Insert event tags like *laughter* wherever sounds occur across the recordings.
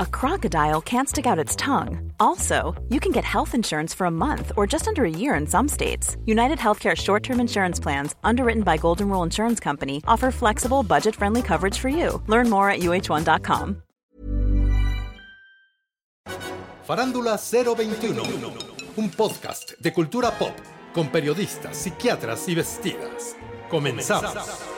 a crocodile can't stick out its tongue. Also, you can get health insurance for a month or just under a year in some states. United Healthcare short term insurance plans, underwritten by Golden Rule Insurance Company, offer flexible, budget friendly coverage for you. Learn more at uh1.com. Farándula 021, un podcast de cultura pop con periodistas, psiquiatras y vestidas. Comenzamos.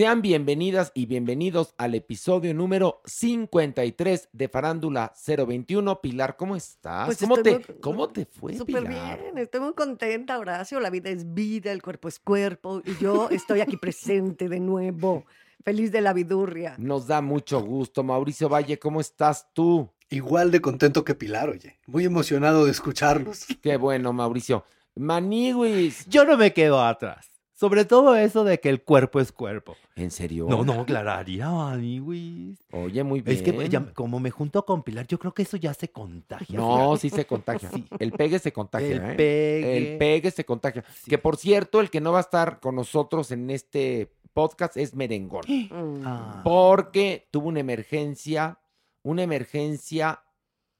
Sean bienvenidas y bienvenidos al episodio número 53 de Farándula 021. Pilar, ¿cómo estás? Pues ¿Cómo, te, muy- ¿Cómo te fue, Súper bien, estoy muy contenta, Horacio. La vida es vida, el cuerpo es cuerpo y yo estoy aquí presente de nuevo. Feliz de la vidurria. Nos da mucho gusto. Mauricio Valle, ¿cómo estás tú? Igual de contento que Pilar, oye. Muy emocionado de escucharlos. Qué bueno, Mauricio. Maniguis. Yo no me quedo atrás. Sobre todo eso de que el cuerpo es cuerpo. ¿En serio? No, no, aclararía, Maniwis. Oye, muy bien. Es que ya- como me junto con Pilar, yo creo que eso ya se contagia. No, sí se contagia. El pegue se contagia, El ¿eh? pegue. El pegue se contagia. Sí. Que por cierto, el que no va a estar con nosotros en este podcast es Merengón. Mm. Ah. Porque tuvo una emergencia, una emergencia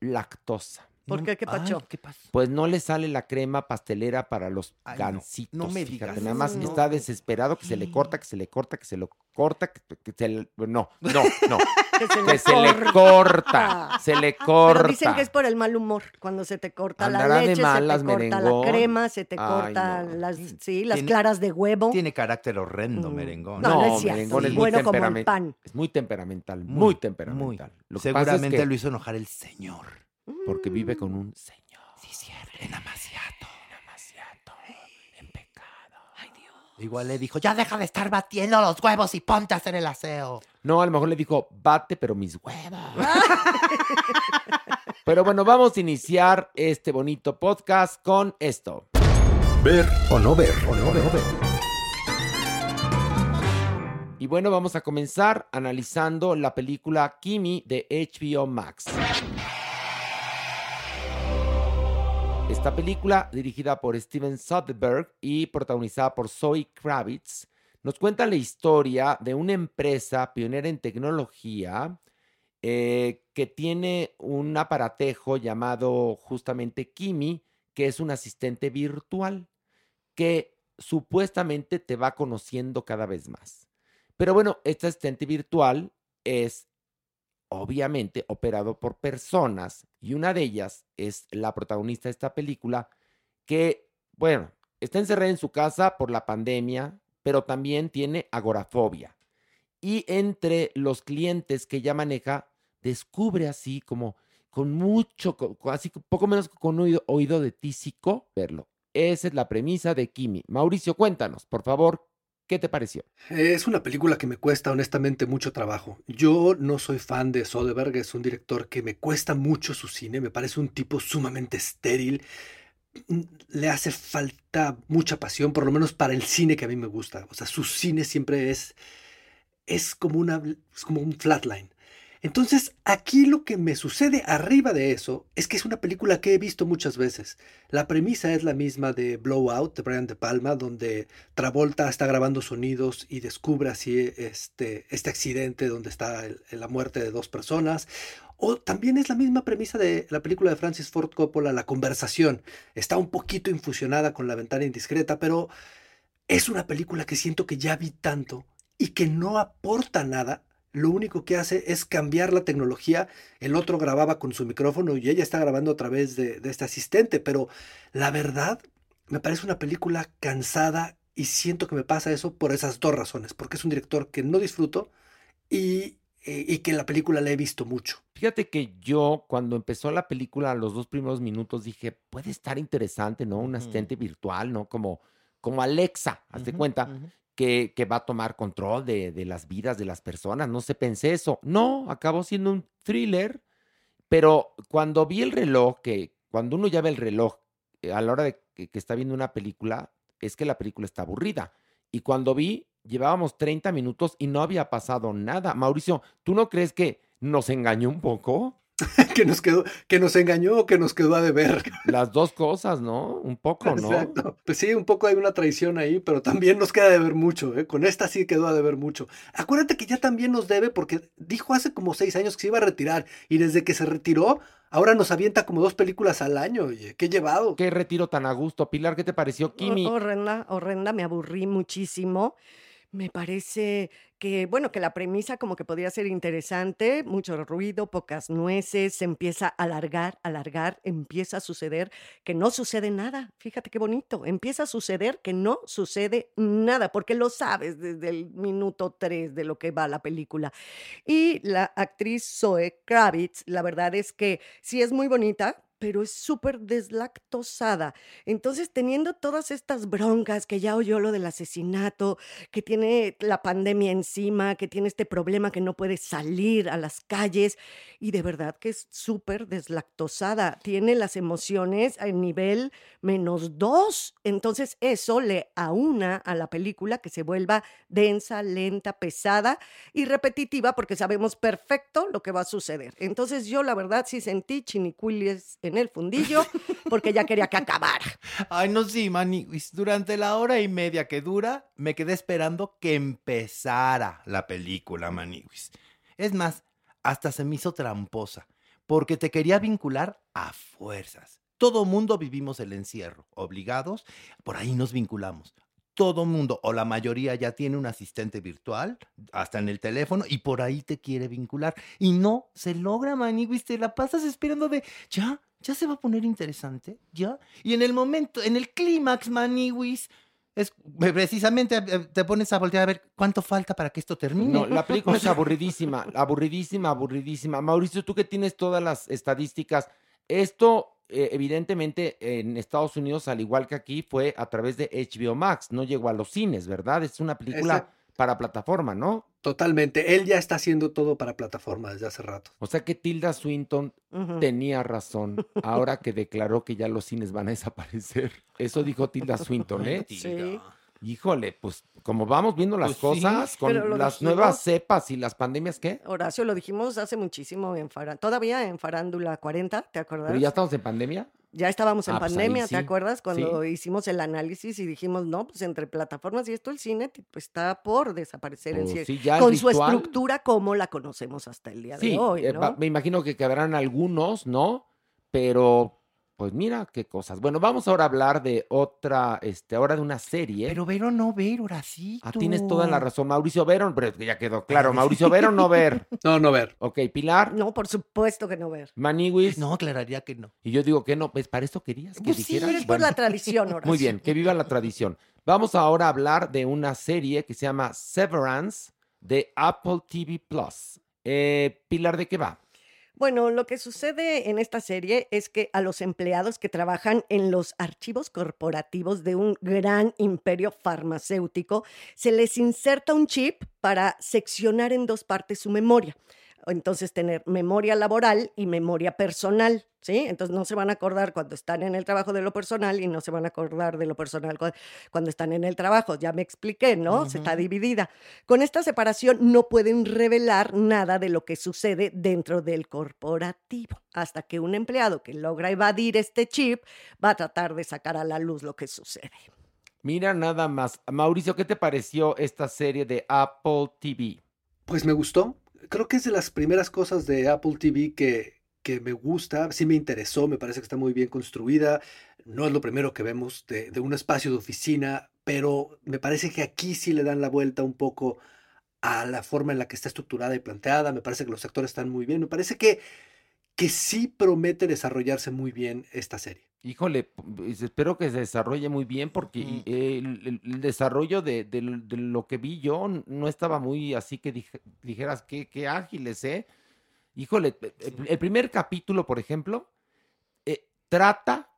lactosa. ¿Por No- qué? ¿Qué Ay, pacho? ¿Qué pasó? Pues no le sale la crema pastelera para los Ay, no, gancitos. no me fíjate, digas nada más eso. está desesperado que se le corta, que se le corta, que se lo corta, que, que se le... No, no, no. *laughs* Que se que le se le corta. se le corta. *laughs* Pero dicen que es por el mal humor. Cuando se te corta Andará la de leche, malas, se te corta merengón. la crema, se te Ay, corta no. las, sí, las Tiene- claras de huevo. Tiene carácter horrendo, Mm. merengón. No, no, No, es cierto. merengón es muy bueno como el temperamen- pan. Es muy temperamental, muy, Muy, temperamental. Lo que pasa es Seguramente que lo hizo enojar el señor. Porque vive con un señor. Sí, cierto. En amaciato. Demasiado en pecado. Igual le dijo, ya deja de estar batiendo los huevos y ponte a hacer el aseo. No, a lo mejor le dijo, bate, pero mis huevos. *laughs* pero bueno, vamos a iniciar este bonito podcast con esto. Ver o no ver, o no ver. Y bueno, vamos a comenzar analizando la película Kimi de HBO Max. Esta película, dirigida por Steven Soderbergh y protagonizada por Zoe Kravitz, nos cuenta la historia de una empresa pionera en tecnología eh, que tiene un aparatejo llamado justamente Kimi, que es un asistente virtual que supuestamente te va conociendo cada vez más. Pero bueno, este asistente virtual es obviamente operado por personas y una de ellas es la protagonista de esta película que, bueno, está encerrada en su casa por la pandemia, pero también tiene agorafobia. Y entre los clientes que ella maneja, descubre así como con mucho, así poco menos con oído, oído de tísico, verlo. Esa es la premisa de Kimi. Mauricio, cuéntanos, por favor, ¿qué te pareció? Es una película que me cuesta honestamente mucho trabajo. Yo no soy fan de Soderbergh, es un director que me cuesta mucho su cine, me parece un tipo sumamente estéril. Mm, Le hace falta mucha pasión, por lo menos para el cine que a mí me gusta. O sea, su cine siempre es es como una es como un flatline. Entonces, aquí lo que me sucede arriba de eso es que es una película que he visto muchas veces. La premisa es la misma de Blowout de Brian De Palma, donde Travolta está grabando sonidos y descubre así este, este accidente donde está la muerte de dos personas. O también es la misma premisa de la película de Francis Ford Coppola, La conversación. Está un poquito infusionada con La ventana indiscreta, pero es una película que siento que ya vi tanto y que no aporta nada. Lo único que hace es cambiar la tecnología. El otro grababa con su micrófono y ella está grabando a través de, de este asistente, pero la verdad me parece una película cansada y siento que me pasa eso por esas dos razones, porque es un director que no disfruto y, eh, y que en la película le he visto mucho. Fíjate que yo, cuando empezó la película, los dos primeros minutos dije, puede estar interesante, ¿no? Un asistente virtual, ¿no? Como, como Alexa, hazte cuenta, que, va a tomar control de, las vidas de las personas. No sé, pensé eso. No, acabó siendo un thriller, pero cuando vi el reloj, que cuando uno ya ve el reloj eh, a la hora de que, que está viendo una película, es que la película está aburrida. Y cuando vi, llevábamos 30 minutos y no había pasado nada. Mauricio, ¿tú no crees que nos engañó un poco? *laughs* que nos quedó, que nos engañó o que nos quedó a deber. Las dos cosas, ¿no? Un poco, ¿no? Exacto. Pues sí, un poco hay una traición ahí, pero también nos queda de ver mucho, ¿eh? Con esta sí quedó a deber mucho. Acuérdate que ya también nos debe porque dijo hace como seis años que se iba a retirar y desde que se retiró, ahora nos avienta como dos películas al año, oye, qué llevado. Qué retiro tan a gusto. Pilar, ¿qué te pareció, Kimi? Horrenda, horrenda, me aburrí muchísimo. Me parece que, bueno, que la premisa como que podría ser interesante, mucho ruido, pocas nueces, se empieza a alargar, alargar, empieza a suceder que no sucede nada. Fíjate qué bonito, empieza a suceder que no sucede nada, porque lo sabes desde el minuto 3 de lo que va la película. Y la actriz Zoe Kravitz, la verdad es que sí es muy bonita, pero es súper deslactosada. Entonces, teniendo todas estas broncas, que ya oyó lo del asesinato, que tiene la pandemia encima, que tiene este problema que no puede salir a las calles, y de verdad que es súper deslactosada. Tiene las emociones a nivel menos dos. Entonces, eso le aúna a la película que se vuelva densa, lenta, pesada y repetitiva, porque sabemos perfecto lo que va a suceder. Entonces, yo la verdad sí sentí chinicuiles en el fundillo porque ya quería que acabara. Ay, no, sí, Maniwis. Durante la hora y media que dura, me quedé esperando que empezara la película, Maniwis. Es más, hasta se me hizo tramposa, porque te quería vincular a fuerzas. Todo mundo vivimos el encierro, obligados, por ahí nos vinculamos. Todo mundo o la mayoría ya tiene un asistente virtual, hasta en el teléfono, y por ahí te quiere vincular. Y no se logra, Maniwis, te la pasas esperando de, ya, ya se va a poner interesante, ya. Y en el momento, en el clímax, Maniwis, es precisamente eh, te pones a voltear a ver cuánto falta para que esto termine. No, la película es *laughs* aburridísima, aburridísima, aburridísima. Mauricio, tú que tienes todas las estadísticas, esto eh, evidentemente en Estados Unidos, al igual que aquí, fue a través de HBO Max, no llegó a los cines, ¿verdad? Es una película Exacto. para plataforma, ¿no? Totalmente. Él ya está haciendo todo para plataforma desde hace rato. O sea que Tilda Swinton tenía razón ahora *laughs* que declaró que ya los cines van a desaparecer. Eso dijo Tilda Swinton, ¿eh? *laughs* Sí. Híjole, pues como vamos viendo las Pues sí, cosas con las dijimos. nuevas cepas y las pandemias, ¿qué? Horacio, lo dijimos hace muchísimo en Farándula, todavía en Farándula 40, ¿te acuerdas? Pero ya estamos en pandemia. Ya estábamos en Ah, pues pandemia, sí, ¿te acuerdas? Cuando sí. hicimos el análisis y dijimos, no, pues entre plataformas y esto el cine pues, está por desaparecer en Pues sí, sí, ya con su estructura como la conocemos hasta el día de hoy, eh, me imagino que quedarán algunos, ¿no? Pero, pues mira qué cosas. Bueno, vamos ahora a hablar de otra, este, ahora de una serie. Pero ver o no ver, Horacito. Ah, tienes toda la razón, Mauricio Verón, pero es que ya quedó claro, Mauricio Verón no ver. *laughs* No, no ver. Ok, Pilar, No, por supuesto que no ver. Maniwis. No, aclararía que no. Y yo digo que no, pues para eso querías que Pues sí, dijeras. Pero es por Bueno, la tradición, Horacio. Muy bien, que viva la tradición. Vamos ahora a hablar de una serie que se llama Severance de Apple TV Plus. Eh, Pilar, ¿de qué va? Bueno, lo que sucede en esta serie es que a los empleados que trabajan en los archivos corporativos de un gran imperio farmacéutico se les inserta un chip para seccionar en dos partes su memoria. Entonces, tener memoria laboral y memoria personal, ¿sí? Entonces, no se van a acordar cuando están en el trabajo de lo personal y no se van a acordar de lo personal cu- cuando están en el trabajo. Ya me expliqué, ¿no? Se está dividida. Con esta separación no pueden revelar nada de lo que sucede dentro del corporativo, hasta que un empleado que logra evadir este chip va a tratar de sacar a la luz lo que sucede. Mira nada más. Mauricio, ¿qué te pareció esta serie de Apple TV? Pues me gustó. Creo que es de las primeras cosas de Apple TV que, que me gusta. Sí me interesó, me parece que está muy bien construida. No es lo primero que vemos de, de un espacio de oficina, pero me parece que aquí sí le dan la vuelta un poco a la forma en la que está estructurada y planteada. Me parece que los actores están muy bien. Me parece que, que sí promete desarrollarse muy bien esta serie. Híjole, pues, espero que se desarrolle muy bien porque Ujú. el, desarrollo de, de lo que vi yo no estaba muy así que dije- dijeras que, que ágiles, ¿eh? Híjole, el primer capítulo, por ejemplo, eh, trata,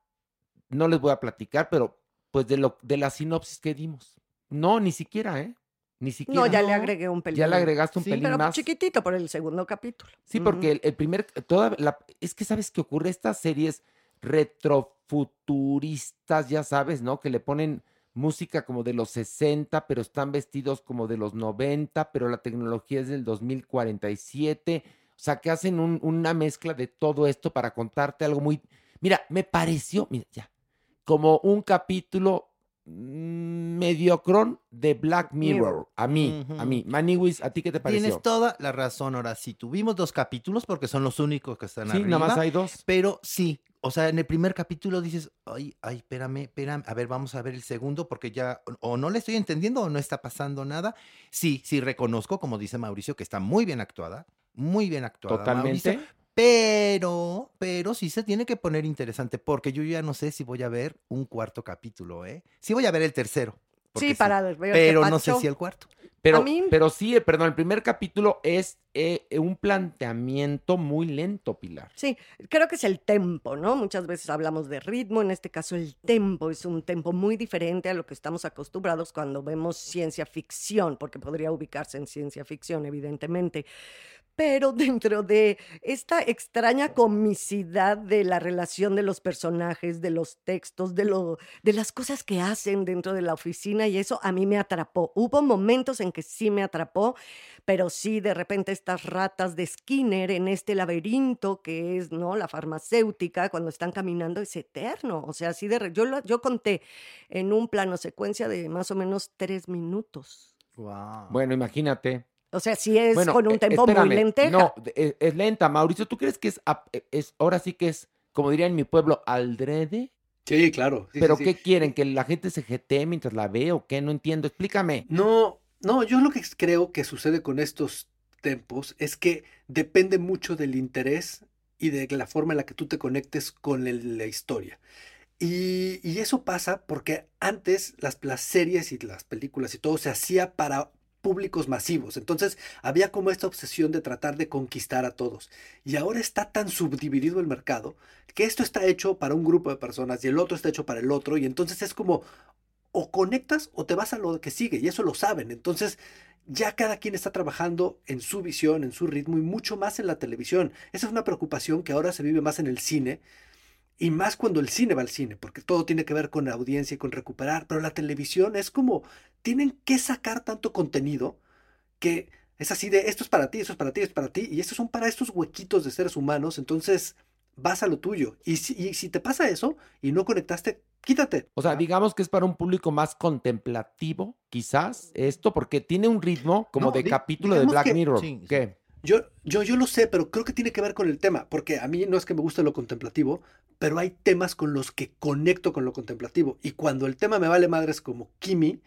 no les voy a platicar, pero pues de lo de la sinopsis que dimos. No, ni siquiera, ¿eh? Ni siquiera. No, ya le agregué un pelín. Ya le agregaste un Sí, pelín Pero más. chiquitito por el segundo capítulo. Sí, porque el, el primer, toda la, es que sabes qué ocurre, estas series retrofuturistas, ya sabes, ¿no? Que le ponen música como de los 60, pero están vestidos como de los 90, pero la tecnología es del 2047. O sea, que hacen un- una mezcla de todo esto para contarte algo muy... Mira, me pareció, mira, ya, como un capítulo mediocrón de Black Mirror. A mí, a mí. Maniwis, ¿a ti qué te pareció? Tienes toda la razón, ahora sí. Tuvimos dos capítulos porque son los únicos que están Sí, arriba. nada más hay dos. Pero sí, o sea, en el primer capítulo dices, ay, ay, espérame, espérame, a ver, vamos a ver el segundo porque ya o no le estoy entendiendo o no está pasando nada. Sí, sí reconozco, como dice Mauricio, que está muy bien actuada, muy bien actuada. Totalmente. Mauricio, pero, pero sí se tiene que poner interesante porque yo ya no sé si voy a ver un cuarto capítulo, ¿eh? Sí voy a ver el tercero. Sí, para ver qué Pero no sé si el cuarto. Pero, mí- pero sí, eh, perdón, el primer capítulo es eh, eh, un planteamiento muy lento, Pilar. Sí, creo que es el tempo, ¿no? Muchas veces hablamos de ritmo, en este caso el tempo es un tempo muy diferente a lo que estamos acostumbrados cuando vemos ciencia ficción, porque podría ubicarse en ciencia ficción, evidentemente. Pero dentro de esta extraña comicidad de la relación de los personajes, de los textos, de, lo, de las cosas que hacen dentro de la oficina y eso a mí me atrapó. Hubo momentos en que sí me atrapó, pero sí de repente estas ratas de Skinner en este laberinto que es no la farmacéutica cuando están caminando es eterno o sea así de re- yo lo- yo conté en un plano secuencia de más o menos tres minutos Wow. Bueno, imagínate. O sea sí es bueno, con un eh, tempo muy lenteja No, de- es, es lenta. Mauricio, ¿tú crees que es, eh, es, ahora sí que es, como diría en mi pueblo, aldrede? Sí, claro. sí, ¿Pero sí. qué quieren? ¿Que la gente se jetee mientras la ve o qué? No entiendo. Explícame. No, no, yo lo que creo que sucede con estos tempos es que depende mucho del interés y de la forma en la que tú te conectes con el- la historia. Y, y eso pasa porque antes las, las series y las películas y todo se hacía para públicos masivos. Entonces había como esta obsesión de tratar de conquistar a todos. Y ahora está tan subdividido el mercado que esto está hecho para un grupo de personas y el otro está hecho para el otro. Y entonces es como o conectas o te vas a lo que sigue y eso lo saben. Entonces ya cada quien está trabajando en su visión, en su ritmo y mucho más en la televisión. Esa es una preocupación que ahora se vive más en el cine y más cuando el cine va al cine, porque todo tiene que ver con la audiencia y con recuperar, pero la televisión es como tienen que sacar tanto contenido que es así de esto es para ti, esto es para ti, esto es para ti y estos son para estos huequitos de seres humanos, entonces vas a lo tuyo. Y si, y si te pasa eso y no conectaste, quítate. O sea, digamos que es para un público más contemplativo, quizás, esto, porque tiene un ritmo como No, de capítulo de Black que- Mirror. Sí, sí. ¿Qué? Yo, yo, yo lo sé, pero creo que tiene que ver con el tema, porque a mí no es que me guste lo contemplativo, pero hay temas con los que conecto con lo contemplativo. Y cuando el tema me vale madres como Kimi,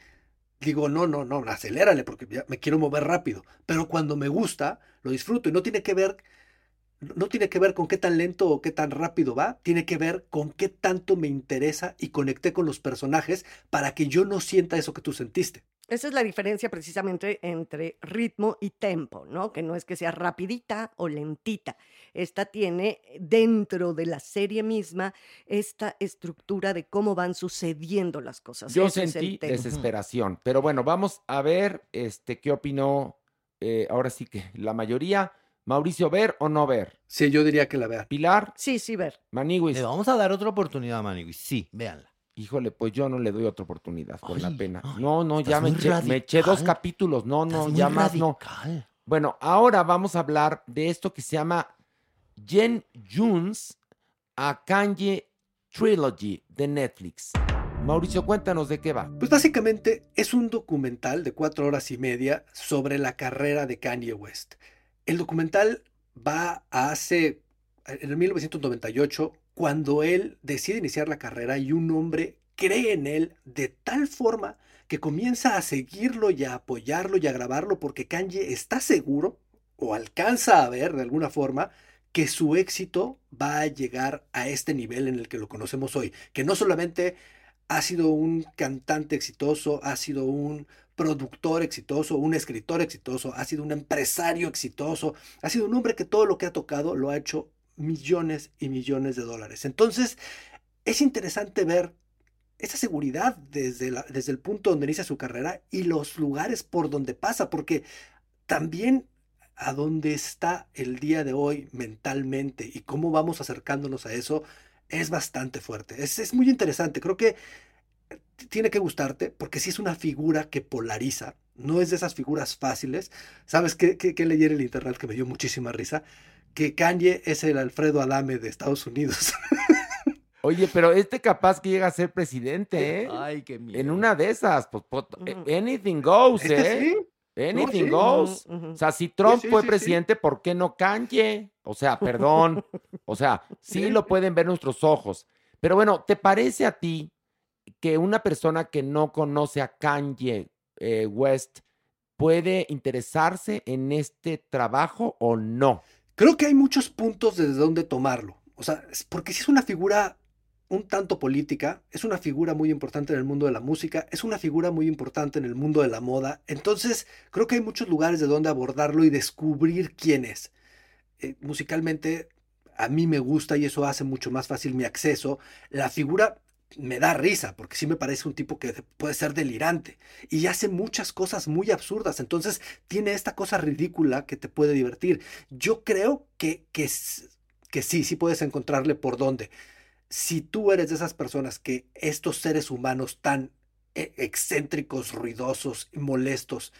digo, no, no, no, acelérale, porque me quiero mover rápido. Pero cuando me gusta, lo disfruto y no tiene que ver, no tiene que ver con qué tan lento o qué tan rápido va, tiene que ver con qué tanto me interesa y conecté con los personajes para que yo no sienta eso que tú sentiste. Esa es la diferencia precisamente entre ritmo y tempo, ¿no? Que no es que sea rapidita o lentita. Esta tiene dentro de la serie misma esta estructura de cómo van sucediendo las cosas. Yo Ese sentí desesperación. Pero bueno, vamos a ver este, qué opinó eh, ahora sí que la mayoría. Mauricio, ¿ver o no ver? Sí, yo diría que la vea. Pilar, Sí, sí, ver. Maniwis. Le vamos a dar otra oportunidad a Maniwis. Sí, véanla. Híjole, pues yo no le doy otra oportunidad, con la pena. ay, No, no, ya me eché, me eché dos capítulos. No, no, Estás muy ya más no. Bueno, ahora vamos a hablar de esto que se llama Jen Junes a Kanye Trilogy de Netflix. Mauricio, cuéntanos de qué va. Pues básicamente es un documental de cuatro horas y media sobre la carrera de Kanye West. El documental va a hace, en el 1998, cuando él decide iniciar la carrera y un hombre cree en él de tal forma que comienza a seguirlo y a apoyarlo y a grabarlo porque Kanye está seguro o alcanza a ver de alguna forma que su éxito va a llegar a este nivel en el que lo conocemos hoy, que no solamente ha sido un cantante exitoso, ha sido un productor exitoso, un escritor exitoso, ha sido un empresario exitoso, ha sido un hombre que todo lo que ha tocado lo ha hecho millones y millones de dólares. Entonces, es interesante ver esa seguridad desde, la, desde el punto donde inicia su carrera y los lugares por donde pasa, porque también a dónde está el día de hoy mentalmente y cómo vamos acercándonos a eso es bastante fuerte. Es, es muy interesante. Creo que tiene que gustarte porque sí es una figura que polariza. No es de esas figuras fáciles. ¿Sabes qué, qué, qué leí en el internet que me dio muchísima risa? Que Kanye es el Alfredo Adame de Estados Unidos. *laughs* Oye, pero este capaz que llega a ser presidente, ¿eh? Ay, qué miedo. En una de esas, pues, pues, anything goes, Este ¿eh? sí. Anything sí. goes. O sea, si Trump sí, fue sí, sí. presidente, ¿por qué no Kanye? O sea, perdón. O sea, Sí. lo *laughs* pueden ver nuestros ojos. Pero bueno, ¿te parece a ti que una persona que no conoce a Kanye eh, West puede interesarse en este trabajo o no? Creo que hay muchos puntos desde donde tomarlo. O sea, porque si es una figura un tanto política, es una figura muy importante en el mundo de la música, es una figura muy importante en el mundo de la moda. Entonces, creo que hay muchos lugares de donde abordarlo y descubrir quién es. Eh, musicalmente, a mí me gusta y eso hace mucho más fácil mi acceso. La figura me da risa, porque sí me parece un tipo que puede ser delirante y hace muchas cosas muy absurdas. Entonces, tiene esta cosa ridícula que te puede divertir. Yo creo que, que, que sí, sí puedes encontrarle por dónde. Si tú eres de esas personas que estos seres humanos tan eh, excéntricos, ruidosos molestos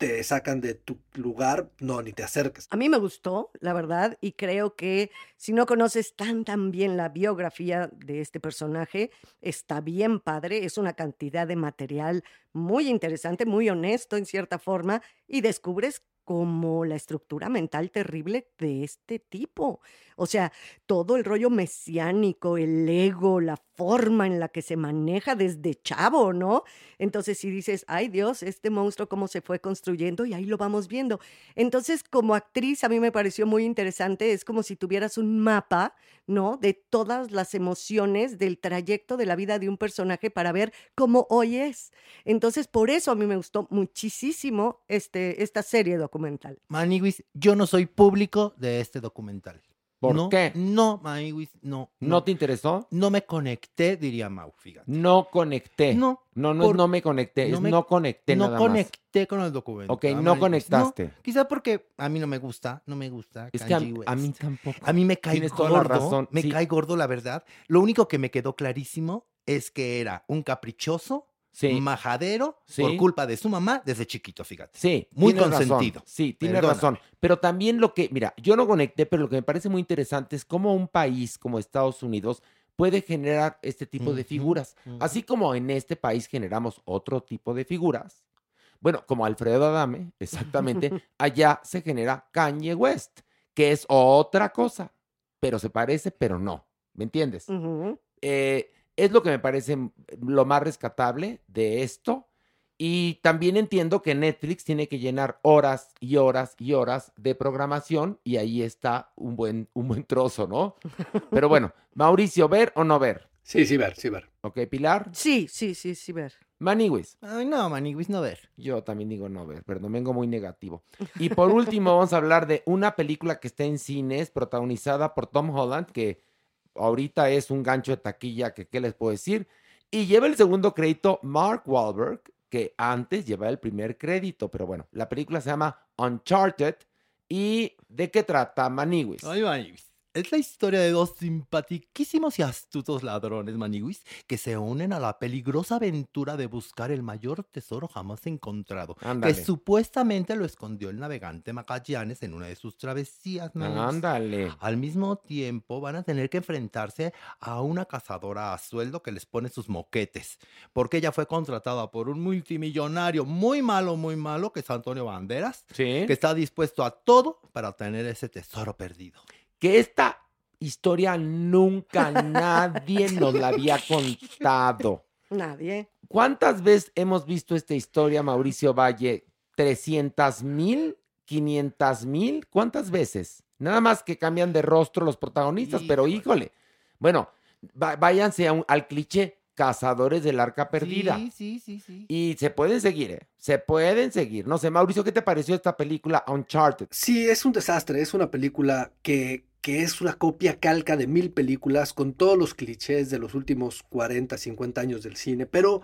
te sacan de tu lugar, no, ni te acerques. A mí me gustó, la verdad, y creo que si no conoces tan tan bien la biografía de este personaje, está bien padre, es una cantidad de material muy interesante, muy honesto en cierta forma, y descubres como la estructura mental terrible de este tipo. O sea, todo el rollo mesiánico, el ego, la forma en la que se maneja desde chavo, ¿no? Entonces, si dices, ay Dios, este monstruo cómo se fue construyendo y ahí lo vamos viendo. Entonces, como actriz, a mí me pareció muy interesante, es como si tuvieras un mapa, ¿no? De todas las emociones del trayecto de la vida de un personaje para ver cómo hoy es. Entonces, por eso a mí me gustó muchísimo este, esta serie documental. Maniwis, yo no soy público de este documental. ¿Por No, qué? No, Maniwis, no. ¿No te interesó? No me conecté, diría Mau, fíjate. No conecté. No, No, no es no me conecté, no es me- no conecté no nada conecté con el documental. Ok, no Maniwis. conectaste. quizá porque a mí no me gusta, no me gusta. Es que a, mí tampoco. A mí me cae Tienes gordo, toda la razón, me sí. cae gordo la verdad. Lo único que me quedó clarísimo es que era un caprichoso, Sí. majadero, Sí. por culpa de su mamá desde chiquito, fíjate. Sí, Muy tienes razón. consentido. Sí, Perdóname. razón. Pero también lo que, mira, yo no conecté, pero lo que me parece muy interesante es cómo un país como Estados Unidos puede generar este tipo de figuras. ujú. Así como en este país generamos otro tipo de figuras. Bueno, como Alfredo Adame, *laughs* exactamente, allá se genera Kanye West, que es otra cosa, pero se parece, pero no. ¿Me entiendes? Eh, es lo que me parece lo más rescatable de esto. Y también entiendo que Netflix tiene que llenar horas y horas y horas de programación y ahí está un buen, un buen trozo, ¿no? Pero *laughs* bueno, Mauricio, ¿ver o no ver? Sí, sí, ver, sí, ver. Ok, Pilar. Sí, sí, sí, sí, ver. Maniwis. Ay, no, Maniwis, no ver. Yo también digo no ver, perdón, vengo muy negativo. Y por último, vamos a hablar de una película que está en cines, protagonizada por Tom Holland, que ahorita es un gancho de taquilla, que qué les puedo decir. Y lleva el segundo crédito Mark Wahlberg, que antes llevaba el primer crédito, pero bueno, la película se llama Uncharted. ¿Y de qué trata, Maniwis? Es la historia de dos simpatiquísimos y astutos ladrones, Maniwis, que se unen a la peligrosa aventura de buscar el mayor tesoro jamás encontrado, Ándale. que supuestamente lo escondió el navegante Magallanes en una de sus travesías, Maniwis. Ándale. Al mismo tiempo van a tener que enfrentarse a una cazadora a sueldo que les pone sus moquetes, porque ella fue contratada por un multimillonario muy malo, muy malo, que es Antonio Banderas, Sí. que está dispuesto a todo para tener ese tesoro perdido. Que esta historia nunca nadie nos la había contado. Nadie. ¿Cuántas veces hemos visto esta historia, Mauricio Valle? ¿300 mil? ¿500 mil? ¿Cuántas veces? Nada más que cambian de rostro los protagonistas, pero Híjole. Bueno, váyanse a un- al cliché Cazadores del Arca Perdida. Sí, sí, sí, sí. Y se pueden seguir, ¿eh? Se pueden seguir. No sé, Mauricio, ¿qué te pareció esta película Uncharted? Sí, es un desastre, es una película que, que es una copia calca de mil películas con todos los clichés de los últimos 40, 50 años del cine, pero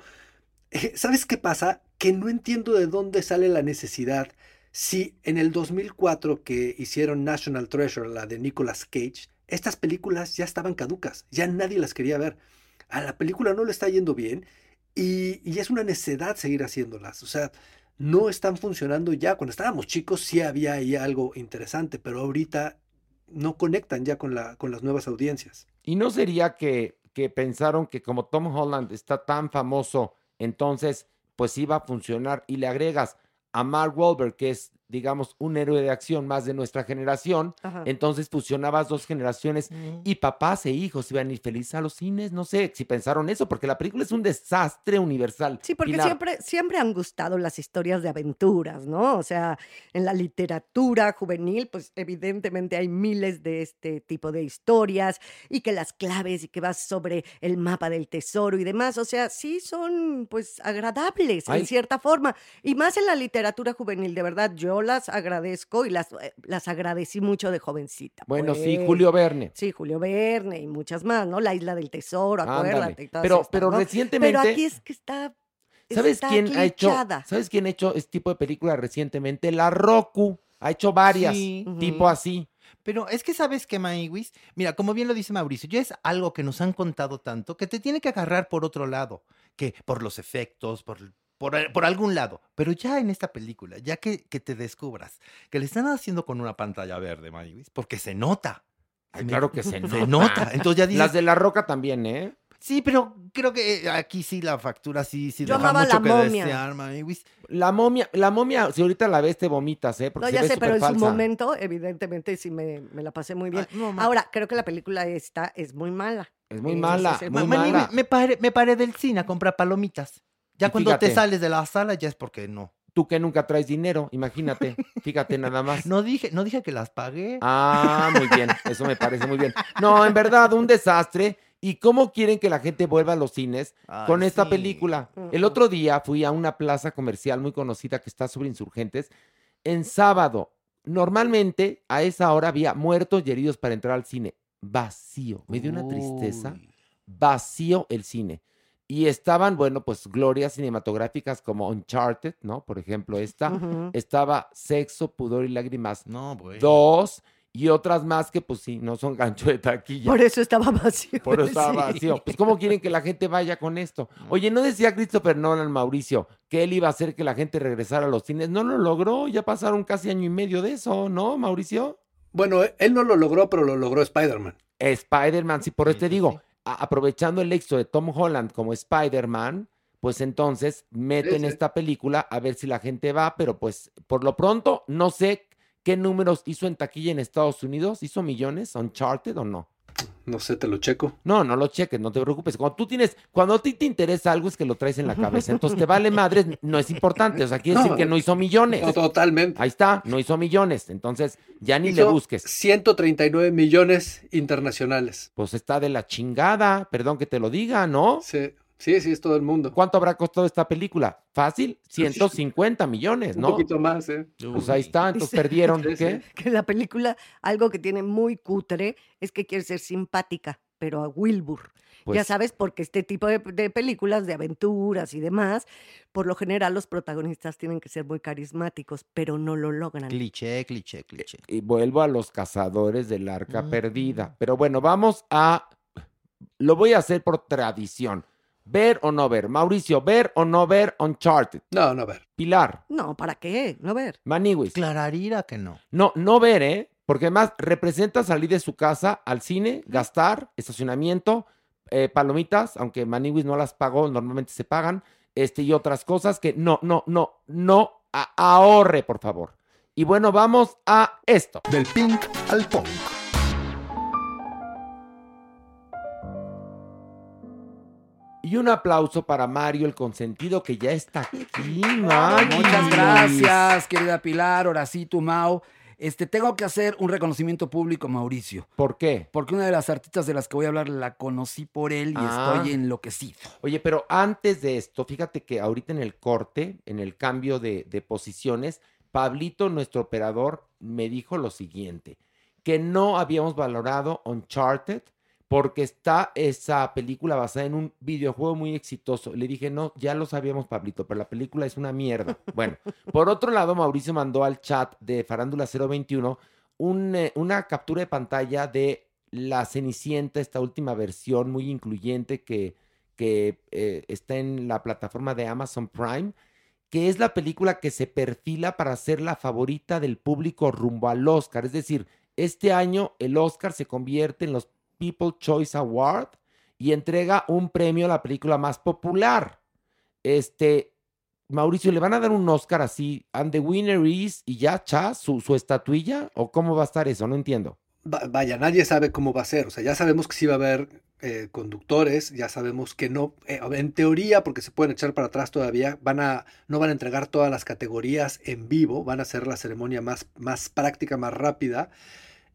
eh, ¿sabes qué pasa? Que no entiendo de dónde sale la necesidad si en el 2004 que hicieron National Treasure, la de Nicolas Cage, estas películas ya estaban caducas, ya nadie las quería ver. A la película no le está yendo bien y, es una necedad seguir haciéndolas. O sea, no están funcionando ya. Cuando estábamos chicos sí había ahí algo interesante, pero ahorita no conectan ya con, la, con las nuevas audiencias. ¿Y no sería que, que pensaron que como Tom Holland está tan famoso, entonces pues iba a funcionar y le agregas a Mark Wahlberg, que es, digamos, un héroe de acción más de nuestra generación, Ajá. entonces fusionabas dos generaciones y papás e hijos iban a ir felices a los cines, no sé si pensaron eso, porque la película es un desastre universal. Sí, porque Pilar, siempre, siempre han gustado las historias de aventuras, ¿no? O sea, en la literatura juvenil, pues evidentemente hay miles de este tipo de historias y que las claves y que vas sobre el mapa del tesoro y demás, o sea, sí son pues agradables Ay. en cierta forma. Y más en la literatura juvenil, de verdad, yo las agradezco y las, eh, las agradecí mucho de jovencita. Bueno, sí, pues. Julio Verne. Sí, Julio Verne y muchas más, ¿no? La isla del tesoro, acuérdate. y todas Pero- estas, pero ¿no? recientemente- Pero aquí es que está. ¿Sabes está quién ha hecho? ¿Sabes quién ha hecho este tipo de película recientemente? La Roku. Ha hecho varias, Sí. tipo así. Pero es que sabes que, Maywis, mira, como bien lo dice Mauricio, ya es algo que nos han contado tanto que te tiene que agarrar por otro lado, que por los efectos, por, por, por algún lado. Pero ya en esta película, ya que, que te descubras que le están haciendo con una pantalla verde, Maywis, porque se nota. Ay, Me- claro que se nota. Se nota. Entonces ya dices, Las de La Roca también, ¿eh? sí, pero creo que eh, aquí sí la factura sí, sí Yo deja amaba mucho La que Momia. desear. La momia, la momia, si ahorita la ves te vomitas, ¿eh? Porque No, se ya ve sé, pero en su momento, evidentemente, sí me, me la pasé muy bien. Ay, no, ma- Ahora, creo que la película esta es muy mala. Es muy mala, es muy mala. me, paré, me paré del cine a comprar palomitas. Ya Y cuando te sales de la sala ya es porque no. Tú que nunca traes dinero, imagínate. Fíjate nada más. *laughs* No dije, no dije que las pagué. Ah, muy bien, eso me parece muy bien. No, en verdad, un desastre. ¿Y cómo quieren que la gente vuelva a los cines Ay, con esta sí. película? El otro día fui a una plaza comercial muy conocida que está sobre insurgentes. En sábado, normalmente a esa hora había muertos y heridos para entrar al cine. Vacío. Me dio una tristeza. Vacío el cine. Y estaban, bueno, pues glorias cinematográficas como Uncharted, ¿no? Por ejemplo, esta. Estaba Sexo, Pudor y Lágrimas No, bueno. dos y otras más que pues sí, no son gancho de taquilla. Por eso estaba vacío. Por eso *laughs* estaba Sí. vacío. Pues ¿cómo quieren que la gente vaya con esto? Oye, ¿no decía Christopher Nolan, Mauricio, que él iba a hacer que la gente regresara a los cines? No lo logró, ya pasaron casi año y medio de eso, ¿no, Mauricio? Bueno, él no lo logró, pero lo logró Spider-Man. Spider-Man, sí, por eso te digo, aprovechando el éxito de Tom Holland como Spider-Man, pues entonces meten sí. esta película a ver si la gente va, pero pues por lo pronto no sé qué números hizo en taquilla en Estados Unidos, ¿hizo millones, Uncharted o no? No sé, te lo checo. No, no lo cheques, no te preocupes. Cuando tú tienes, cuando a ti te interesa algo es que lo traes en la cabeza. Entonces te vale madres, no es importante. O sea, quiere decir que no hizo millones. No, totalmente. Ahí está, no hizo millones. Entonces ya ni le busques. 139 millones internacionales. Pues está de la chingada, perdón que te lo diga, ¿no? Sí, sí, sí, es todo el mundo. ¿Cuánto habrá costado esta película? Fácil, 150 millones, Un ¿no? poquito más, ¿eh? Pues ahí está, entonces Dice- perdieron. Sí, ¿Qué? *laughs* Que la película, algo que tiene muy cutre, es que quiere ser simpática, pero a Wilbur. ya Pues- sabes, porque este tipo de, de películas de aventuras y demás, por lo general los protagonistas tienen que ser muy carismáticos, pero no lo logran. Cliché, cliché, cliché. Y vuelvo a los cazadores del arca Mm. perdida. Pero bueno, vamos a. Lo voy a hacer por tradición. ¿Ver o no ver? Mauricio, ¿ver o no ver Uncharted? No, no, ver. Pilar, No, ¿para qué? No ver. Maniwis. Clararira que no. No, no ver, ¿eh? Porque además representa salir de su casa al cine, gastar, estacionamiento, eh, palomitas, aunque Maniwis no las pagó, normalmente se pagan, este y otras cosas que no, no, no, no a- ahorre, por favor. Y bueno, vamos a esto. Del pink al punk. Y un aplauso para Mario, el consentido, que ya está aquí, Mario. Muchas gracias, querida Pilar, Horacito, Mau. Este, tengo que hacer un reconocimiento público, Mauricio. ¿Por qué? Porque una de las artistas de las que voy a hablar la conocí por él y Ah. estoy enloquecido. Oye, pero antes de esto, fíjate que ahorita en el corte, en el cambio de, de posiciones, Pablito, nuestro operador, me dijo lo siguiente, que no habíamos valorado Uncharted porque está esa película basada en un videojuego muy exitoso. Le dije, no, ya lo sabíamos, Pablito, pero la película es una mierda. Bueno, por otro lado, Mauricio mandó al chat de Farándula 021 un, eh, una captura de pantalla de La Cenicienta, esta última versión muy incluyente que, que eh, está en la plataforma de Amazon Prime, que es la película que se perfila para ser la favorita del público rumbo al Oscar. Es decir, este año el Oscar se convierte en los People Choice Award y entrega un premio a la película más popular. Este, Mauricio, ¿le van a dar un Oscar así? And the winner is, y ya, cha, su, su estatuilla, o cómo va a estar eso? No entiendo. Va- Vaya, nadie sabe cómo va a ser. O sea, ya sabemos que sí va a haber eh, conductores, ya sabemos que no, eh, en teoría, porque se pueden echar para atrás todavía, van a, no van a entregar todas las categorías en vivo, van a hacer la ceremonia más, más práctica, más rápida.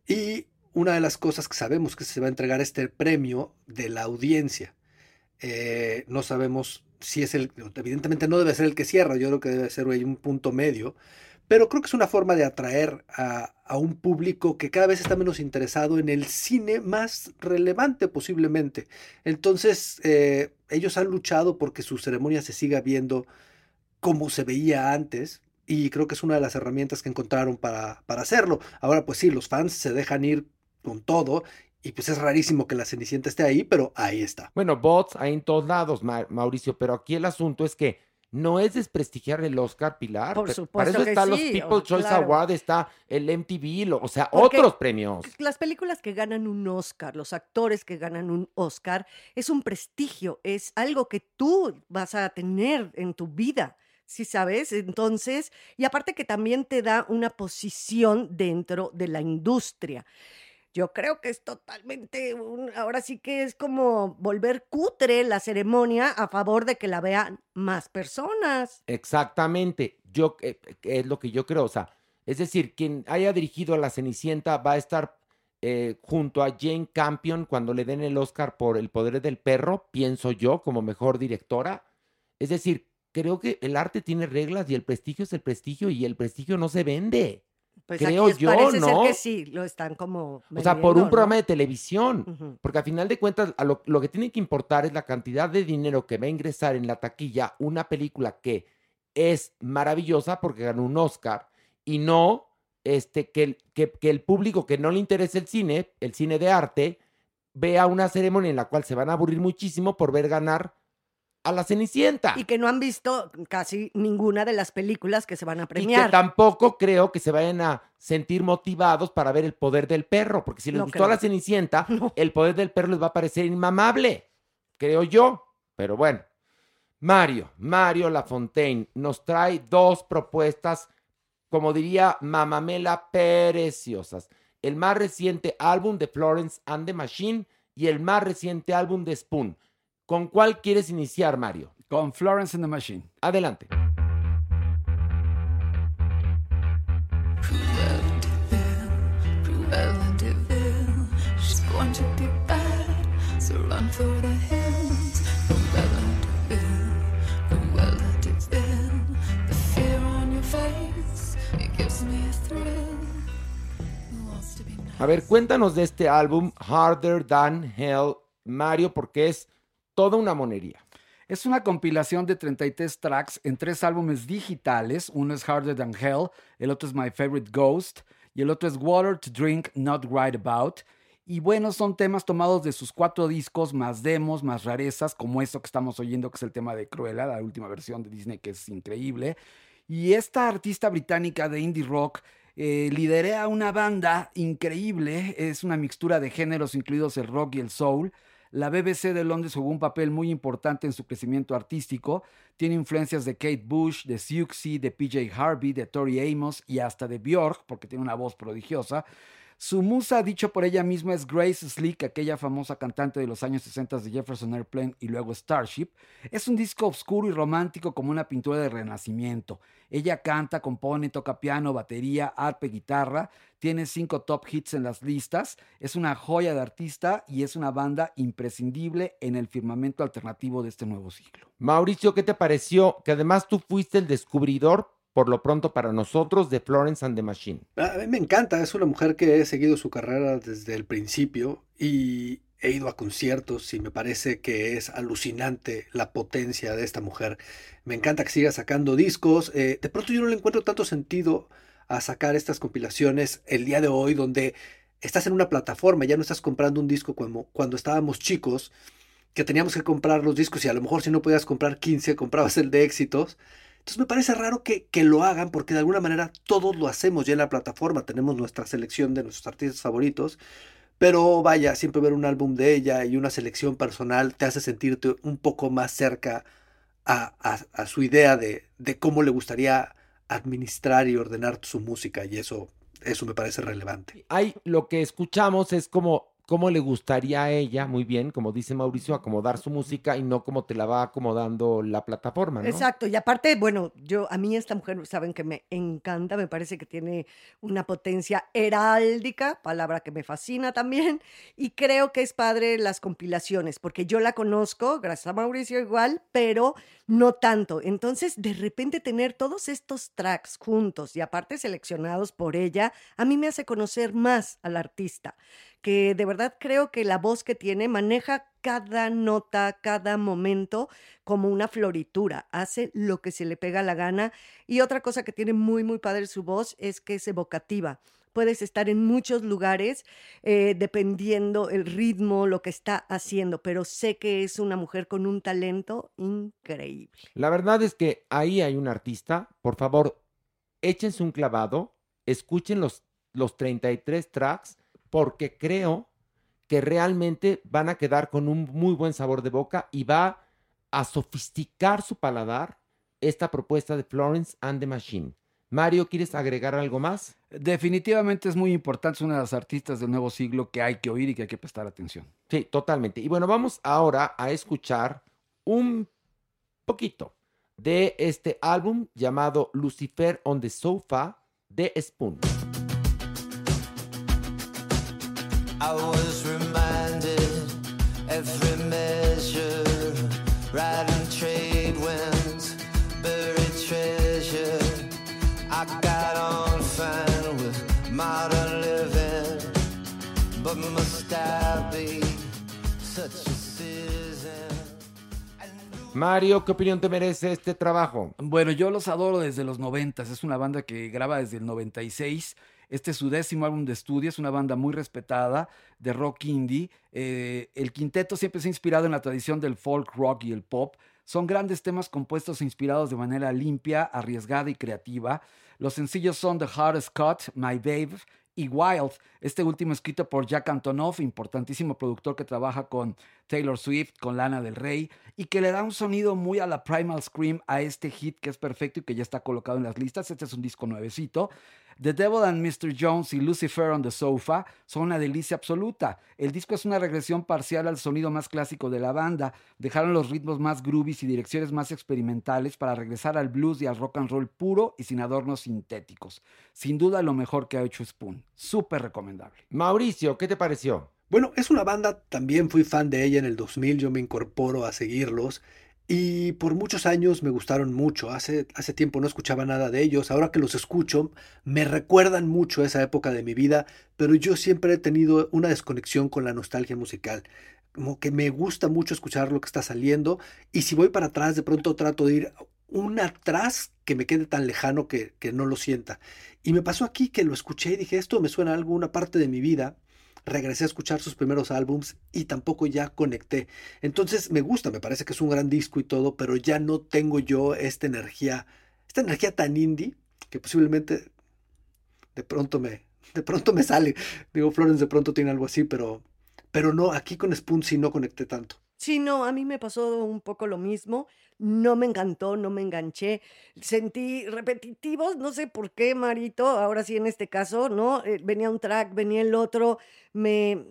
Y una de las cosas que sabemos que se va a entregar este premio de la audiencia. Eh, no sabemos si es el, evidentemente no debe ser el que cierra, yo creo que debe ser un punto medio, pero creo que es una forma de atraer a, a un público que cada vez está menos interesado en el cine más relevante posiblemente. Entonces, eh, ellos han luchado porque su ceremonia se siga viendo como se veía antes. Y creo que es una de las herramientas que encontraron para, para hacerlo. Ahora, pues sí, los fans se dejan ir con todo. Y pues es rarísimo que la Cenicienta esté ahí, pero ahí está. Bueno, bots hay en todos lados, Ma- Mauricio, pero aquí el asunto es que no es desprestigiar el Oscar, Pilar. Por supuesto Para eso están los sí, People o- Choice claro. Award, está el MTV, lo- o sea, Porque otros premios. Las películas que ganan un Oscar, los actores que ganan un Oscar, es un prestigio, es algo que tú vas a tener en tu vida. ¿Sí sabes? Entonces, y aparte que también te da una posición dentro de la industria. Yo creo que es totalmente, un- ahora sí que es como volver cutre la ceremonia a favor de que la vean más personas. Exactamente, yo eh, eh, es lo que yo creo, o sea, es decir, quien haya dirigido a la Cenicienta va a estar eh, junto a Jane Campion cuando le den el Oscar por El poder del perro, pienso yo, como mejor directora. Es decir, creo que el arte tiene reglas y el prestigio es el prestigio y el prestigio no se vende. Pues creo aquí es- yo, parece ¿no? ser que sí, lo están como O sea, por un programa de televisión. Porque a final de cuentas, a lo, lo que tiene que importar es la cantidad de dinero que va a ingresar en la taquilla una película que es maravillosa porque ganó un Oscar y no este, que, el- que, que el público que no le interesa el cine, el cine de arte, vea una ceremonia en la cual se van a aburrir muchísimo por ver ganar a la Cenicienta. Y que no han visto casi ninguna de las películas que se van a Y que premiar. tampoco creo que se vayan a sentir motivados para ver el poder del perro, porque si les No gustó a la. Cenicienta, *laughs* el poder del perro les va a parecer inmamable, creo yo. Pero bueno, Mario, Mario Lafontaine nos trae dos propuestas, como diría Mamamela, preciosas. El más reciente álbum de Florence and the Machine y el más reciente álbum de Spoon. ¿Con cuál quieres iniciar, Mario? Con Florence and the Machine. Adelante. A ver, cuéntanos de este álbum Harder Than Hell, Mario, porque es toda una monería. Es una compilación de 33 tracks en tres álbumes digitales. Uno es Harder Than Hell, el otro es My Favorite Ghost y el otro es Water to Drink, Not Right About. Y bueno, son temas tomados de sus cuatro discos, más demos, más rarezas, como esto que estamos oyendo, que es el tema de Cruella, la última versión de Disney, que es increíble. Y esta artista británica de indie rock eh, lidera una banda increíble, es una mixtura de géneros, incluidos el rock y el soul. La BBC de Londres jugó un papel muy importante en su crecimiento artístico. Tiene influencias de Kate Bush, de Siouxsie, de PJ Harvey, de Tori Amos y hasta de Björk, porque tiene una voz prodigiosa. Su musa, dicho por ella misma, es Grace Slick, aquella famosa cantante de los años 60 de Jefferson Airplane y luego Starship. Es un disco oscuro y romántico como una pintura de renacimiento. Ella canta, compone, toca piano, batería, arpe, guitarra. Tiene cinco top hits en las listas. Es una joya de artista y es una banda imprescindible en el firmamento alternativo de este nuevo siglo. Mauricio, ¿qué te pareció? Que además tú fuiste el descubridor por lo pronto para nosotros de Florence and the Machine. A mí me encanta, es una mujer que he seguido su carrera desde el principio y he ido a conciertos y me parece que es alucinante la potencia de esta mujer. Me encanta que siga sacando discos. Eh, de pronto yo no le encuentro tanto sentido a sacar estas compilaciones el día de hoy donde estás en una plataforma, ya no estás comprando un disco como cuando estábamos chicos, que teníamos que comprar los discos y a lo mejor si no podías comprar 15, comprabas el de éxitos. Entonces me parece raro que, que, lo hagan porque de alguna manera todos lo hacemos ya en la plataforma, tenemos nuestra selección de nuestros artistas favoritos, pero vaya, siempre ver un álbum de ella y una selección personal te hace sentirte un poco más cerca a, a, su idea de, de, cómo le gustaría administrar y ordenar su música y eso, eso me parece relevante. Hay, lo que escuchamos es como cómo le gustaría a ella, muy bien, como dice Mauricio, acomodar su música y no como te la va acomodando la plataforma, ¿no? Exacto, y aparte, bueno, yo a mí esta mujer saben que me encanta, me parece que tiene una potencia heráldica, palabra que me fascina también, y creo que es padre las compilaciones, porque yo la conozco, gracias a Mauricio igual, pero no tanto. Entonces, de repente tener todos estos tracks juntos y aparte seleccionados por ella, a mí me hace conocer más al artista que de verdad creo que la voz que tiene maneja cada nota, cada momento como una floritura, hace lo que se le pega la gana. Y otra cosa que tiene muy, muy padre su voz es que es evocativa. Puedes estar en muchos lugares eh, dependiendo el ritmo, lo que está haciendo, pero sé que es una mujer con un talento increíble. La verdad es que ahí hay un artista. Por favor, échense un clavado, escuchen los, los 33 tracks porque creo que realmente van a quedar con un muy buen sabor de boca y va a sofisticar su paladar esta propuesta de Florence and the Machine. Mario, ¿quieres agregar algo más? Definitivamente es muy importante, es una de las artistas del nuevo siglo que hay que oír y que hay que prestar atención. Sí, totalmente. Y bueno, vamos ahora a escuchar un poquito de este álbum llamado Lucifer on the Sofa de Spoon. I was reminded every measure, riding trade winds, buried treasure. I got on fine with modern living, but must I be such a citizen? Mario, ¿qué opinión te merece este trabajo? Bueno, yo los adoro desde los noventas. Es una banda que graba desde el 96. Este es su décimo álbum de estudio, es una banda muy respetada de rock indie. Eh, el quinteto siempre se ha inspirado en la tradición del folk rock y el pop. Son grandes temas compuestos e inspirados de manera limpia, arriesgada y creativa. Los sencillos son The Hardest Cut, My Babe y Wild, este último escrito por Jack Antonoff, importantísimo productor que trabaja con Taylor Swift, con Lana del Rey, y que le da un sonido muy a la Primal Scream a este hit que es perfecto y que ya está colocado en las listas. Este es un disco nuevecito. The Devil and Mr. Jones y Lucifer on the Sofa son una delicia absoluta. El disco es una regresión parcial al sonido más clásico de la banda. Dejaron los ritmos más groovies y direcciones más experimentales para regresar al blues y al rock and roll puro y sin adornos sintéticos. Sin duda lo mejor que ha hecho Spoon. Súper recomendable. Mauricio, ¿qué te pareció? Bueno, es una banda, también fui fan de ella en el 2000, yo me incorporo a seguirlos. Y por muchos años me gustaron mucho. Hace, hace tiempo no escuchaba nada de ellos. Ahora que los escucho, me recuerdan mucho esa época de mi vida, pero yo siempre he tenido una desconexión con la nostalgia musical. Como que me gusta mucho escuchar lo que está saliendo. Y si voy para atrás, de pronto trato de ir un atrás que me quede tan lejano que, que no lo sienta. Y me pasó aquí que lo escuché y dije, esto me suena a alguna parte de mi vida regresé a escuchar sus primeros álbums y tampoco ya conecté. Entonces me gusta, me parece que es un gran disco y todo, pero ya no tengo yo esta energía, esta energía tan indie que posiblemente de pronto me, de pronto me sale. Digo, Florence de pronto tiene algo así, pero, pero no, aquí con Spoon sí no conecté tanto. Sí, no, a mí me pasó un poco lo mismo. No me encantó, no me enganché. Sentí repetitivos, no sé por qué, Marito. Ahora sí, en este caso, ¿no? Eh, venía un track, venía el otro. Me,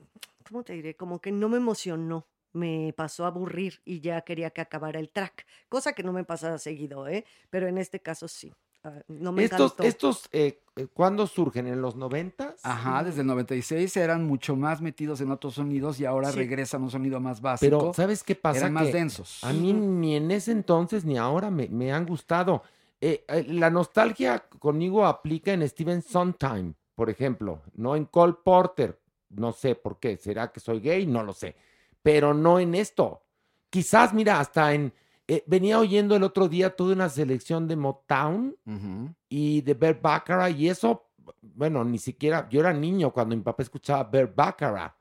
¿cómo te diré? Como que no me emocionó. Me pasó a aburrir y ya quería que acabara el track. Cosa que no me pasa seguido, ¿eh? Pero en este caso sí. Ah, no me Estos, encantó. estos eh, eh, ¿cuándo surgen? ¿En los noventas? Ajá, desde el 96 eran mucho más metidos en otros sonidos y ahora Sí. regresan a un sonido más básico. Pero, ¿sabes qué pasa? Eran más Que densos. A mí ni en ese entonces ni ahora me, me han gustado. Eh, eh, la nostalgia conmigo aplica en Steven Sondheim, por ejemplo, no en Cole Porter. No sé por qué. ¿Será que soy gay? No lo sé. Pero no en esto. Quizás, mira, hasta en... eh, venía oyendo el otro día toda una selección de Motown Ujú. y de Bert Baccarat y eso, bueno, ni siquiera, yo era niño cuando mi papá escuchaba Bert Baccarat.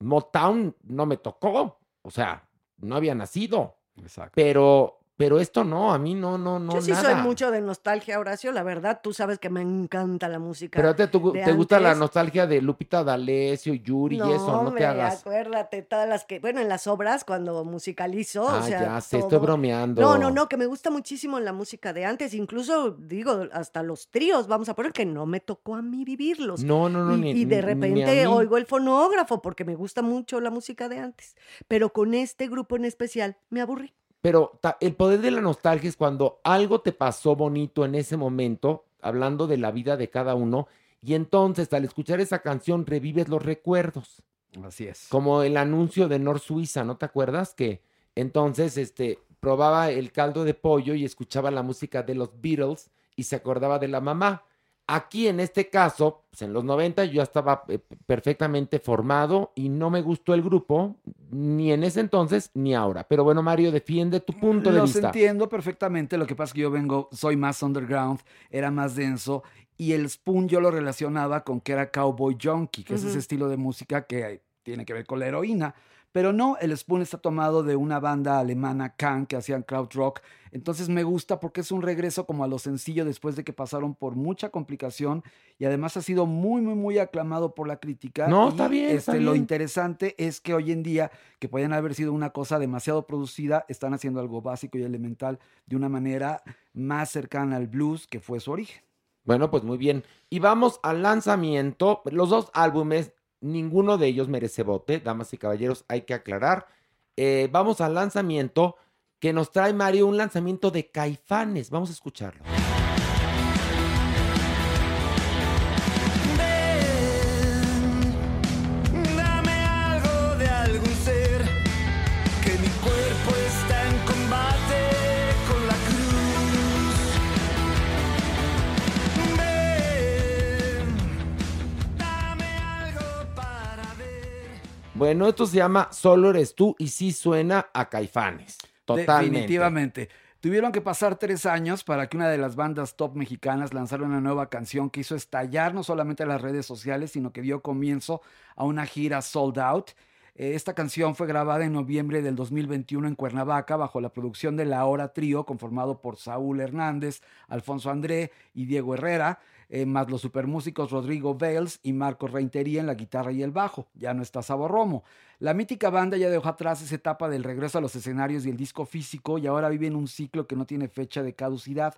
Motown no me tocó, o sea, no había nacido, Exacto. pero, pero esto no, a mí no, no, no, Yo sí nada. soy mucho de nostalgia, Horacio, la verdad. Tú sabes que me encanta la música. Pero te, te gusta la nostalgia de Lupita D'Alessio, Yuri y eso, no te hombre, hagas. acuérdate, todas las que, bueno, en las obras, cuando musicalizo, Ah, o sea, ya sé, estoy bromeando. No, no, no, que me gusta muchísimo la música de antes, incluso, digo, hasta los tríos, vamos a poner que no me tocó a mí vivirlos. No, no, no, y, ni- y de repente oigo el fonógrafo porque me gusta mucho la música de antes, pero con este grupo en especial me aburrí. Pero ta- el poder de la nostalgia es cuando algo te pasó bonito en ese momento, hablando de la vida de cada uno, y entonces al escuchar esa canción revives los recuerdos. Así es. Como el anuncio de Nor Suiza, ¿no te acuerdas? Que entonces este, probaba el caldo de pollo y escuchaba la música de los Beatles y se acordaba de la mamá. Aquí en este caso, pues en los 90 yo ya estaba eh, perfectamente formado y no me gustó el grupo, ni en ese entonces ni ahora. Pero bueno, Mario, defiende tu punto de Los vista. entiendo perfectamente. Lo que pasa es que yo vengo, soy más underground, era más denso. Y el spoon yo lo relacionaba con que era cowboy junkie, que es ese estilo de música que tiene que ver con la heroína. Pero no, el spoon está tomado de una banda alemana, Can, que hacían crowd rock. Entonces me gusta porque es un regreso como a lo sencillo después de que pasaron por mucha complicación y además ha sido muy, muy, muy aclamado por la crítica. No, Y, está bien, está este, Lo bien. interesante es que hoy en día, que podían haber sido una cosa demasiado producida, están haciendo algo básico y elemental de una manera más cercana al blues que fue su origen. Bueno, pues muy bien. Y vamos al lanzamiento. Los dos álbumes, ninguno de ellos merece bote, damas y caballeros, hay que aclarar. Eh, vamos al lanzamiento que nos trae Mario, un lanzamiento de Caifanes. Vamos a escucharlo. Bueno, esto se llama Solo eres tú y sí suena a Caifanes. Totalmente. Definitivamente. Tuvieron que pasar tres años para que una de las bandas top mexicanas lanzara una nueva canción que hizo estallar no solamente las redes sociales, sino que dio comienzo a una gira sold out. Eh, Esta canción fue grabada en noviembre del 2021 en Cuernavaca bajo la producción de La Hora Trío, conformado por Saúl Hernández, Alfonso André y Diego Herrera, eh, más los supermúsicos Rodrigo Bales y Marcos Reintería en la guitarra y el bajo. Ya no está Sabo Romo. La mítica banda ya dejó atrás esa etapa del regreso a los escenarios y el disco físico y ahora vive en un ciclo que no tiene fecha de caducidad.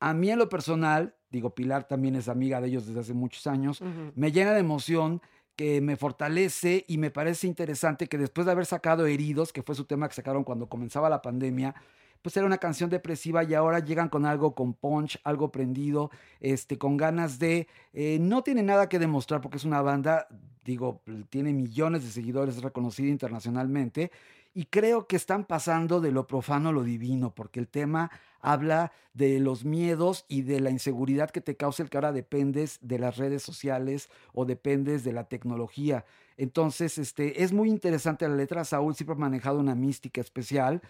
A mí en lo personal, digo, Pilar también es amiga de ellos desde hace muchos años, me llena de emoción que me fortalece y me parece interesante que después de haber sacado Heridos, que fue su tema que sacaron cuando comenzaba la pandemia, pues era una canción depresiva y ahora llegan con algo con punch, algo prendido, este, con ganas de... eh, no tiene nada que demostrar porque es una banda, digo, tiene millones de seguidores, es reconocida internacionalmente y creo que están pasando de lo profano a lo divino porque el tema habla de los miedos y de la inseguridad que te causa el que ahora dependes de las redes sociales o dependes de la tecnología. Entonces, este, es muy interesante la letra. Saúl siempre ha manejado una mística especial.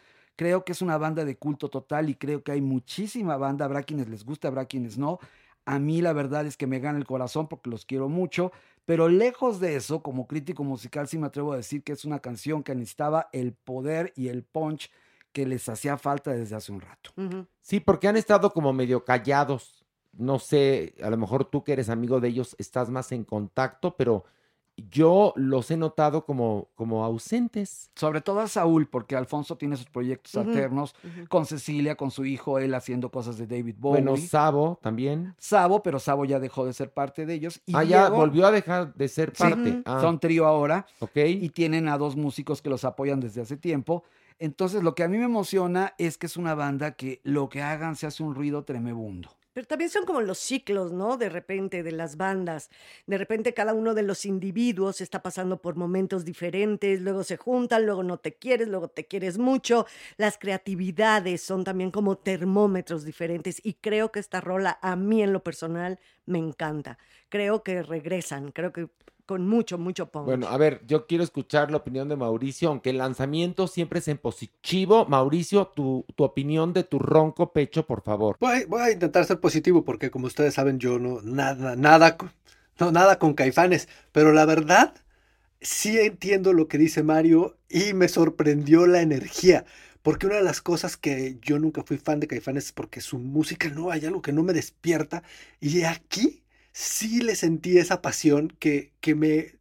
Creo que es una banda de culto total y creo que hay muchísima banda. Habrá quienes les guste, habrá quienes no. A mí la verdad es que me gana el corazón porque los quiero mucho. Pero lejos de eso, como crítico musical, sí me atrevo a decir que es una canción que necesitaba el poder y el punch que les hacía falta desde hace un rato. Sí, porque han estado como medio callados. No sé, a lo mejor tú que eres amigo de ellos estás más en contacto, pero yo los he notado como, como ausentes. Sobre todo a Saúl, porque Alfonso tiene sus proyectos alternos con Cecilia, con su hijo, él haciendo cosas de David Bowie. Bueno, Sabo también. Sabo, pero Sabo ya dejó de ser parte de ellos. Y ah, ya Diego- volvió a dejar de ser Sí, parte. Ah, Son trío ahora. ok. Y tienen a dos músicos que los apoyan desde hace tiempo. Entonces, lo que a mí me emociona es que es una banda que lo que hagan se hace un ruido tremebundo. Pero también son como los ciclos, ¿no? De repente de las bandas. De repente cada uno de los individuos está pasando por momentos diferentes, luego se juntan, luego no te quieres, luego te quieres mucho. Las creatividades son también como termómetros diferentes y creo que esta rola a mí en lo personal me encanta. Creo que regresan, creo que con mucho, mucho punch. Bueno, a ver, yo quiero escuchar la opinión de Mauricio, aunque el lanzamiento siempre es en positivo. Mauricio, tu, tu opinión de tu ronco pecho, por favor. Voy, voy a intentar ser positivo porque como ustedes saben yo no nada nada con- no nada con Caifanes, pero la verdad sí entiendo lo que dice Mario y me sorprendió la energía, porque una de las cosas que yo nunca fui fan de Caifanes es porque su música no hay algo que no me despierta y aquí sí le sentí esa pasión que que me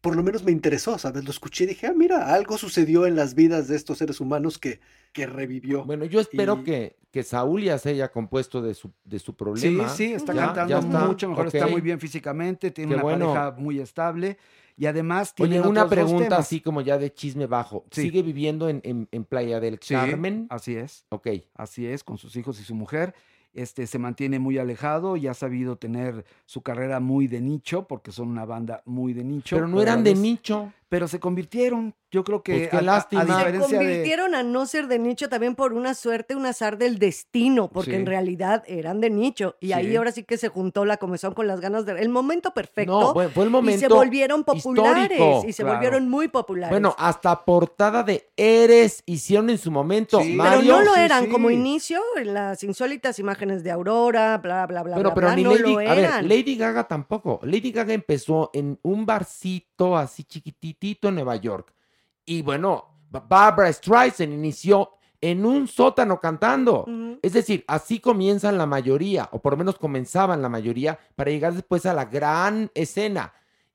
por lo menos me interesó, ¿sabes? Lo escuché y dije, ah, mira, algo sucedió en las vidas de estos seres humanos que, que revivió. Bueno, yo espero Y- que, que Saúl ya se haya compuesto de su, de su Sí, problema. sí, está Ya- cantando ya está, mucho mejor, está muy bien físicamente, tiene Qué una bueno. pareja muy estable y además Oye, tiene una pregunta así como ya de chisme bajo. Sí. ¿Sigue viviendo en, en- en Playa del Sí, Carmen? así es. Ok. Así es, con sus hijos y su mujer. Este se mantiene muy alejado y ha sabido tener su carrera muy de nicho, porque son una banda muy de nicho. Pero no eran de nicho. Pero se convirtieron. Yo creo que Pues qué a- lástima. a, Se Se diferencia de convirtieron a no ser de nicho también por una suerte, un azar del destino, porque Sí. en realidad eran de nicho. Y ahí Sí. ahora sí que se juntó la comezón con las ganas de... El momento perfecto. No, fue, fue el momento y se volvieron populares. histórico. Y se Claro. volvieron muy populares. Bueno, hasta portada de Eres hicieron en su momento. Sí. pero Mario. no lo eran sí. como inicio en las insólitas imágenes de Aurora, bla, bla, bla, Pero, bla, pero bla, ni no Lady, lo a ver, eran. Lady Gaga tampoco. Lady Gaga empezó en un barcito así en Nueva York. Y bueno, Ba- Barbara Streisand inició en un sótano cantando. Es decir, así comienzan la mayoría, o por lo menos comenzaban la mayoría, para llegar después a la gran escena.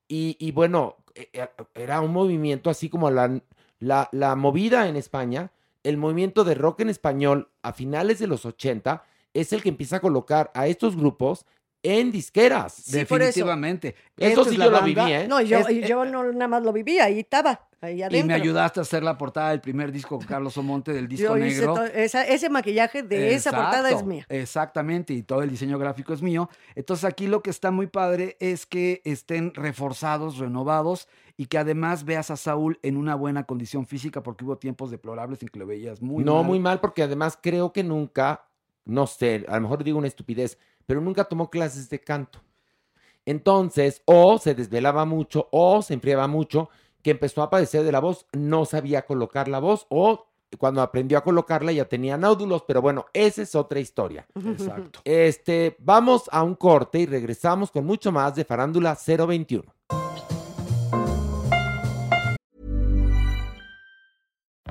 Y, y bueno, e- e- era un movimiento así como la, la, la movida en España, el movimiento de rock en español a finales de los 80 es el que empieza a colocar a estos grupos en disqueras. Sí, por eso. definitivamente. Eso sí es la yo lo viví, ¿eh? No, yo, Es- yo no nada más lo vivía, ahí estaba, ahí Y me ayudaste a hacer la portada del primer disco con Carlos Omonte del disco Yo hice negro. esa- ese maquillaje de esa portada es mía. Exactamente, y todo el diseño gráfico es mío. Entonces aquí lo que está muy padre es que estén reforzados, renovados y que además veas a Saúl en una buena condición física porque hubo tiempos deplorables en que lo veías muy no, mal. muy mal, porque además creo que nunca, no sé, a lo mejor digo una estupidez, pero nunca tomó clases de canto. Entonces, o se desvelaba mucho, o se enfriaba mucho, que empezó a padecer de la voz, no sabía colocar la voz, o cuando aprendió a colocarla ya tenía nódulos, pero bueno, esa es otra historia. Exacto. Este, vamos a un corte y regresamos con mucho más de Farándula 021.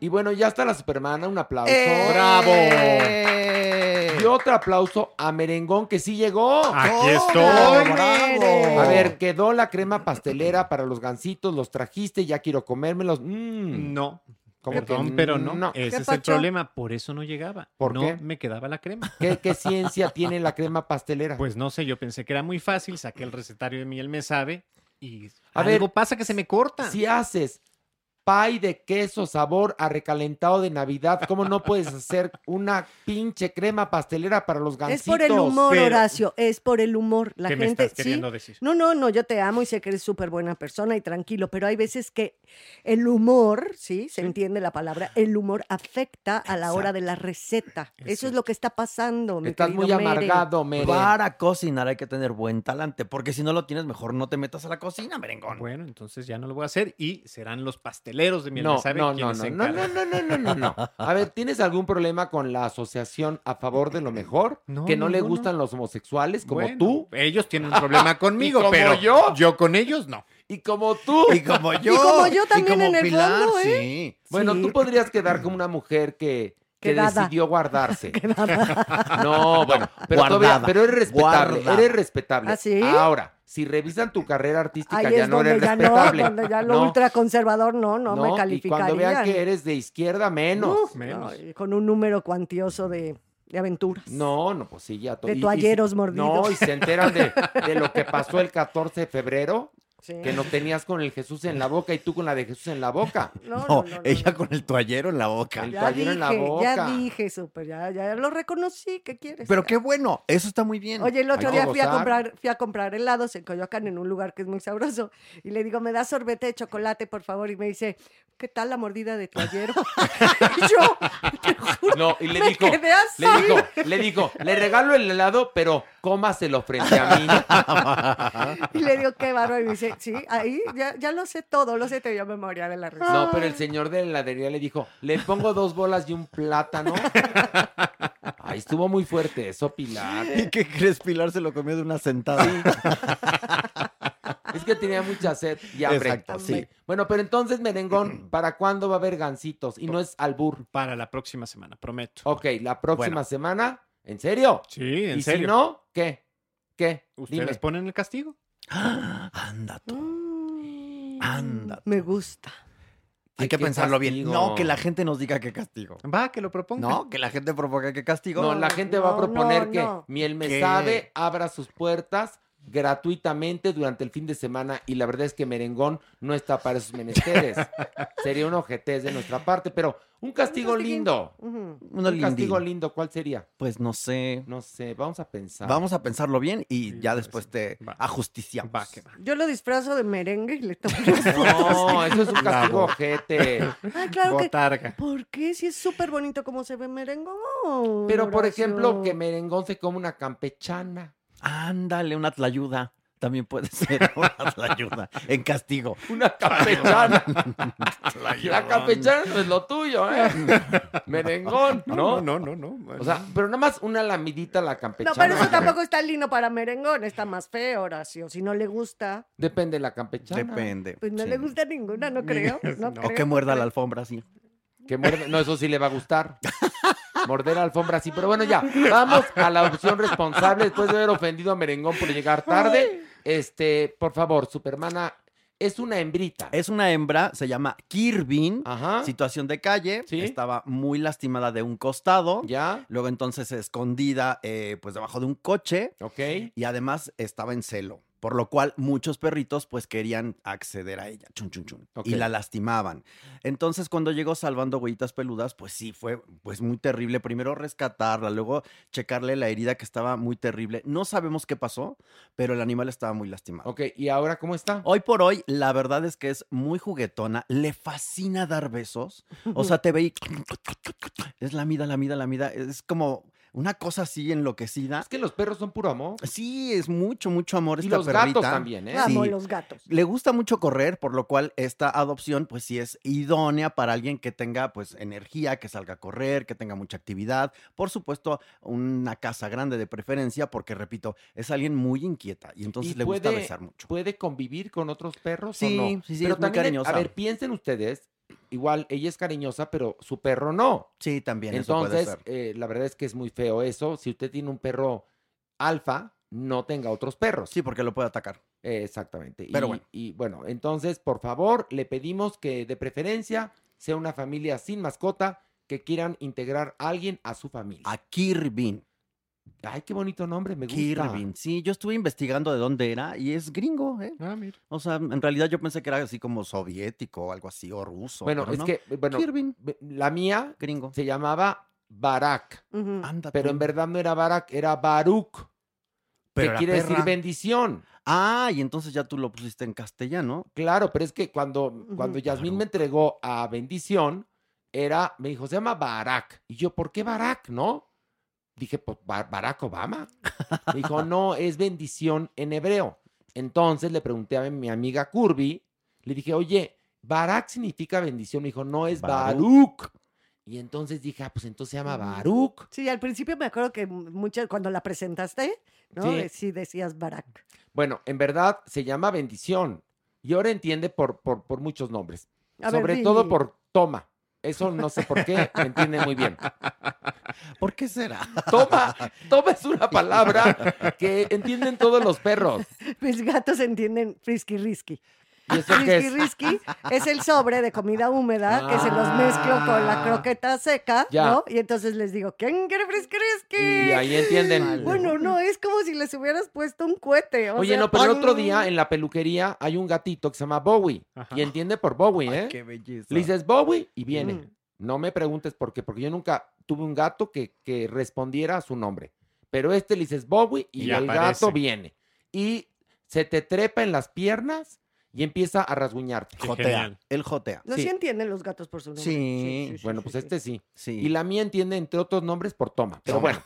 Y bueno, ya está la Supermana, un aplauso. ¡Eh! Y otro aplauso a Merengón que sí llegó. Aquí estoy. A ver, quedó la crema pastelera para los gansitos, los trajiste, ya quiero comérmelos. Mm. No. ¿Cómo Perdón, que pero no. no? Ese ¿Qué es el problema. Por eso no llegaba. ¿Por no qué? me quedaba la crema. ¿Qué, qué ciencia *laughs* tiene la crema pastelera? Pues no sé, yo pensé que era muy fácil. Saqué el recetario de miel me sabe y A algo ver, pasa que se me corta. Si haces pie de queso sabor a recalentado de Navidad, ¿cómo no puedes hacer una pinche crema pastelera para los Es gansitos? por el humor, Pero- Horacio, es por el humor. La ¿Qué me gente, estás queriendo sí. decir? No, no, no, yo te amo y sé que eres súper buena persona y tranquilo, pero hay veces que el humor, ¿sí? Se entiende la palabra, el humor afecta a la hora de la receta. Eso es lo que está pasando, mi Estás muy Mere. amargado, Mere. Para cocinar hay que tener buen talante, porque si no lo tienes, mejor no te metas a la cocina, merengón. Bueno, entonces ya no lo voy a hacer y serán los pasteleros de miel No, no, no, no, no, no, no, no, no, no, no. A ver, ¿tienes algún problema con la asociación a favor de lo mejor? No, ¿Que no le gustan los homosexuales como Bueno, tú? Ellos tienen un problema *laughs* conmigo, ¿Y como pero yo? yo con ellos no. Y como tú. *laughs* *laughs* Y como yo. Y como yo también como en el Pilar, fondo, ¿eh? sí. Bueno, Sí. tú podrías quedar *clears throat* como una mujer que, que Quedada. decidió guardarse. *laughs* *laughs* No, bueno, pero, todavía, pero eres respetable, Guarda. eres respetable. ¿Ah, sí? Ahora, si revisan tu carrera artística, Ahí ya es no donde eres ya no, respetable. donde ya lo No, ultraconservador no, no, me no. Y cuando vean que eres de izquierda, menos. No, con un número cuantioso de, de aventuras. No, no, pues sí, ya. to- De y- y- toalleros No, mordidos. y se enteran de, de lo que pasó el 14 de febrero, Sí. que no tenías con el Jesús en la boca y tú con la de Jesús en la boca. *laughs* No, No, ella con el toallero en la boca. El Ya toallero dije, en la boca. ya dije, súper, ya, ya lo reconocí, ¿qué quieres? Pero qué bueno, eso está muy bien. Oye, el otro Hay día fui a comprar, fui a comprar helados en Coyoacán en un lugar que es muy sabroso y le digo, me da sorbete de chocolate, por favor, y me dice, ¿qué tal la mordida de toallero? *laughs* *laughs* y yo, te juro, No, y le me dijo, quedé así. le dijo, le dijo, le regalo el helado, pero cómaselo frente a mí. Y le digo, qué bárbaro. Y me dice, sí, ahí ya, ya lo sé todo, lo sé todo. Yo me moría de la risa. No, pero el señor de la heladería le dijo, le pongo dos bolas y un plátano. *laughs* Ay, estuvo muy fuerte eso, Pilar. ¿Y qué crees? Pilar se lo comió de una sentada. *laughs* Es que tenía mucha sed y hambre. Exacto, sí. Bueno, pero entonces, merengón, ¿para cuándo va a haber gancitos? Y no es albur. Para la próxima semana, prometo. Ok, la próxima Bueno. semana. ¿En serio? Sí, en ¿Y serio. si no? ¿Qué? ¿Qué? ¿Ustedes Dime. ponen el castigo? Anda tú. Anda. Mm, Me gusta. Hay que qué pensarlo bien. castigo? No, que la gente nos diga qué castigo. Va, que lo proponga. No, que la gente proponga qué castigo. No, la gente va a no, proponer no, que no. Miel Me ¿Qué? Sabe abra sus puertas gratuitamente durante el fin de semana y la verdad es que Merengón no está para esos menesteres. *laughs* Sería un ojetez de nuestra parte, pero un castigo lindo. Un castigo lindo, ¿cuál sería? Pues no sé. No sé, vamos a pensar. Vamos a pensarlo bien y ya después te va. ajusticiamos. Va, que va. Yo lo disfrazo de merengue y le tomo *laughs* No, eso es un castigo ojete. Ah, claro que. Botarga. ¿Por qué? Si es súper bonito como se ve merengón. Pero, por ejemplo, que Merengón se come una campechana. Ándale, una tlayuda. También puede *laughs* ser una tlayuda. En castigo. Una campechana. *laughs* La campechana no es lo tuyo, ¿eh? *laughs* Merengón, ¿no? No, no, no. no. O sea, pero nada más una lamidita a la No, campechana. pero eso tampoco está lindo para merengón, está más feo, Horacio. Si no le gusta, Depende de la campechana. Depende. pues no sí. le gusta ninguna, no creo. No O creo, que no muerda la alfombra así. Que muerde- No, eso sí le va a gustar. Morder la alfombra sí. Pero bueno, ya. Vamos a la opción responsable después de haber ofendido a Merengón por llegar tarde. Este, por favor, Supermana, es una hembrita. Es una hembra, se llama Kirvin. Ajá. Situación de calle. Sí. Estaba muy lastimada de un costado. ¿Ya? Luego entonces escondida eh, pues debajo de un coche. Ok. Y además estaba en celo. Por lo cual muchos perritos pues querían acceder a ella, chun, chun, chun, y la lastimaban. Entonces cuando llegó salvando huellitas peludas, pues sí, fue pues muy terrible. Primero rescatarla, luego checarle la herida que estaba muy terrible. No sabemos qué pasó, pero el animal estaba muy lastimado. Ok, ¿y ahora cómo está? Hoy por hoy, la verdad es que es muy juguetona, le fascina dar besos. O sea, te ve y *laughs* es la mida, la mida, la mida. Es como una cosa así enloquecida. Es que los perros son puro amor. Sí, es mucho, mucho amor Y esta los perrita. gatos también, ¿eh? Amo Sí. los gatos. Le gusta mucho correr, por lo cual esta adopción, pues sí es idónea para alguien que tenga, pues, energía, que salga a correr, que tenga mucha actividad. Por supuesto, una casa grande de preferencia, porque repito, es alguien muy inquieta y entonces ¿Y le gusta besar mucho. ¿Puede convivir con otros perros Sí, o no? sí, sí, pero es muy también, cariñosa. A ver, piensen ustedes, igual ella es cariñosa, pero su perro no. Sí, también eso puede Entonces, ser. eh, la verdad es que es muy feo eso. Si usted tiene un perro alfa, no tenga otros perros. Sí, porque lo puede atacar. Eh, exactamente. Pero y, bueno. y bueno, entonces, por favor, le pedimos que de preferencia sea una familia sin mascota que quieran integrar a alguien a su familia. A Kirby. Ay, qué bonito nombre, me gusta. Kirby. Sí, yo estuve investigando de dónde era y es gringo, ¿eh? Ah, mira. O sea, en realidad yo pensé que era así como soviético o algo así, o ruso. Bueno, pero es no. que, bueno, Kirby. ve- la mía Gringo. se llamaba Barak. Ándate. pero en verdad no era Barak, era Baruch, Pero que quiere decir bendición. Ah, y entonces ya tú lo pusiste en castellano. Claro, pero es que cuando, cuando. Yasmín me entregó a bendición, era, me dijo, se llama Barak. Y yo, ¿por qué Barak, no? Dije, pues Ba- Barack Obama. Me dijo, no, es bendición en hebreo. Entonces le pregunté a mi amiga Curvy, le dije, oye, Barak significa bendición. Me dijo, no, es Baruch. Y entonces dije, ah, pues entonces se llama Baruch. Sí, al principio me acuerdo que muchas, cuando la presentaste, ¿no? Sí. Eh, Sí, decías Barack. Bueno, en verdad se llama bendición. Y ahora entiende por, por, por muchos nombres. A Sobre todo por toma. Eso no sé por qué, me entiende muy bien. ¿Por qué será? Toma, toma es una palabra que entienden todos los perros. Mis gatos entienden frisky risky. ¿Y eso qué Frisky es? risky es el sobre de comida húmeda que se los mezclo con la Ah. croqueta seca, Ya. ¿no? Y entonces les digo, ¿quién quiere frisky risky? Y ahí entienden. Bueno, no, es como si les hubieras puesto un cohete. o Oye, sea, no, pero el otro día en la peluquería hay un gatito que se llama Bowie. Y entiende por Bowie, ¿eh? Qué belleza. Le dices Bowie y viene. Mm. No me preguntes por qué, porque yo nunca tuve un gato que, que respondiera a su nombre. Pero este le dices Bowie y, Y el aparece. gato viene. Y se te trepa en las piernas y empieza a rasguñarte. Qué Jotea. genial. El jotea. No, Sí. sí entienden los gatos por su nombre. Sí. Bueno, pues este sí. Sí. Y la mía entiende, entre otros nombres, por toma. Pero bueno,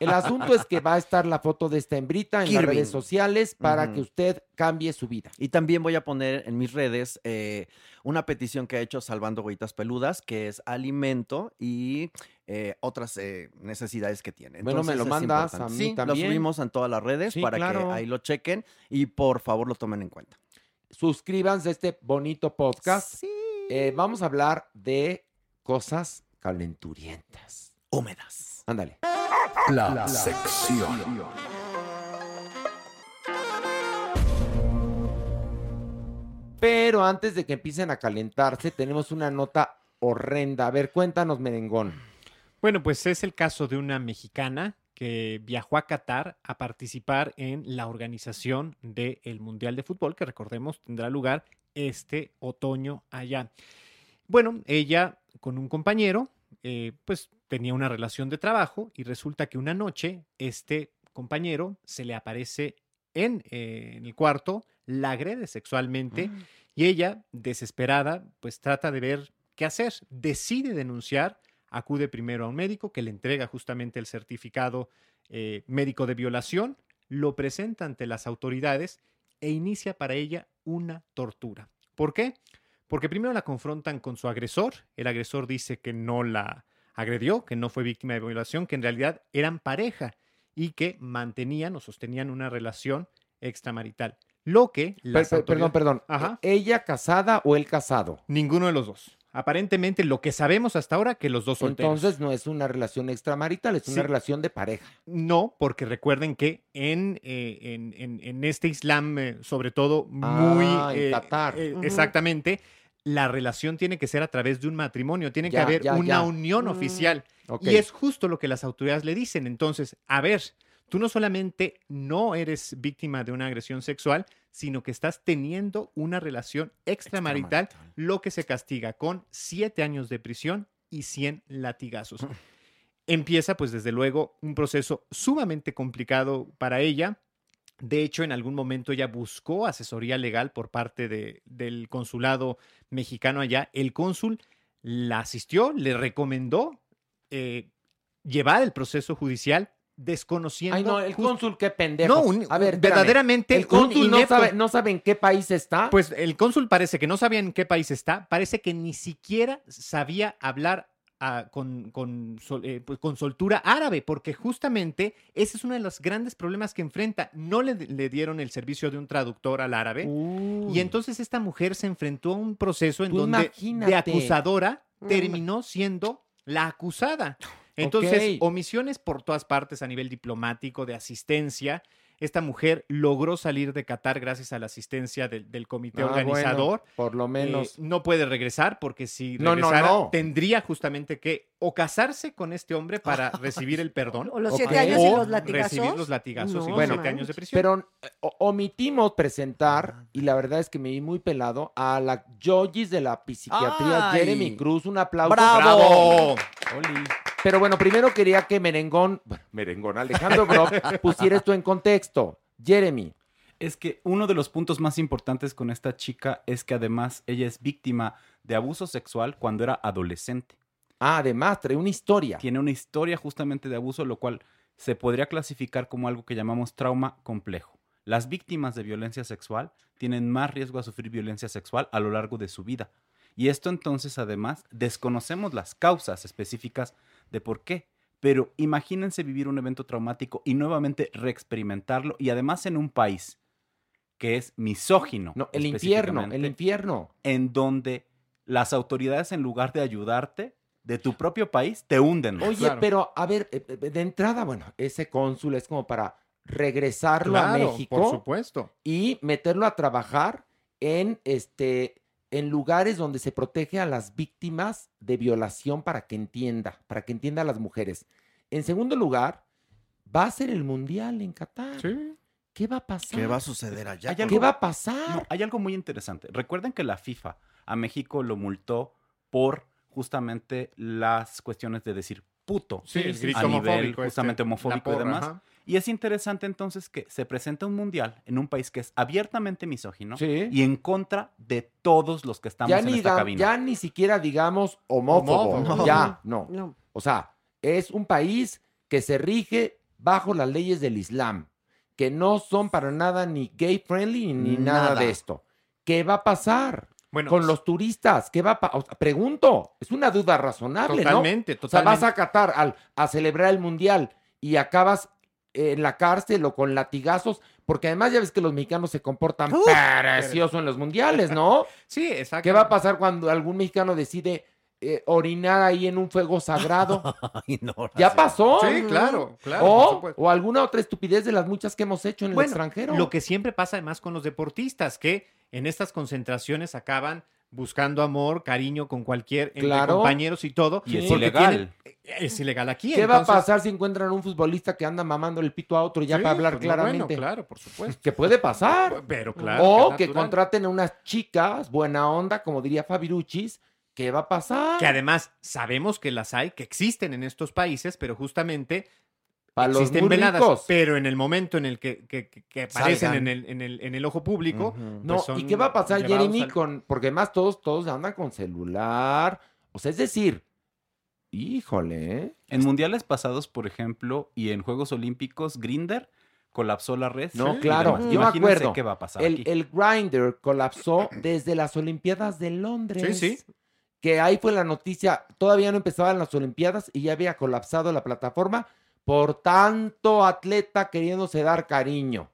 el asunto es que va a estar la foto de esta hembrita en las redes sociales para que usted cambie su vida. Y también voy a poner en mis redes eh, una petición que ha hecho Salvando Huellitas Peludas, que es alimento y eh, otras eh, necesidades que tiene. Bueno, me lo mandas a mí sí, también. lo subimos en todas las redes Sí, para claro. que ahí lo chequen y por favor lo tomen en cuenta. Suscríbanse a este bonito podcast. Eh, vamos a hablar de cosas calenturientas. Húmedas. Ándale. La sección. Pero antes de que empiecen a calentarse, tenemos una nota horrenda. A ver, cuéntanos, merengón. Bueno, pues es el caso de una mexicana que viajó a Qatar a participar en la organización del Mundial de Fútbol, que recordemos tendrá lugar este otoño allá. Bueno, ella con un compañero, eh, pues tenía una relación de trabajo y resulta que una noche este compañero se le aparece en, eh, en el cuarto, la agrede sexualmente y ella, desesperada, pues trata de ver qué hacer. Decide denunciar, acude primero a un médico que le entrega justamente el certificado eh, médico de violación, lo presenta ante las autoridades e inicia para ella una tortura. ¿Por qué? Porque primero la confrontan con su agresor, el agresor dice que no la agredió, que no fue víctima de violación, que en realidad eran pareja y que mantenían o sostenían una relación extramarital. Lo que las per- perdón, autoridades- perdón. Ajá. ¿Ella casada o él casado? Ninguno de los dos. Aparentemente, lo que sabemos hasta ahora, que los dos solteros. Entonces no es una relación extramarital, es una relación de pareja. No, porque recuerden que en, eh, en, en- en este Islam, eh, sobre todo muy... Ah, en eh, Qatar. eh. Exactamente, la relación tiene que ser a través de un matrimonio, tiene que haber ya, una ya. unión Mm, oficial. Y es justo lo que las autoridades le dicen. Entonces, a ver, tú no solamente no eres víctima de una agresión sexual, sino que estás teniendo una relación extramarital, lo que se castiga con siete años de prisión y 100 latigazos. Empieza, pues desde luego, un proceso sumamente complicado para ella. De hecho, en algún momento ella buscó asesoría legal por parte de- del consulado mexicano allá. El cónsul la asistió, le recomendó eh, llevar el proceso judicial desconociendo. Ay, no, el just- cónsul, qué pendejo. No, un- a ver, espérame. verdaderamente. El cónsul no sabe, no sabe en qué país está. Pues el cónsul parece que no sabía en qué país está, parece que ni siquiera sabía hablar ah, con, con, sol- eh, pues, con soltura árabe, porque justamente ese es uno de los grandes problemas que enfrenta. No le, le dieron el servicio de un traductor al árabe. Y entonces esta mujer se enfrentó a un proceso en Tú donde de acusadora Mm. terminó siendo la acusada. Entonces, omisiones por todas partes a nivel diplomático, de asistencia. Esta mujer logró salir de Qatar gracias a la asistencia del, del comité Ah, organizador. bueno, por lo menos. Eh, no puede regresar porque si No, no, regresara no. tendría justamente que o casarse con este hombre para *laughs* recibir el perdón. O los siete años y los latigazos. recibir los latigazos y No, los Bueno, siete años de prisión. Pero eh, omitimos presentar, y la verdad es que me vi muy pelado, a la Yogis de la psiquiatría, ¡Ay! Jeremy Cruz. Un aplauso. ¡Bravo! Oli. Pero bueno, primero quería que Merengón, bueno, Merengón, Alejandro Groff, *laughs* pusiera esto en contexto. Jeremy. Es que uno de los puntos más importantes con esta chica es que además ella es víctima de abuso sexual cuando era adolescente. Ah, además, trae una historia. Tiene una historia justamente de abuso, lo cual se podría clasificar como algo que llamamos trauma complejo. Las víctimas de violencia sexual tienen más riesgo a sufrir violencia sexual a lo largo de su vida. Y esto entonces además desconocemos las causas específicas de por qué. Pero imagínense vivir un evento traumático y nuevamente reexperimentarlo y además en un país que es misógino. No, el infierno, el infierno. En donde las autoridades en lugar de ayudarte de tu propio país te hunden. Oye, pero a ver, eh, eh, de entrada, bueno, ese cónsul es como para regresarlo a México. por supuesto. Y meterlo a trabajar en este en lugares donde se protege a las víctimas de violación para que entienda, para que entienda a las mujeres. En segundo lugar, va a ser el mundial en Qatar. ¿Qué va a pasar? ¿Qué va a suceder allá? Hay ¿Qué algo- va a pasar? No, hay algo muy interesante. Recuerden que la FIFA a México lo multó por justamente las cuestiones de decir puto. Sí, el grito a nivel homofóbico este, justamente homofóbico y demás. ajá. Y es interesante entonces que se presenta un mundial en un país que es abiertamente misógino Sí. y en contra de todos los que estamos ya, en ni esta da- cabina. ya ni siquiera digamos homófobo. Homófobo. Ya, no. No. O sea, es un país que se rige bajo las leyes del Islam, que no son para nada ni gay friendly ni nada, Nada. de esto. ¿Qué va a pasar? Bueno, con los turistas, ¿qué va a pasar? pregunto, es una duda razonable, Totalmente, ¿no? O sea, vas totalmente. a Qatar al, a celebrar el mundial y acabas en la cárcel o con latigazos, porque además ya ves que los mexicanos se comportan Uf. precioso en los mundiales, ¿no? *laughs* Sí, exacto. ¿Qué va a pasar cuando algún mexicano decide eh, orinar ahí en un fuego sagrado? *laughs* Ay, no, ¿Ya pasó? Sí, claro, claro, O, o alguna otra estupidez de las muchas que hemos hecho en el extranjero. Lo que siempre pasa además con los deportistas, que en estas concentraciones acaban buscando amor, cariño con cualquier entre Claro. compañeros y todo. Y es ilegal. tienen- es ilegal aquí. ¿Qué va a pasar si encuentran un futbolista que anda mamando el pito a otro ya Sí, para hablar pues, no, bueno, claramente? claro, por supuesto. Que puede pasar. Pero claro. o que natural. contraten a unas chicas buena onda, como diría Fabiruchis. ¿Qué va a pasar? Que además sabemos que las hay, que existen en estos países, pero justamente Para los existen muy ricos. Pero en el momento en el que, que- que- que aparecen en el, en, el, en el ojo público. No, pues son ¿y qué va a pasar, Jeremy? al- Con, porque además todos, todos andan con celular. O sea, es decir, híjole, ¿eh? En mundiales pasados, por ejemplo, y en Juegos Olímpicos, Grinder colapsó la red. No, claro, yo me acuerdo. qué va a pasar El, el Grinder colapsó desde las Olimpiadas de Londres. Sí, sí. Que ahí fue la noticia. Todavía no empezaban las Olimpiadas y ya había colapsado la plataforma por tanto atleta queriéndose dar cariño.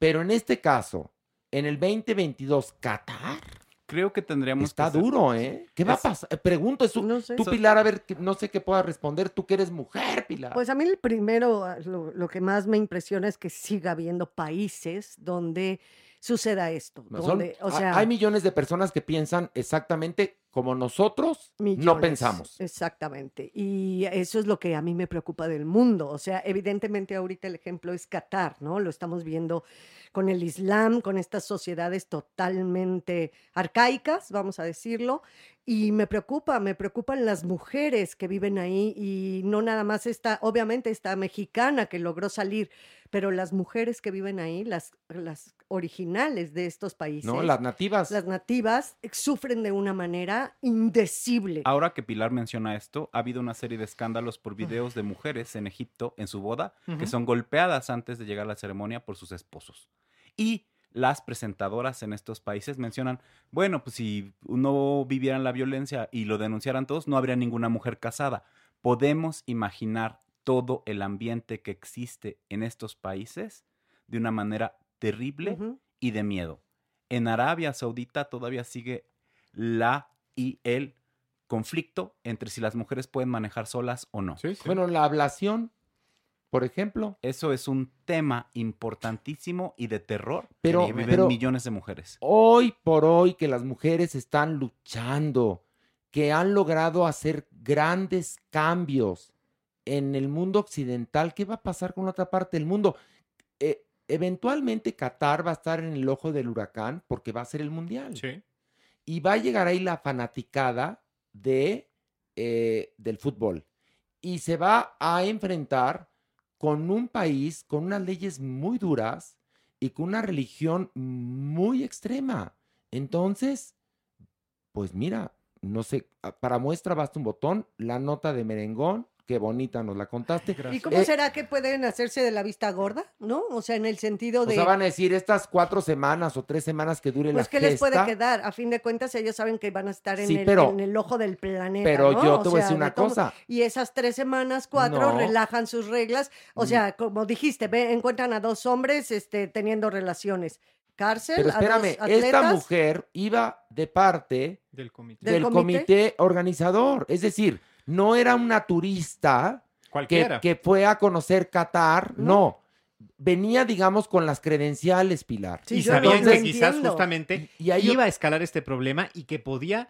Pero en este caso, en el 2022, Qatar Creo que tendríamos está que ser- duro, ¿eh? ¿Qué va a pasar? Eh, Pregunto, es un- No sé. tú, Pilar, a ver, no sé qué puedas responder. Tú que eres mujer, Pilar. Pues a mí el primero, lo, lo que más me impresiona es que siga habiendo países donde suceda esto. Donde, o sea, hay millones de personas que piensan exactamente como nosotros no pensamos. Exactamente. Y eso es lo que a mí me preocupa del mundo. O sea, evidentemente ahorita el ejemplo es Qatar, ¿no? Lo estamos viendo con el Islam, con estas sociedades totalmente arcaicas, vamos a decirlo. Y me preocupa, me preocupan las mujeres que viven ahí y no nada más esta, obviamente esta mexicana que logró salir, pero las mujeres que viven ahí, las, las originales de estos países. ¿No? Las nativas. Las nativas sufren de una manera indecible. Ahora que Pilar menciona esto, ha habido una serie de escándalos por videos de mujeres en Egipto en su boda que son golpeadas antes de llegar a la ceremonia por sus esposos. Y las presentadoras en estos países mencionan, bueno, pues si no vivieran la violencia y lo denunciaran todos, no habría ninguna mujer casada. Podemos imaginar todo el ambiente que existe en estos países de una manera terrible y de miedo. En Arabia Saudita todavía sigue la y el conflicto entre si las mujeres pueden manejar solas o no. Bueno, la ablación, por ejemplo. Eso es un tema importantísimo y de terror Pero- que viven pero- millones de mujeres. Hoy por hoy que las mujeres están luchando, que han logrado hacer grandes cambios en el mundo occidental, ¿qué va a pasar con la otra parte del mundo? Eh, eventualmente Qatar va a estar en el ojo del huracán porque va a ser el mundial. Y va a llegar ahí la fanaticada de, eh, del fútbol. Y se va a enfrentar con un país con unas leyes muy duras y con una religión muy extrema. Entonces, pues mira, no sé, para muestra basta un botón, la nota de merengón, qué bonita nos la contaste. ¿Y cómo Eh, será que pueden hacerse de la vista gorda? ¿No? O sea, en el sentido O de... sea, van a decir estas cuatro semanas o tres semanas que dure Pues, la ¿qué les puede quedar? A fin de cuentas, ellos saben que van a estar en, Sí, el, pero- en el ojo del planeta. pero ¿no? yo O te voy a decir una cosa. Y esas tres semanas, cuatro, No. relajan sus reglas. O Mm. sea, como dijiste, ve, encuentran a dos hombres este, teniendo relaciones. Cárcel, Pero a espérame, dos esta mujer iba de parte Del comité. del ¿Del comité? comité? organizador. Es decir, no era una turista que, Cualquiera. que fue a conocer Qatar, no. Venía, digamos, con las credenciales, Pilar. y sabían que quizás entiendo. justamente Y ahí- iba a escalar este problema y que podía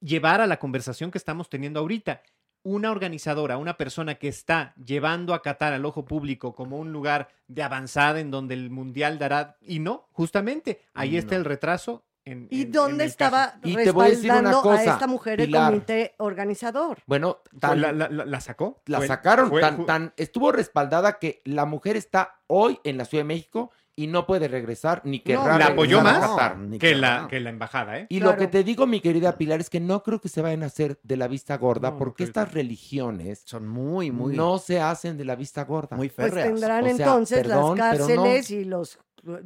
llevar a la conversación que estamos teniendo ahorita. Una organizadora, una persona que está llevando a Qatar al ojo público como un lugar de avanzada en donde el mundial dará. Y no, justamente, ahí está el retraso. En, ¿Y en- dónde en estaba. Y te voy a decir una respaldando a cosa, esta mujer Pilar. el comité organizador? Bueno, tan- la, la- la- la sacó. la Fue- sacaron, fue- tan, fue- tan, estuvo respaldada que la mujer está hoy en la Ciudad de México y no puede regresar ni querrá la apoyó a más Qatar. que la, que la embajada, ¿eh? Y lo que te digo, mi querida Pilar, es que no creo que se vayan a hacer de la vista gorda, No, no porque estas religiones son muy, muy- no se hacen de la vista gorda. Muy Pues tendrán O sea, entonces perdón, las no. cárceles y los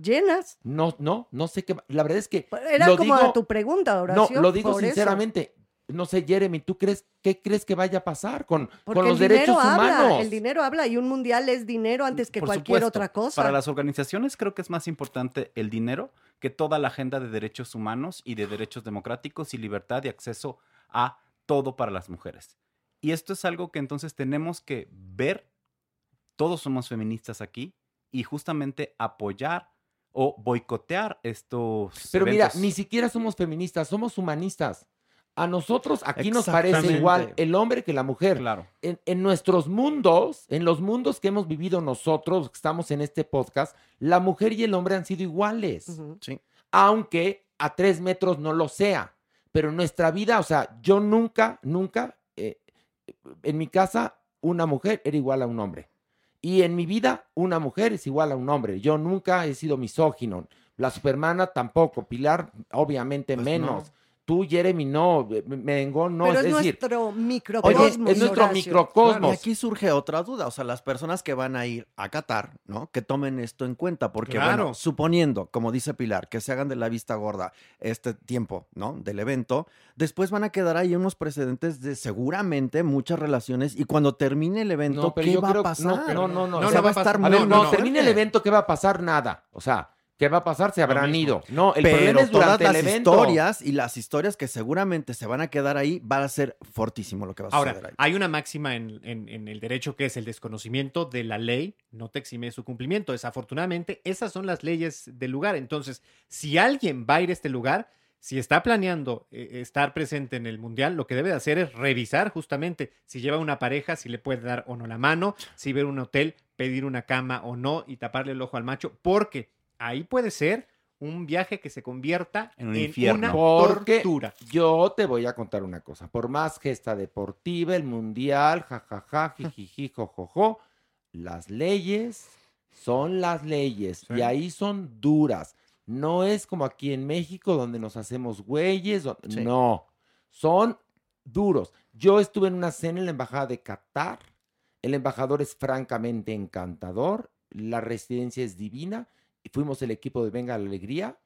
llenas. No, no, no sé qué. La verdad es que. Era lo como digo- tu pregunta, No, Horacio. lo digo eso. No sé, Jeremy, ¿tú crees qué crees que vaya a pasar con, Porque con los el dinero derechos habla, humanos? el dinero habla y un mundial es dinero antes que Por cualquier supuesto, otra cosa. Para las organizaciones creo que es más importante el dinero que toda la agenda de derechos humanos y de derechos democráticos y libertad y acceso a todo para las mujeres. Y esto es algo que entonces tenemos que ver, todos somos feministas aquí, y justamente apoyar o boicotear estos Pero mira, eventos. ni siquiera somos feministas, somos humanistas. A nosotros aquí nos parece igual el hombre que la mujer. Claro. En, en nuestros mundos, en los mundos que hemos vivido nosotros, que estamos en este podcast, la mujer y el hombre han sido iguales. Sí. Aunque a tres metros no lo sea. Pero en nuestra vida, o sea, yo nunca, nunca, eh, en mi casa, una mujer era igual a un hombre. Y en mi vida, una mujer es igual a un hombre. Yo nunca he sido misógino. La supermana tampoco. Pilar, obviamente, Pues menos. Tú, Jeremy, no. Merengón, no. Pero es es, decir, nuestro Oye, microcosmos. es nuestro Horacio. microcosmos. Y aquí surge otra duda, o sea, las personas que van a ir a Qatar, ¿no? Que tomen esto en cuenta, porque Claro. bueno, suponiendo, como dice Pilar, que se hagan de la vista gorda este tiempo, ¿no? Del evento, después van a quedar ahí unos precedentes de seguramente muchas relaciones y cuando termine el evento, No, ¿qué va creo- a pasar? No, no, no. O o sea, sea, va a estar a muy, ver, muy cuando termine el evento, ¿qué va a pasar? Nada. O sea, ¿qué va a pasar? Se habrán ido. No, el Pero problema es todas durante las el evento. historias y las historias que seguramente se van a quedar ahí, va a ser fortísimo lo que va a suceder Ahora, ahí. hay una máxima en, en- en el derecho que es el desconocimiento de la ley no te exime de su cumplimiento. Desafortunadamente, esas son las leyes del lugar. Entonces, si alguien va a ir a este lugar, si está planeando eh, estar presente en el mundial, lo que debe de hacer es revisar justamente si lleva una pareja, si le puede dar o no la mano, si ver un hotel, pedir una cama o no y taparle el ojo al macho, porque ahí puede ser un viaje que se convierta En un en infierno. una Porque tortura. yo te voy a contar una cosa. Por más gesta deportiva, el mundial, jajaja, jijiji, jojojo, las leyes son las leyes y ahí son duras. No es como aquí en México donde nos hacemos güeyes. Sí. No, son duros. Yo estuve en una cena en la embajada de Qatar. El embajador es francamente encantador. La residencia es divina. Fuimos el equipo de Venga la Alegría.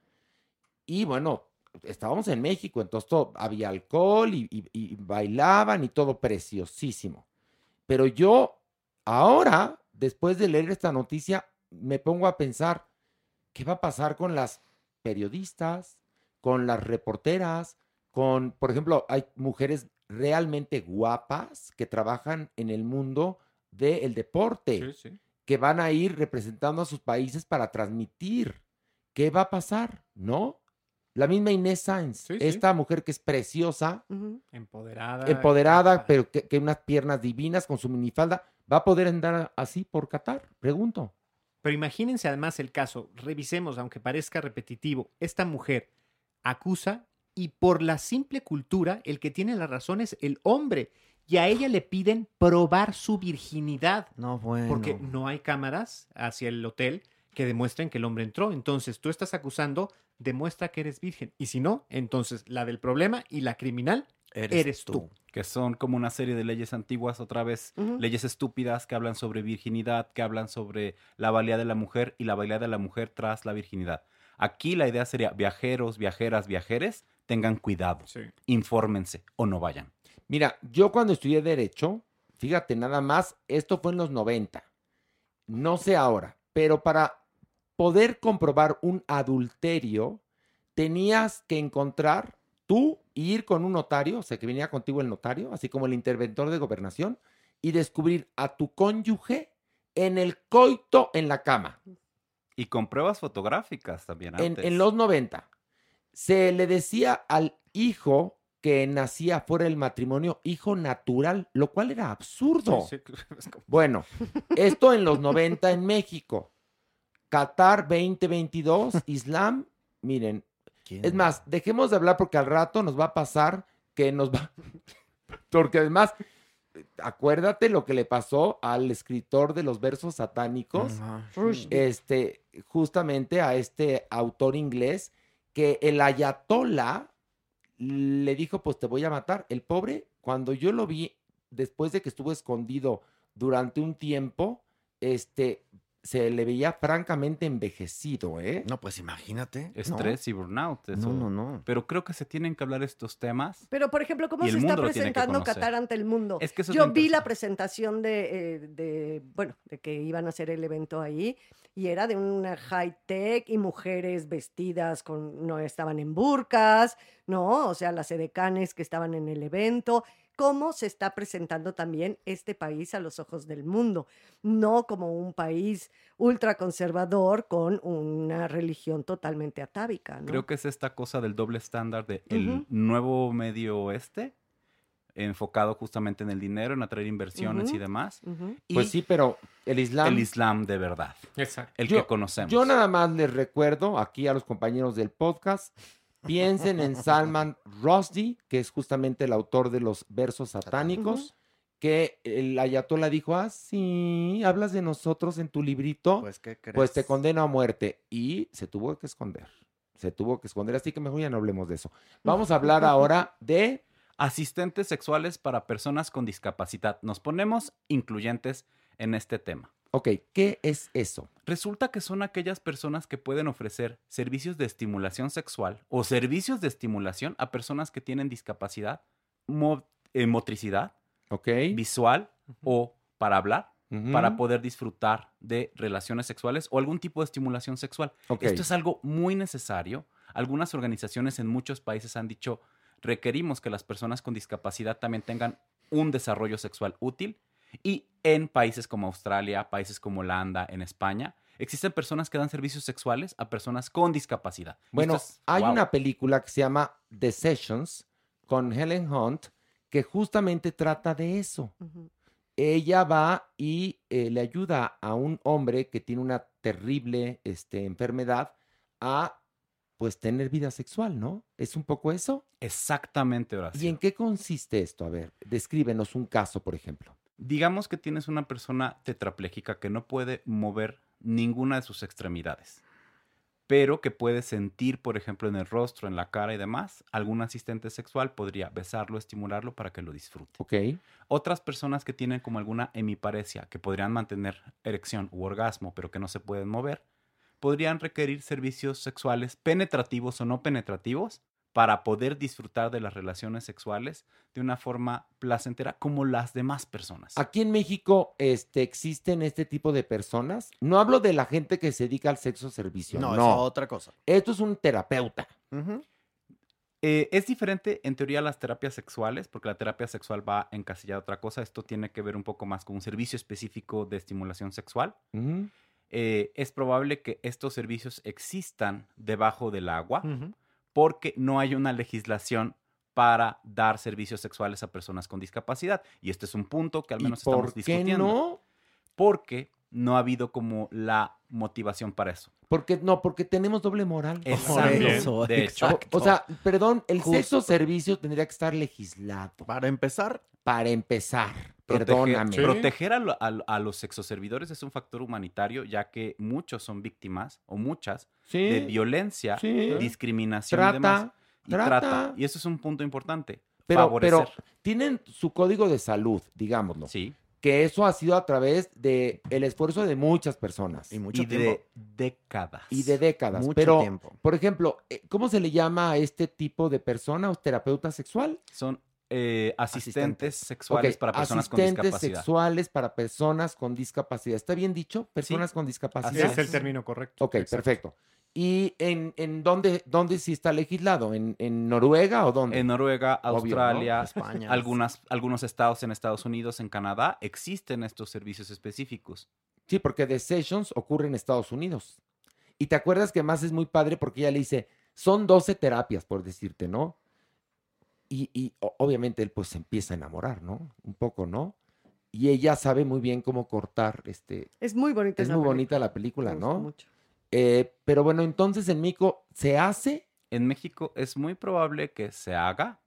Y bueno, estábamos en México, entonces todo- había alcohol y, bailaban y todo preciosísimo. Pero yo ahora, después de leer esta noticia, me pongo a pensar, ¿qué va a pasar con las periodistas, con las reporteras, con, por ejemplo, hay mujeres realmente guapas que trabajan en el mundo del deporte, que van a ir representando a sus países para transmitir. ¿Qué va a pasar? ¿No? La misma Inés Sainz, sí. esta mujer que es preciosa, Empoderada. empoderada, pero que, que unas piernas divinas con su minifalda, ¿va a poder andar así por Qatar? Pregunto. Pero imagínense además el caso, revisemos, aunque parezca repetitivo, esta mujer acusa y por la simple cultura el que tiene la razón es el hombre y a ella le piden probar su virginidad. No, bueno. Porque no hay cámaras hacia el hotel que demuestren que el hombre entró. Entonces tú estás acusando, demuestra que eres virgen. Y si no, entonces la del problema y la criminal eres, tú. Que son como una serie de leyes antiguas, otra vez, leyes estúpidas que hablan sobre virginidad, que hablan sobre la valía de la mujer y la valía de la mujer tras la virginidad. Aquí la idea sería viajeros, viajeras, viajeres, tengan cuidado, infórmense o no vayan. Mira, yo cuando estudié Derecho, fíjate nada más, esto fue en los 90. No sé ahora, pero para poder comprobar un adulterio, tenías que encontrar tú y ir con un notario, o sea, que venía contigo el notario, así como el interventor de gobernación, y descubrir a tu cónyuge en el coito en la cama. Y con pruebas fotográficas también En, los 90. Se le decía al hijo que nacía fuera del matrimonio hijo natural, lo cual era absurdo. Sí, sí, *laughs* es como- Bueno, *laughs* esto en los 90 en México. Qatar 2022, *laughs* Islam, miren. Es más, dejemos de hablar porque al rato nos va a pasar que nos va... Porque además, acuérdate lo que le pasó al escritor de los versos satánicos, este, justamente a este autor inglés, que el ayatollah le dijo, pues te voy a matar. El pobre, cuando yo lo vi, después de que estuvo escondido durante un tiempo, este, se le veía francamente envejecido, ¿eh? No, pues imagínate. Estrés y burnout. eso. No, no, no. Pero creo que se tienen que hablar estos temas. Pero, por ejemplo, ¿cómo se está presentando. Qatar ante el mundo? Es que eso es Yo vi la presentación de, eh, de, bueno, de que iban a hacer el evento ahí y era de una high tech y mujeres vestidas con, no estaban en burcas, ¿no? O sea, las edecanes que estaban en el evento. ¿Cómo se está presentando también este país a los ojos del mundo? No como un país ultraconservador con una religión totalmente atávica, ¿no? Creo que es esta cosa del doble estándar de el nuevo medio oeste, enfocado justamente en el dinero, en atraer inversiones y demás. Y Pues sí, pero el Islam... el Islam de verdad. Exacto. El Yo- que conocemos. Yo nada más les recuerdo aquí a los compañeros del podcast, piensen en Salman Rushdie, que es justamente el autor de los versos satánicos, que el ayatollah dijo, ah, sí, hablas de nosotros en tu librito, Pues, ¿qué crees? pues te condeno a muerte. Y se tuvo que esconder, se tuvo que esconder, así que mejor ya no hablemos de eso. Vamos a hablar ahora de... Asistentes sexuales para personas con discapacidad. Nos ponemos incluyentes en este tema. Ok, ¿qué es eso? Resulta que son aquellas personas que pueden ofrecer servicios de estimulación sexual o servicios de estimulación a personas que tienen discapacidad mo- eh, motricidad, Ok. visual o para hablar, para poder disfrutar de relaciones sexuales o algún tipo de estimulación sexual. Ok. Esto es algo muy necesario. Algunas organizaciones en muchos países han dicho, requerimos que las personas con discapacidad también tengan un desarrollo sexual útil. Y en países como Australia, países como Holanda, en España, Existen personas que dan servicios sexuales a personas con discapacidad. Bueno, es- hay wow. una película que se llama The Sessions con Helen Hunt que justamente trata de eso. Ella va y eh, le ayuda a un hombre que tiene una terrible este, enfermedad a pues tener vida sexual, ¿no? ¿Es un poco eso? Exactamente, Horacio. ¿Y en qué consiste esto? A ver, descríbenos un caso, por ejemplo. Digamos que tienes una persona tetrapléjica que no puede mover ninguna de sus extremidades, pero que puede sentir, por ejemplo, en el rostro, en la cara y demás. Algún asistente sexual podría besarlo, estimularlo para que lo disfrute. Ok. Otras personas que tienen como alguna hemiparesia, que podrían mantener erección u orgasmo, pero que no se pueden mover, podrían requerir servicios sexuales penetrativos o no penetrativos para poder disfrutar de las relaciones sexuales de una forma placentera como las demás personas. Aquí en México este, existen este tipo de personas. No hablo de la gente que se dedica al sexo servicio. No, No, es otra cosa. Esto es un terapeuta. Eh, es diferente en teoría a las terapias sexuales, porque la terapia sexual va encasillada a otra cosa. Esto tiene que ver un poco más con un servicio específico de estimulación sexual. Eh, es probable que estos servicios existan debajo del agua. Porque no hay una legislación para dar servicios sexuales a personas con discapacidad. Y este es un punto que al ¿Y menos por estamos qué discutiendo. no? Porque no ha habido como la motivación para eso. Porque no, porque tenemos doble moral. Exacto, de hecho. O, o sea, perdón, el Justo. sexo servicio tendría que estar legislado. Para empezar. Para empezar. Proteger, Perdóname. proteger a, lo- a lo- a los sexoservidores es un factor humanitario, ya que muchos son víctimas, o muchas, Sí, de violencia, sí. discriminación y Trata, demás. Y trata. trata. Y eso es un punto importante. Pero, favorecer. pero tienen su código de salud, digámoslo. Sí. Que eso ha sido a través de el esfuerzo de muchas personas. Y mucho y de décadas. Y de décadas. Mucho pero, tiempo. por ejemplo, eh, ¿cómo se le llama a este tipo de persona o terapeuta sexual? Son eh, asistentes sexuales para personas con asistentes discapacidad. sexuales para personas con discapacidad. ¿Está bien dicho? Personas con discapacidad. Es el término correcto. Ok, Exacto. perfecto. ¿Y en, en dónde, dónde sí está legislado? ¿En, en Noruega o dónde? En Noruega, Obvio, ¿no? Australia, España. algunas, algunos estados en Estados Unidos, en Canadá, existen estos servicios específicos. Sí, porque The Sessions ocurre en Estados Unidos. Y te acuerdas que más es muy padre porque ella le dice, son 12 terapias, por decirte, ¿no? Y, y obviamente él pues se empieza a enamorar, ¿no? Un poco, ¿no? Y ella sabe muy bien cómo cortar, este... Es muy bonita Es muy película. bonita la película, Me ¿no? mucho. Eh, pero bueno, entonces en Mico se hace... En México es muy probable que se haga,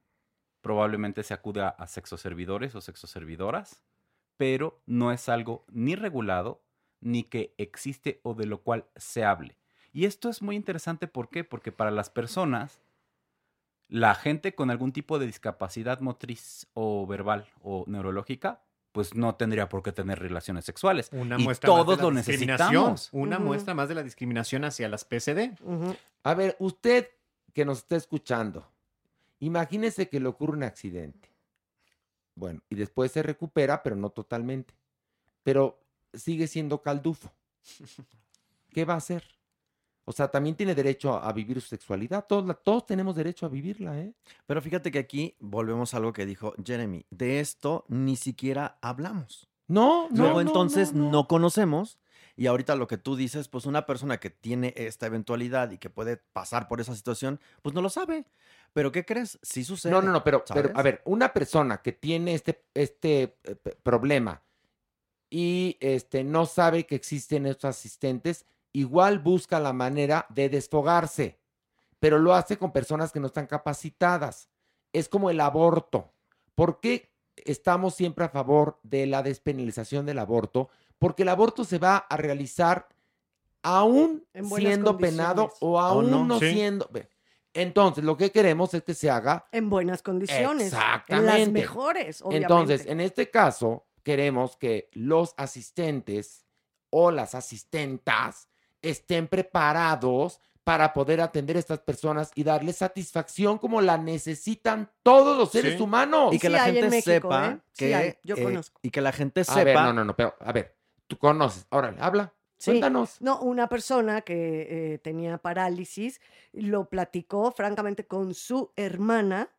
probablemente se acuda a sexoservidores o sexoservidoras, pero no es algo ni regulado ni que existe o de lo cual se hable. Y esto es muy interesante, ¿por qué? Porque para las personas, la gente con algún tipo de discapacidad motriz o verbal o neurológica, pues no tendría por qué tener relaciones sexuales. Una y muestra más de todos la lo discriminación, necesitamos. Una muestra más de la discriminación hacia las PCD. A ver, usted que nos está escuchando, imagínese que le ocurre un accidente. Bueno, y después se recupera, pero no totalmente. Pero sigue siendo caldufo. *laughs* ¿Qué va a hacer? O sea, también tiene derecho a, a vivir su sexualidad. Todos, la- todos tenemos derecho a vivirla, ¿eh? Pero fíjate que aquí volvemos a algo que dijo Jeremy. De esto ni siquiera hablamos. No, no. Luego no, entonces no, no, no. conocemos. Y ahorita lo que tú dices, pues una persona que tiene esta eventualidad y que puede pasar por esa situación, pues no lo sabe. Pero ¿qué crees? Sí sucede. No, no, no, pero, a ver, una persona que tiene este, este eh, problema y este, no sabe que existen estos asistentes, igual busca la manera de desfogarse, pero lo hace con personas que no están capacitadas. Es como el aborto. ¿Por qué estamos siempre a favor de la despenalización del aborto? Porque el aborto se va a realizar aún siendo penado o aún no, no, sí. siendo... Entonces, lo que queremos es que se haga En buenas condiciones. En las Exactamente. mejores, obviamente. entonces, en este caso, queremos que los asistentes o las asistentas estén preparados para poder atender a estas personas y darles satisfacción como la necesitan todos los seres Sí. humanos. Y que Sí la gente México, sepa ¿eh? Sí que. hay, yo eh, conozco. y que la gente a sepa. ver, no, no, no, pero a ver, tú conoces. Órale, habla. Sí. Cuéntanos. No, una persona que eh, tenía parálisis lo platicó francamente con su hermana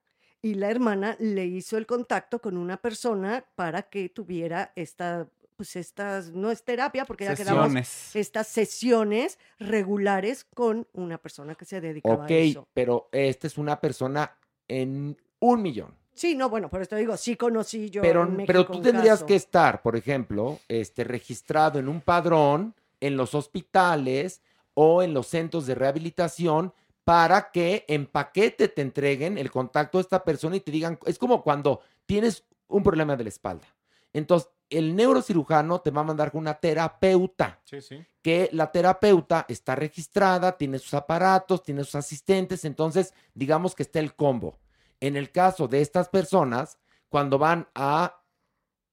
y la hermana le hizo el contacto con una persona para que tuviera esta pues estas, no es terapia, porque ya quedamos Sesiones. estas sesiones regulares con una persona que se dedicaba Ok, a eso. pero esta es una persona en un millón. Sí, no, bueno, por esto digo, sí conocí yo Pero, en pero tú un tendrías caso. que estar, por ejemplo, este, registrado en un padrón en los hospitales o en los centros de rehabilitación para que en paquete te entreguen el contacto de esta persona y te digan, es como cuando tienes un problema de la espalda. Entonces, el neurocirujano te va a mandar con una terapeuta Sí, sí. que la terapeuta está registrada, tiene sus aparatos, tiene sus asistentes, entonces digamos que está el combo. En el caso de estas personas, cuando van a,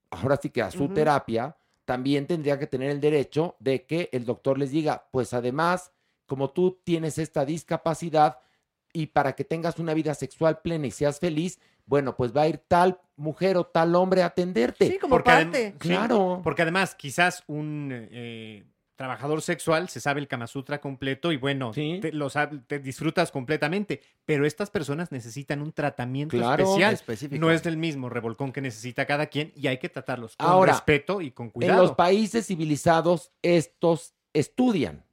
ahora sí que a su terapia, también tendría que tener el derecho de que el doctor les diga, pues además, como tú tienes esta discapacidad y para que tengas una vida sexual plena y seas feliz, bueno, pues va a ir tal mujer o tal hombre a atenderte. Sí, como Porque parte. sí, Claro. porque además, quizás un eh, trabajador sexual se sabe el Kama Sutra completo y bueno, te, lo te disfrutas completamente. Pero estas personas necesitan un tratamiento Claro. especial. Específico. No es del mismo revolcón que necesita cada quien y hay que tratarlos con Ahora, respeto y con En cuidado. los países civilizados, estos estudian.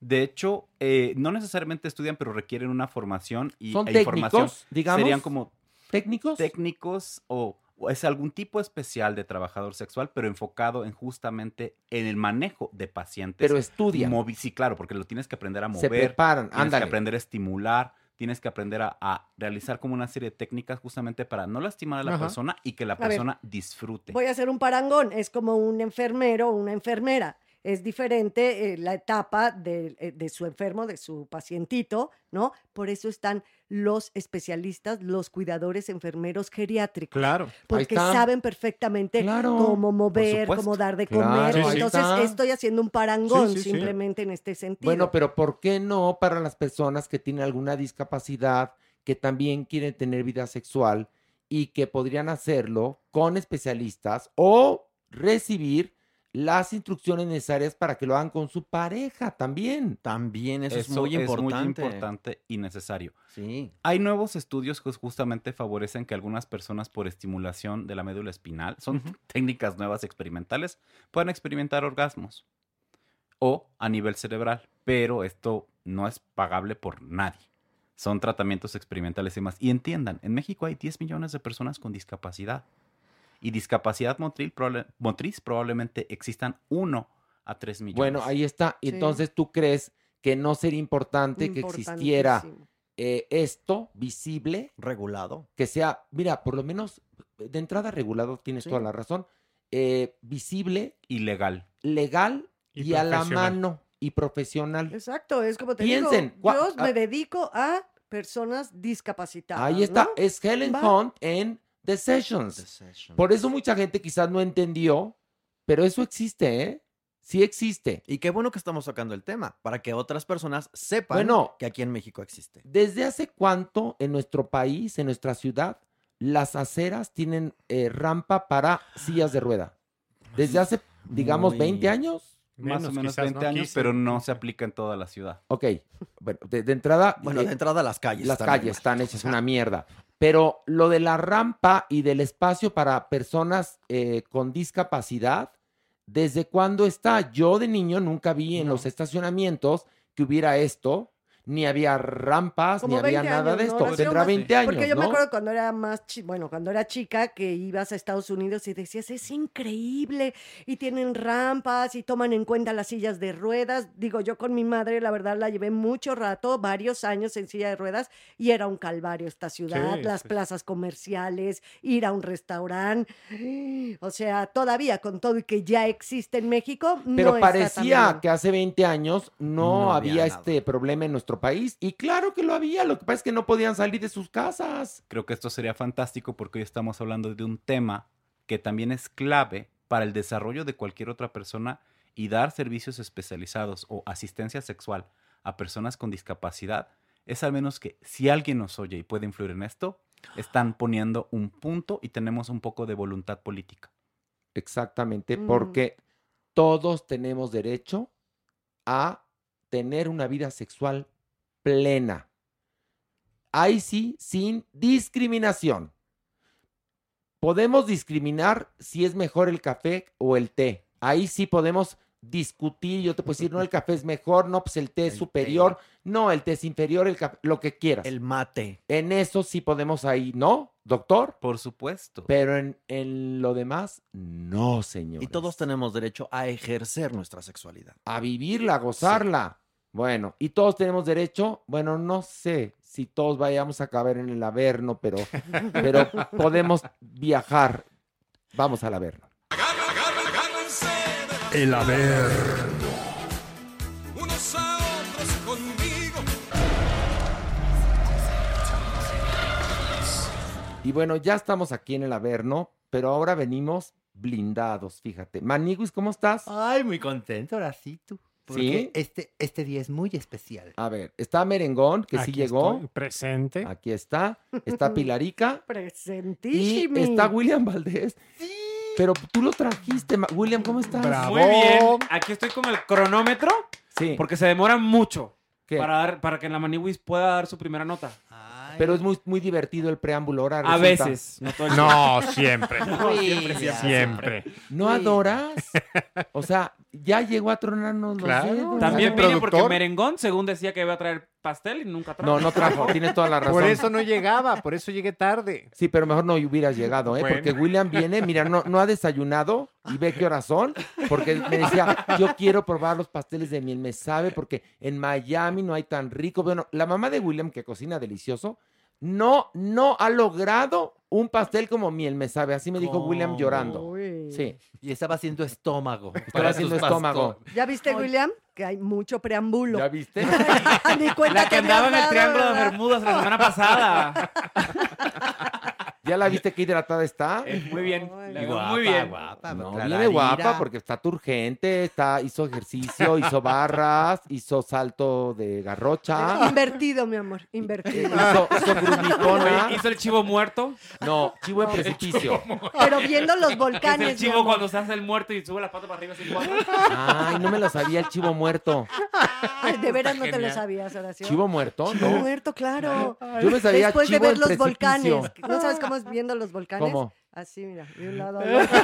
De hecho, eh, no necesariamente estudian, pero requieren una formación y ¿Son e información. técnicos, digamos? Serían como técnicos. Técnicos o, o es algún tipo especial de trabajador sexual, pero enfocado en justamente en el manejo de pacientes. Pero estudian. Movi- sí, claro, porque lo tienes que aprender a Se mover. preparan, Tienes ándale. que aprender a estimular. Tienes que aprender a, a realizar como una serie de técnicas justamente para no lastimar a la Ajá. persona y que la ver, persona disfrute. Voy a hacer un parangón, es como un enfermero o una enfermera. Es diferente eh, la etapa de, eh, de su enfermo, de su pacientito, ¿no? Por eso están los especialistas, los cuidadores enfermeros geriátricos. Claro. Porque saben perfectamente Claro, cómo mover, cómo dar de comer. Entonces, estoy haciendo un parangón Sí, sí, sí. simplemente en este sentido. Bueno, pero ¿por qué no para las personas que tienen alguna discapacidad, que también quieren tener vida sexual y que podrían hacerlo con especialistas o recibir las instrucciones necesarias para que lo hagan con su pareja también? También eso, es muy importante. importante y necesario. Sí. Hay nuevos estudios que justamente favorecen que algunas personas por estimulación de la médula espinal, son técnicas nuevas experimentales, puedan experimentar orgasmos o a nivel cerebral, pero esto no es pagable por nadie. Son tratamientos experimentales y más. Y entiendan, en México hay 10 millones de personas con discapacidad. Y discapacidad motril probable- motriz probablemente existan 1 a 3 millones. Bueno, ahí está. Sí. Entonces, ¿tú crees que no sería importante que existiera eh, esto visible? Regulado. Que sea, mira, por lo menos de entrada regulado, tienes Sí. toda la razón, eh, visible, y legal. legal Y y, a la mano y profesional. Exacto, es como te Piensen, digo, yo ah. me dedico a personas discapacitadas. Ahí está, ¿no? es Helen Va. Hunt en The Sessions. Por eso mucha gente quizás no entendió, pero eso existe, ¿eh? Sí existe. Y qué bueno que estamos sacando el tema, para que otras personas sepan Bueno. que aquí en México existe. ¿Desde hace cuánto en nuestro país, en nuestra ciudad, las aceras tienen eh, rampa para sillas de rueda? ¿Desde hace, digamos, Muy- 20 años? Más o Menos, quizás, 20 ¿no? años, 15, pero no se aplica en toda la ciudad. Ok, bueno, de, de entrada... Bueno, eh, de entrada las calles. las están calles mal. están hechas una mierda. Pero lo de la rampa y del espacio para personas eh, con discapacidad, ¿desde cuándo está? Yo de niño nunca vi en los estacionamientos que hubiera esto, ni había rampas, Como ni había 20 nada años, de ¿no? esto. Nació Tendrá más- 20 años, Porque yo me ¿no? acuerdo cuando era más, chi- bueno, cuando era chica que ibas a Estados Unidos y decías, es increíble, y tienen rampas y toman en cuenta las sillas de ruedas. Digo, yo con mi madre, la verdad, la llevé mucho rato, varios años en silla de ruedas, y era un calvario esta ciudad, Sí, las sí. plazas comerciales, ir a un restaurante. O sea, todavía con todo y que ya existe en México, Pero no parecía que hace 20 años no, No había, había este problema en nuestro país. Y claro que lo había, lo que pasa es que no podían salir de sus casas. Creo que esto sería fantástico porque hoy estamos hablando de un tema que también es clave para el desarrollo de cualquier otra persona y dar servicios especializados o asistencia sexual a personas con discapacidad. Es al menos que si alguien nos oye y puede influir en esto, están poniendo un punto y tenemos un poco de voluntad política. Exactamente, Mm. porque todos tenemos derecho a tener una vida sexual plena. Ahí sí, sin discriminación. Podemos discriminar si es mejor el café o el té. ahí sí podemos discutir. Yo te puedo decir, no, el café es mejor, no, pues el té es superior, no, el té es inferior, el café, lo que quieras. El mate. En eso sí podemos ahí, ¿no, doctor? Por supuesto. Pero en, en lo demás, no, señor. Y todos tenemos derecho a ejercer nuestra sexualidad. A vivirla, a gozarla. Bueno, y todos tenemos derecho, bueno, no sé si todos vayamos a caber en el Averno, pero, *laughs* pero podemos viajar. Vamos al Averno. El Averno. unos a otros conmigo. Y bueno, ya estamos aquí en el Averno, pero ahora venimos blindados, fíjate. Maniguis, ¿cómo estás? Ay, muy contento, ahora sí tú. Porque ¿Sí? este, este día es muy especial. A ver, está Merengón, que sí llegó. estoy, presente. Aquí está. Está *laughs* Pilarica. Y Presentísimo. está William Valdés. Pero tú lo trajiste, William, ¿cómo estás? Muy bien. Aquí estoy con el cronómetro. Sí. Porque se demora mucho. ¿Qué? Para, dar, para que la Maniwis pueda dar su primera nota. Pero es muy, muy divertido el preámbulo ahora. A resulta. veces. No, todo el No, *laughs* siempre. No, siempre, siempre. Siempre. ¿No adoras? O sea, ya llegó a tronarnos los dedos. También vine porque productor. Merengón, según decía que iba a traer pastel y nunca trajo. No, no trajo, tienes toda la razón. Por eso no llegaba, por eso llegué tarde. Sí, pero mejor no hubieras llegado, ¿eh? Bueno. Porque William viene, mira, no, no ha desayunado y ve qué horas son, porque me decía, yo quiero probar los pasteles de miel, me sabe, porque en Miami no hay tan rico. Bueno, la mamá de William, que cocina delicioso, no, no ha logrado un pastel como miel, me sabe. Así me dijo William llorando. Sí. Y estaba haciendo estómago. Estaba haciendo estómago. ¿Ya viste, William? Que hay mucho preámbulo. ¿Ya viste? *laughs* Ni cuenta La que te andaba en el Triángulo de. Bermudas la semana pasada. *laughs* ¿Ya la viste qué hidratada está? Eh, muy bien. Guapa, muy bien. guapa. No, clararira. viene guapa porque está turgente, está, hizo ejercicio, hizo barras, hizo salto de garrocha, Invertido, mi amor, invertido. hizo, hizo ¿Hizo el chivo muerto? No, chivo en precipicio. Pero viendo los Es volcanes. el mi chivo cuando se hace el muerto y sube la pata para arriba cuatro. Ay, no me lo sabía el chivo muerto. Ay, de veras no te lo sabías, Horacio. ¿Chivo muerto? Chivo No. muerto, claro. Yo me sabía Después de ver los precipicio. volcanes. ¿No sabes cómo viendo los volcanes? ¿Cómo? Así, mira, de un lado al *laughs* otro.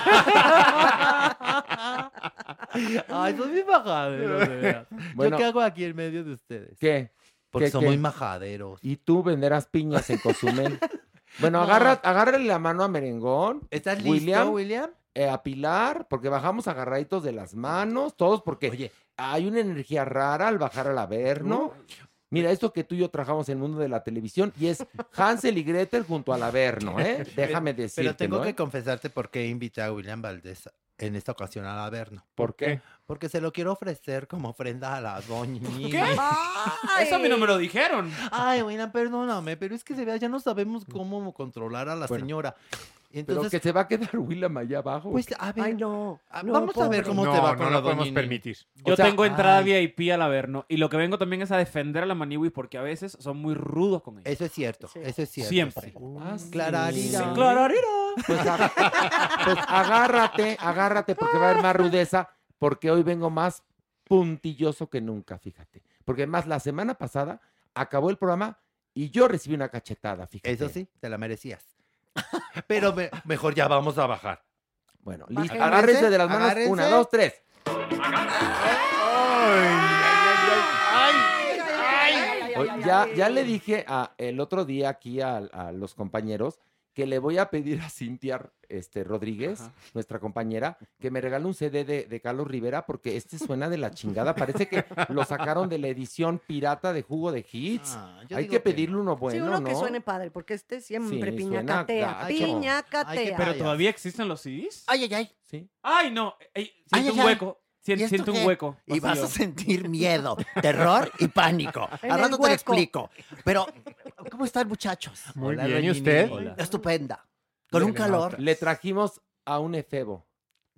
Ay, son muy majaderos, de veras. Bueno. ¿Yo qué hago aquí en medio de ustedes? ¿Qué? Porque ¿Qué, son qué? muy majaderos. Y tú venderás piñas en Cozumel. *laughs* Bueno, agarra, agárrale la mano a Merengón. ¿Estás listo, William? William? eh, a Pilar, porque bajamos agarraditos de las manos, todos, porque Oye. hay una energía rara al bajar al Averno. Mira, esto que tú y yo trabajamos en el mundo de la televisión y es Hansel y Gretel junto al Averno, ¿eh? *laughs* Déjame decirte. Pero tengo que confesarte por qué invité a William Valdés en esta ocasión al Averno. ¿Por qué? Porque se lo quiero ofrecer como ofrenda a la doña. ¿Qué? *laughs* Eso a mí no me lo dijeron. Ay, William, perdóname, pero es que se vea, ya no sabemos cómo controlar a la Bueno, señora. Pero Entonces, que se va a quedar *laughs* William allá abajo. pues, a ver, Ay, no. vamos a ver cómo no, te va no con lo la podemos permitir. Yo O sea, tengo entrada ay. VIP al Averno y lo que vengo también es a defender a la Maniwis porque a veces son muy rudos con ella. Eso es cierto, Sí. eso es cierto. Siempre. sí. Ah, sí. Clararira. Sí, clararira. Pues, pues agárrate, agárrate, porque va a haber más rudeza, porque hoy vengo más puntilloso que nunca, fíjate. Porque además la semana pasada acabó el programa y yo recibí una cachetada, fíjate. Eso sí, te la merecías. *laughs* Pero me- mejor ya vamos a bajar. Bueno, listo. Agárrense, Agárrense de las manos. agárrense. Una, dos, tres. Ya, ya le dije a, el otro día aquí a, a los compañeros que le voy a pedir a Cintia este, Rodríguez, Ajá. nuestra compañera, que me regale un CD de, de Carlos Rivera porque este suena de la *laughs* chingada. Parece que lo sacaron de la edición pirata de Jugo de Hits. Ah, Hay que pedirle uno bueno, sí, uno ¿no? que suene padre, porque este siempre Sí, piñacatea. Piñacatea. Ay, Pero todavía existen los CDs. Ay, ay, ay. Sí. Ay, no. Ay, siento ay, un ay. hueco. Sien- ¿Y esto siento un hueco. Y vas a sentir miedo, terror y pánico. *laughs* Al rato te lo explico. Pero, ¿cómo están, muchachos? Muy Hola, bien, ¿y usted? Hola. Estupenda. Con un calor. Le trajimos a un efebo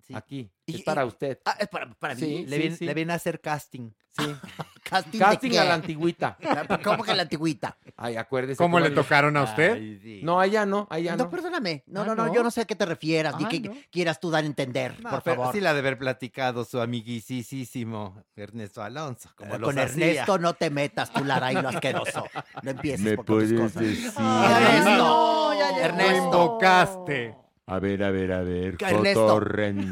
Sí. aquí. Y- es para y- usted. Ah, es para, para Sí. mí. Le, viene, le viene a hacer casting. Sí. *laughs* Casting, a la antigüita. *laughs* ¿Cómo que la antigüita? Ay, acuérdese. ¿Cómo le tocaron a usted? Ay, sí. No, allá no, allá No, no. perdóname. No, Ah, no, no, ¿no? yo no sé a qué te refieras, ni Ah, qué ¿no? quieras tú dar a entender, No, por pero favor. sí la de haber platicado su amiguisísimo Ernesto Alonso. Como Eh, Con hacía. Ernesto no te metas, tú, Lara, y lo asqueroso. No empieces Me por tus puedes cosas. decir. Ernesto. No, ya. Ernesto. Lo invocaste. A ver, a ver, a ver. Ernesto,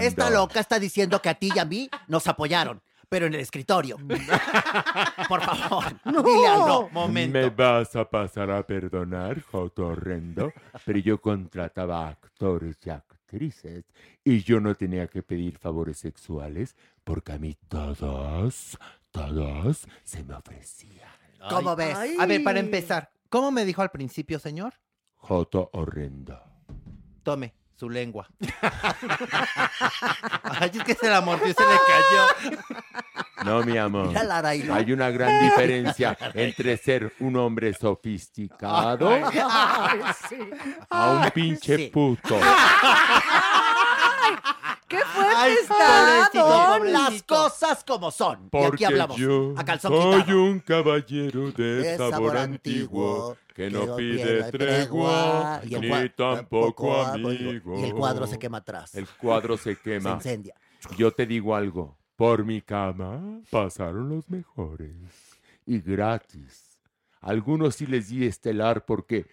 esta loca está diciendo que a ti y a mí nos apoyaron, pero en el escritorio. *laughs* Por favor, dile algo. ¿Me vas a pasar a perdonar, Joto horrendo? Pero yo contrataba actores y actrices y yo no tenía que pedir favores sexuales porque a mí todos, todos se me ofrecían. ¿Cómo ves? A ver, para empezar, ¿cómo me dijo al principio, señor? Joto horrendo. Tome su lengua. *laughs* Ay, es que se la mordió y se le cayó. No, mi amor. Hay una gran diferencia entre ser un hombre sofisticado a un pinche puto. *laughs* ¡Qué fuerte Ay, está, pobrecito, Don! Las cosas como son. y aquí Porque hablamos. yo a calzón soy quitado. un caballero de De sabor, sabor antiguo que que no pide tregua, tregua, y el ni cua- tampoco tampoco amigo. Y el cuadro se quema atrás. El cuadro se quema. Se incendia. Yo te digo algo. Por mi cama pasaron los mejores. Y gratis. Algunos sí les di estelar porque,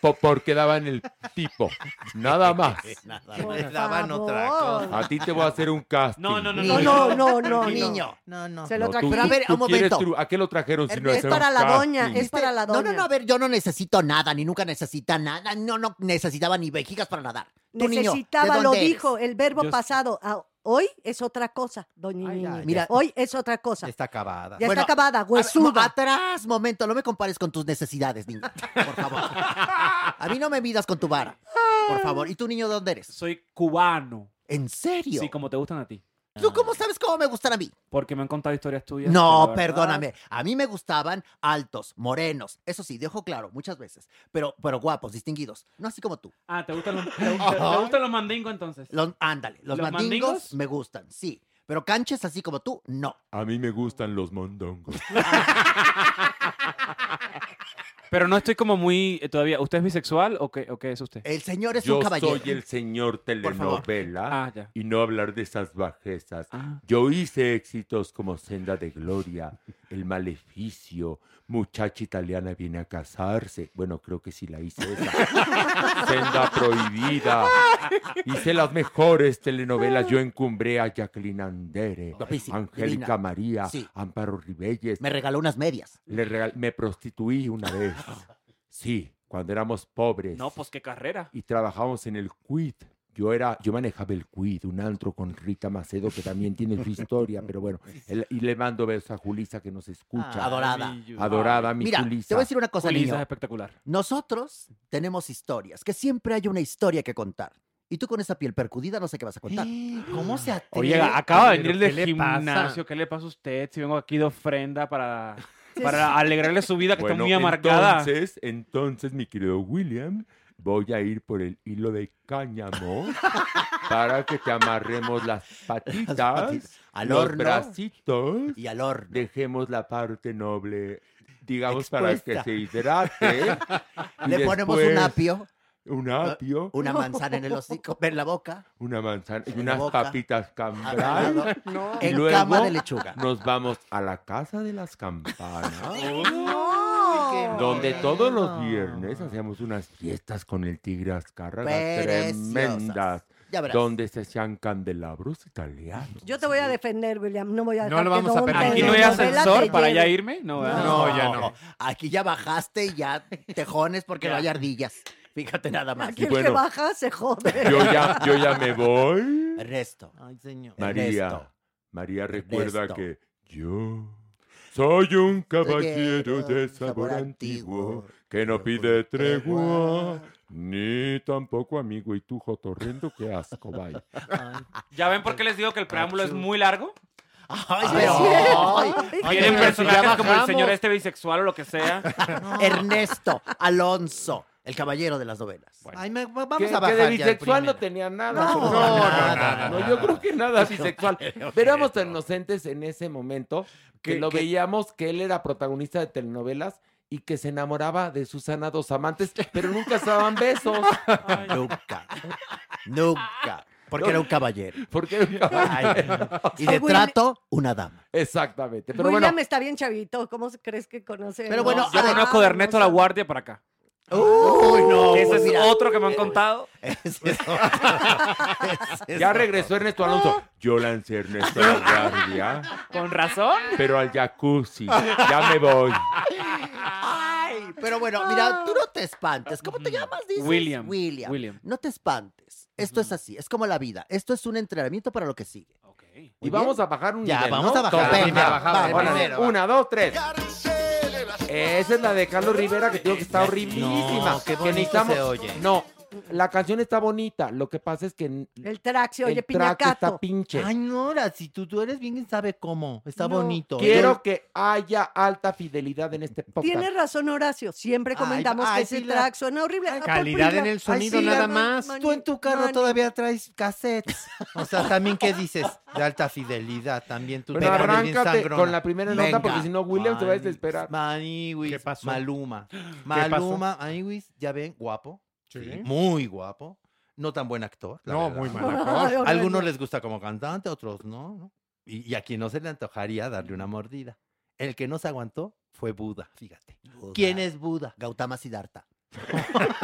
po- porque daban el tipo. Nada *laughs* más. Nada más. daban otra cosa. A ti te voy a hacer un casting. No, no, no, No, no, no, no, Niño. No, no. Se lo No, traje. tú- Pero a ver, un momento. ¿A qué lo trajeron si no Es para la doña, es para la No, no, doña. no, a ver, yo no necesito nada, ni nunca necesita nada, no, no necesitaba ni vejigas para nadar. Tú, niño, ¿de Necesitaba, lo eres? dijo, el verbo Yo- pasado. Hoy es otra cosa, doña Ay, Mira, hoy es otra cosa. Está acabada. Ya Bueno, está acabada, A ver, huesuda. atrás, momento, no me compares con tus necesidades, niño. Por favor. A mí no me midas con tu vara. Por favor. ¿Y tú, niño, de dónde eres? Soy cubano. ¿En serio? Sí, como te gustan a ti. ¿Tú cómo sabes cómo me gustan a mí? Porque me han contado historias tuyas. No, perdóname. A mí me gustaban altos, morenos. Eso sí, de ojo claro, muchas veces. Pero, pero guapos, distinguidos. No así como tú. Ah, ¿te gustan los, te, *laughs* te- te gustan los mandingos entonces? Los, ándale, los, ¿Los mandingos, mandingos? me gustan, sí. Pero canches así como tú, no. A mí me gustan los mondongos. *laughs* Pero no estoy como muy eh, todavía. ¿Usted es bisexual o qué, o qué es usted? El señor es Yo un caballero. soy el señor favor. telenovela Ah, ya. y no hablar de esas bajezas. Ah. Yo hice éxitos como Senda de Gloria, El Maleficio, Muchacha Italiana viene a casarse. Bueno, creo que sí la hice esa. *laughs* Senda Prohibida. Hice las mejores telenovelas. Yo encumbré a Jacqueline Andere, Guapísima, Angélica divina. María, Sí. Amparo Ribelles. Me regaló unas medias. Le regal- me prostituí una vez. Sí, cuando éramos pobres No, pues qué carrera. y trabajábamos en el Quid. Yo era, yo manejaba el Quid, un antro con Rita Macedo que también tiene su historia, *laughs* pero bueno, el- y le mando besos a Julisa que nos escucha. Ah, adorada. Adorada, mi Mira, Julisa. te voy a decir una cosa, niño. es espectacular. Nosotros tenemos historias, que siempre hay una historia que contar. Y tú con esa piel percudida no sé qué vas a contar. ¿Cómo se atreve? Oye, acaba de venir del gimnasio. ¿Qué le pasa a usted? Si vengo aquí de ofrenda para, para alegrarle su vida que Bueno, está muy amargada. Entonces, entonces, mi querido William, voy a ir por el hilo de cáñamo *laughs* para que te amarremos las patitas, patitas al los horno bracitos, Y al horno. dejemos la parte noble, digamos, para que se hidrate. *laughs* y Le ponemos un apio, Un apio, una *laughs* manzana en el hocico, en la boca, una manzana y unas boca, papitas al lado, cambray. *laughs* Y en luego cama de lechuga. nos vamos a la casa de las campanas. *laughs* No. Donde todos los viernes hacíamos unas fiestas con el tigre Azcárraga tremendas. Ya verás. Donde se hacían candelabros italianos. Yo te voy a defender, William. No voy a No dejar lo que vamos a permitir. Aquí no hay ascensor para ya irme. No. No, ya no. Aquí ya bajaste y ya tejones porque no hay ardillas. Fíjate nada más. Aquí el bueno. que baja se jode. Yo ya, yo ya me voy. Resto. Ay, señor. María. María recuerda que yo soy un caballero de sabor antiguo, que no pide tregua, ni tampoco amigo. Y tú, Jotorrendo, qué asco, vaya. ¿Ya ven por qué les digo que el preámbulo es muy largo? Ay, Sí, pero. ay, Ay, Tienen personajes como el señor este bisexual o lo que sea. *laughs* Ernesto Alonso, el caballero de las novelas. Ay, me- vamos que, a que bajar de ya el bisexual no primero. tenía nada. No, sobre- nada, nada, no, yo creo que nada *laughs* bisexual. Pero éramos tan inocentes en ese momento que Que- lo que- veíamos que él era protagonista de telenovelas y que se enamoraba de Susana dos amantes, pero nunca se daban besos. *laughs* Nunca. Nunca. Porque era un caballero. Porque era un caballero. Y de William- trato, una dama. Exactamente. Pero William bueno, está bien chavito. ¿Cómo crees que conoce? Pero bueno, Yo Ah, conozco de Ernesto La Guardia para acá. Uy, no. Ese pues es mira, otro que me han contado. *laughs* Ya regresó Ernesto Alonso. *gasps* Yo lancé Ernesto a la *laughs* guardia, Con razón. pero al jacuzzi. Ya me voy. Ay, pero bueno, mira, tú no te espantes. ¿Cómo te llamas? Dices? William. William. William. No te espantes. Esto es así, es como la vida. Esto es un entrenamiento para lo que sigue. Y vamos a bajar un Ya, nivel, vamos ¿no? a bajar. Venga, Venga, va, órale. primero. Una, dos, tres. Esa es la de Carlos Rivera que digo que está horriblísima. No, qué que necesitamos- se oye. No, la canción está bonita. Lo que pasa es que El track se oye el track piñacato. está pinche. Ay, Nora, si tú, tú eres bien, sabe cómo. Está No. bonito. Quiero que haya alta fidelidad en este podcast. Tienes razón, Horacio. Siempre Ay, comentamos ay, que ese la- track suena horrible. Ah, por Calidad en el sonido Ay, sí, nada más. Tú en tu carro Mani. todavía traes cassettes. O sea, también, ¿qué dices? De alta fidelidad. También tú Bueno, te arráncate con la primera nota Venga. porque si no William se va a desesperar. Maniwis, ¿Qué pasó? Maluma. Maluma, Maniwis, ya ven, guapo. Sí. Sí, muy guapo. No tan buen actor. la No, verdad. muy mal *laughs* actor. Algunos les gusta como cantante, otros no. ¿no? Y, y a quien no se le antojaría darle una mordida. El que no se aguantó fue Buda, fíjate. Buda. ¿Quién es Buda? Gautama Siddhartha. *laughs*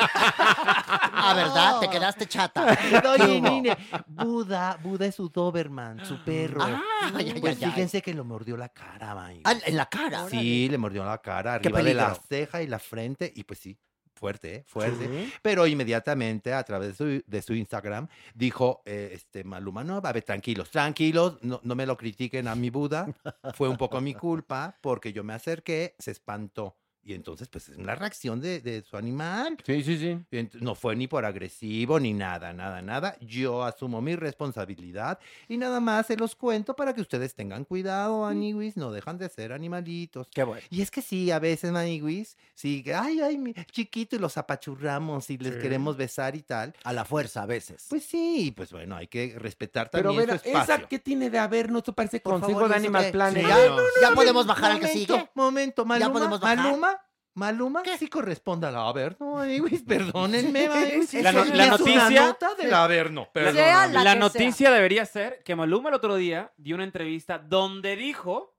ah, ¿verdad? Te quedaste chata. *laughs* Oye, nene, Buda, Buda es su Doberman, su perro. Ah, ay, pues fíjense que lo mordió la cara, man. Ah, en la cara. Sí, le mordió la cara, Qué arriba de la peligro. ceja y la frente, y pues sí, fuerte, ¿eh? Fuerte. Sí. Pero inmediatamente, a través de su, de su Instagram, dijo, eh, este, Maluma, no, a ver, tranquilos, tranquilos, no, no me lo critiquen a mi Buda, fue un poco mi culpa, porque yo me acerqué, se espantó. Y entonces, pues es una reacción de, de su animal. Sí, sí, sí. Ent- No fue ni por agresivo, ni nada, nada, nada. Yo asumo mi responsabilidad y nada más se los cuento para que ustedes tengan cuidado, Aniwis. No dejan de ser animalitos. Qué bueno. Y es que sí, a veces, Aniwis, sí, que, ay, ay, mi chiquito, y los apachurramos y les Sí. queremos besar y tal. A la fuerza, a veces. Pues sí, pues bueno, hay que respetar Pero también mira, su espacio. ¿esa qué tiene de haber? ¿No te parece Por consejo favor, de ¿y eso Animal? Planet? Sí, ya, ya podemos bajar al que momento, sigue. Momento, Maluma, podemos bajar? Maluma, Maluma, sí corresponde al Averno, Aniwis, perdónenme. La no- la ya es una noticia- nota del Averno, Sea la La que noticia debería ser que Maluma el otro día dio una entrevista donde dijo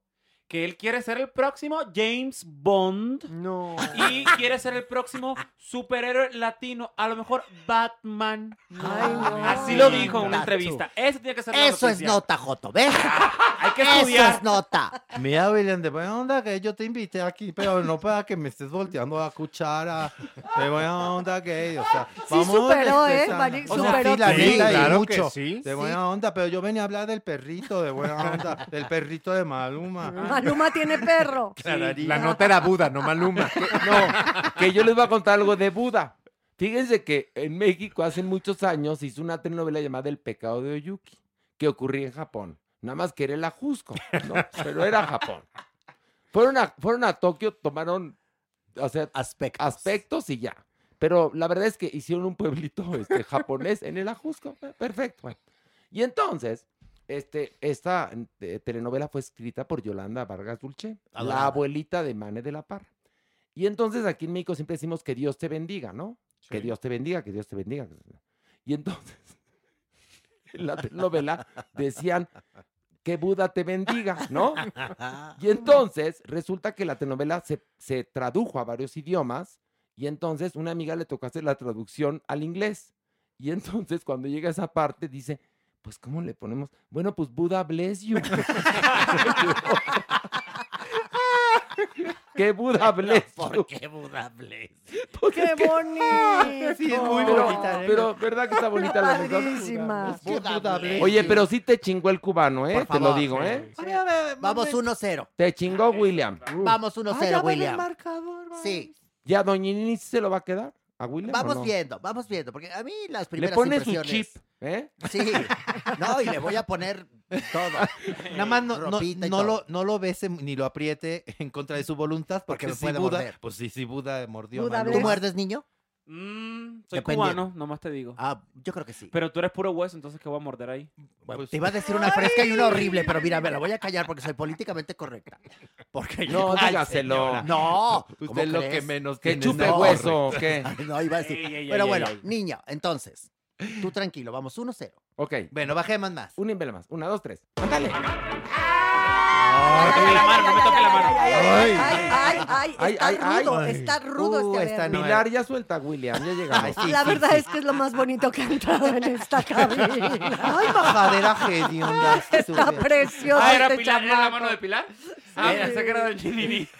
que él quiere ser el próximo James Bond No. y quiere ser el próximo superhéroe latino, a lo mejor Batman. Ay, no. Así lo dijo en una entrevista. Eso tiene que ser la Eso es nota, Joto, ¿ves? *laughs* Hay que Eso estudiar. es nota. Mira, William, de buena onda que yo te invité aquí, pero no para que me estés volteando la cuchara. De buena onda que, o sea, Sí vamos superó, ¿eh? O sea, superó sí, la Sí, neta, y claro que mucho. sí. De buena onda, pero yo venía a hablar del perrito, de buena onda, del perrito de Maluma. Maluma tiene perro. *laughs* La nota era Buda, no Maluma. *laughs* No, que yo les voy a contar algo de Buda. Fíjense que en México hace muchos años hizo una telenovela llamada El pecado de Oyuki, que ocurría en Japón. Nada más que era el Ajusco, ¿no? *laughs* pero era Japón. Fueron a, fueron a Tokio, tomaron o sea, Aspectos. aspectos y ya. Pero la verdad es que hicieron un pueblito este, japonés en el Ajusco. Pe- Perfecto. bueno. Y entonces, este, esta eh, telenovela fue escrita por Yolanda Vargas Dulce, la abuelita de Mane de la Parra. Y entonces aquí en México siempre decimos que Dios te bendiga, ¿no? Que Dios te bendiga, que Dios te bendiga. Y entonces, *laughs* en la telenovela decían que Buda te bendiga, ¿no? Y entonces resulta que la telenovela se, se tradujo a varios idiomas y entonces una amiga le tocó hacer la traducción al inglés. Y entonces cuando llega esa parte dice, pues ¿cómo le ponemos? Bueno, pues Buda bless you. *laughs* que Buda bless you. ¿Por qué Buda Bless? ¡Qué bonito! Sí, es muy Pero, bonita, ¿eh? pero, ¿verdad que está bonita la? Padrísima. Es que Buda Bless. Oye, pero sí te chingó el cubano, ¿eh? Por Te lo digo. ¿eh? Sí. Vamos 1-0. Te chingó William. Vamos Ah, 1-0, William. Sí. ¿Ya Doña Nini sí se lo va a quedar a William? Vamos no? viendo, vamos viendo. Porque a mí las Le primeras pone su impresiones... chip, ¿eh? Sí. No, y le voy a poner todo. Nada más no, no, Ropita y no todo. lo, no lo bese ni lo apriete en contra de su voluntad, porque, Porque me si puede Buda, morder. pues sí, sí, Buda mordió. Buda Maluma. ¿Tú muerdes, niño? Mm, soy cubano, nomás te digo. Ah, yo creo que sí. Pero tú eres puro hueso, entonces ¿qué voy a morder ahí? Bueno, Pues- te iba a decir una fresca y una horrible, pero mira, me la voy a callar porque soy políticamente correcta. Porque No, Ay, dígaselo. señora. No, Usted ¿cómo es lo crees? que menos Que tiene chupe es hueso, ¿o ¿qué? *laughs* No, iba a decir. Ey, ey, ey, pero ey, bueno, ey. niño, entonces, tú tranquilo, vamos 1-0. Ok, Bueno, bajemos más. un nivel más. Una, dos, tres. ¡Ándale! No me toque la mano, no me toque la mano. Ay, ay, ay, Ay, Ay, está ay, ay. rudo, está rudo Uh, este esta. Pilar ya suelta William, ya llegamos. La verdad es que es lo más bonito que ha entrado en esta cabina. Ay, majadera hedionda. Está precioso Ah, ¿era este Pilar? ¿Era la chamaco. mano de Pilar? Ah, que era del Ginini. *laughs*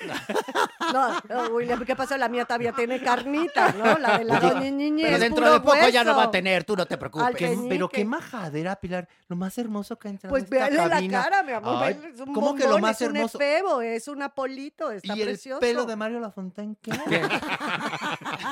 No, no, William, ¿qué pasa? La mía todavía tiene carnita, ¿no? La de la Oye, doña Ñiñi Pero es dentro puro de poco ya no va a tener, tú no te Al preocupes. peñique. Pero qué majadera, Pilar. Lo más hermoso que ha entrado Pues en esta véale cabina. la cara, mi amor. Ay, véale, es un ¿Cómo que lo bombón, más es un hermoso? efebo, es un apolito, está ¿Y el precioso. pelo de Mario Lafontaine qué?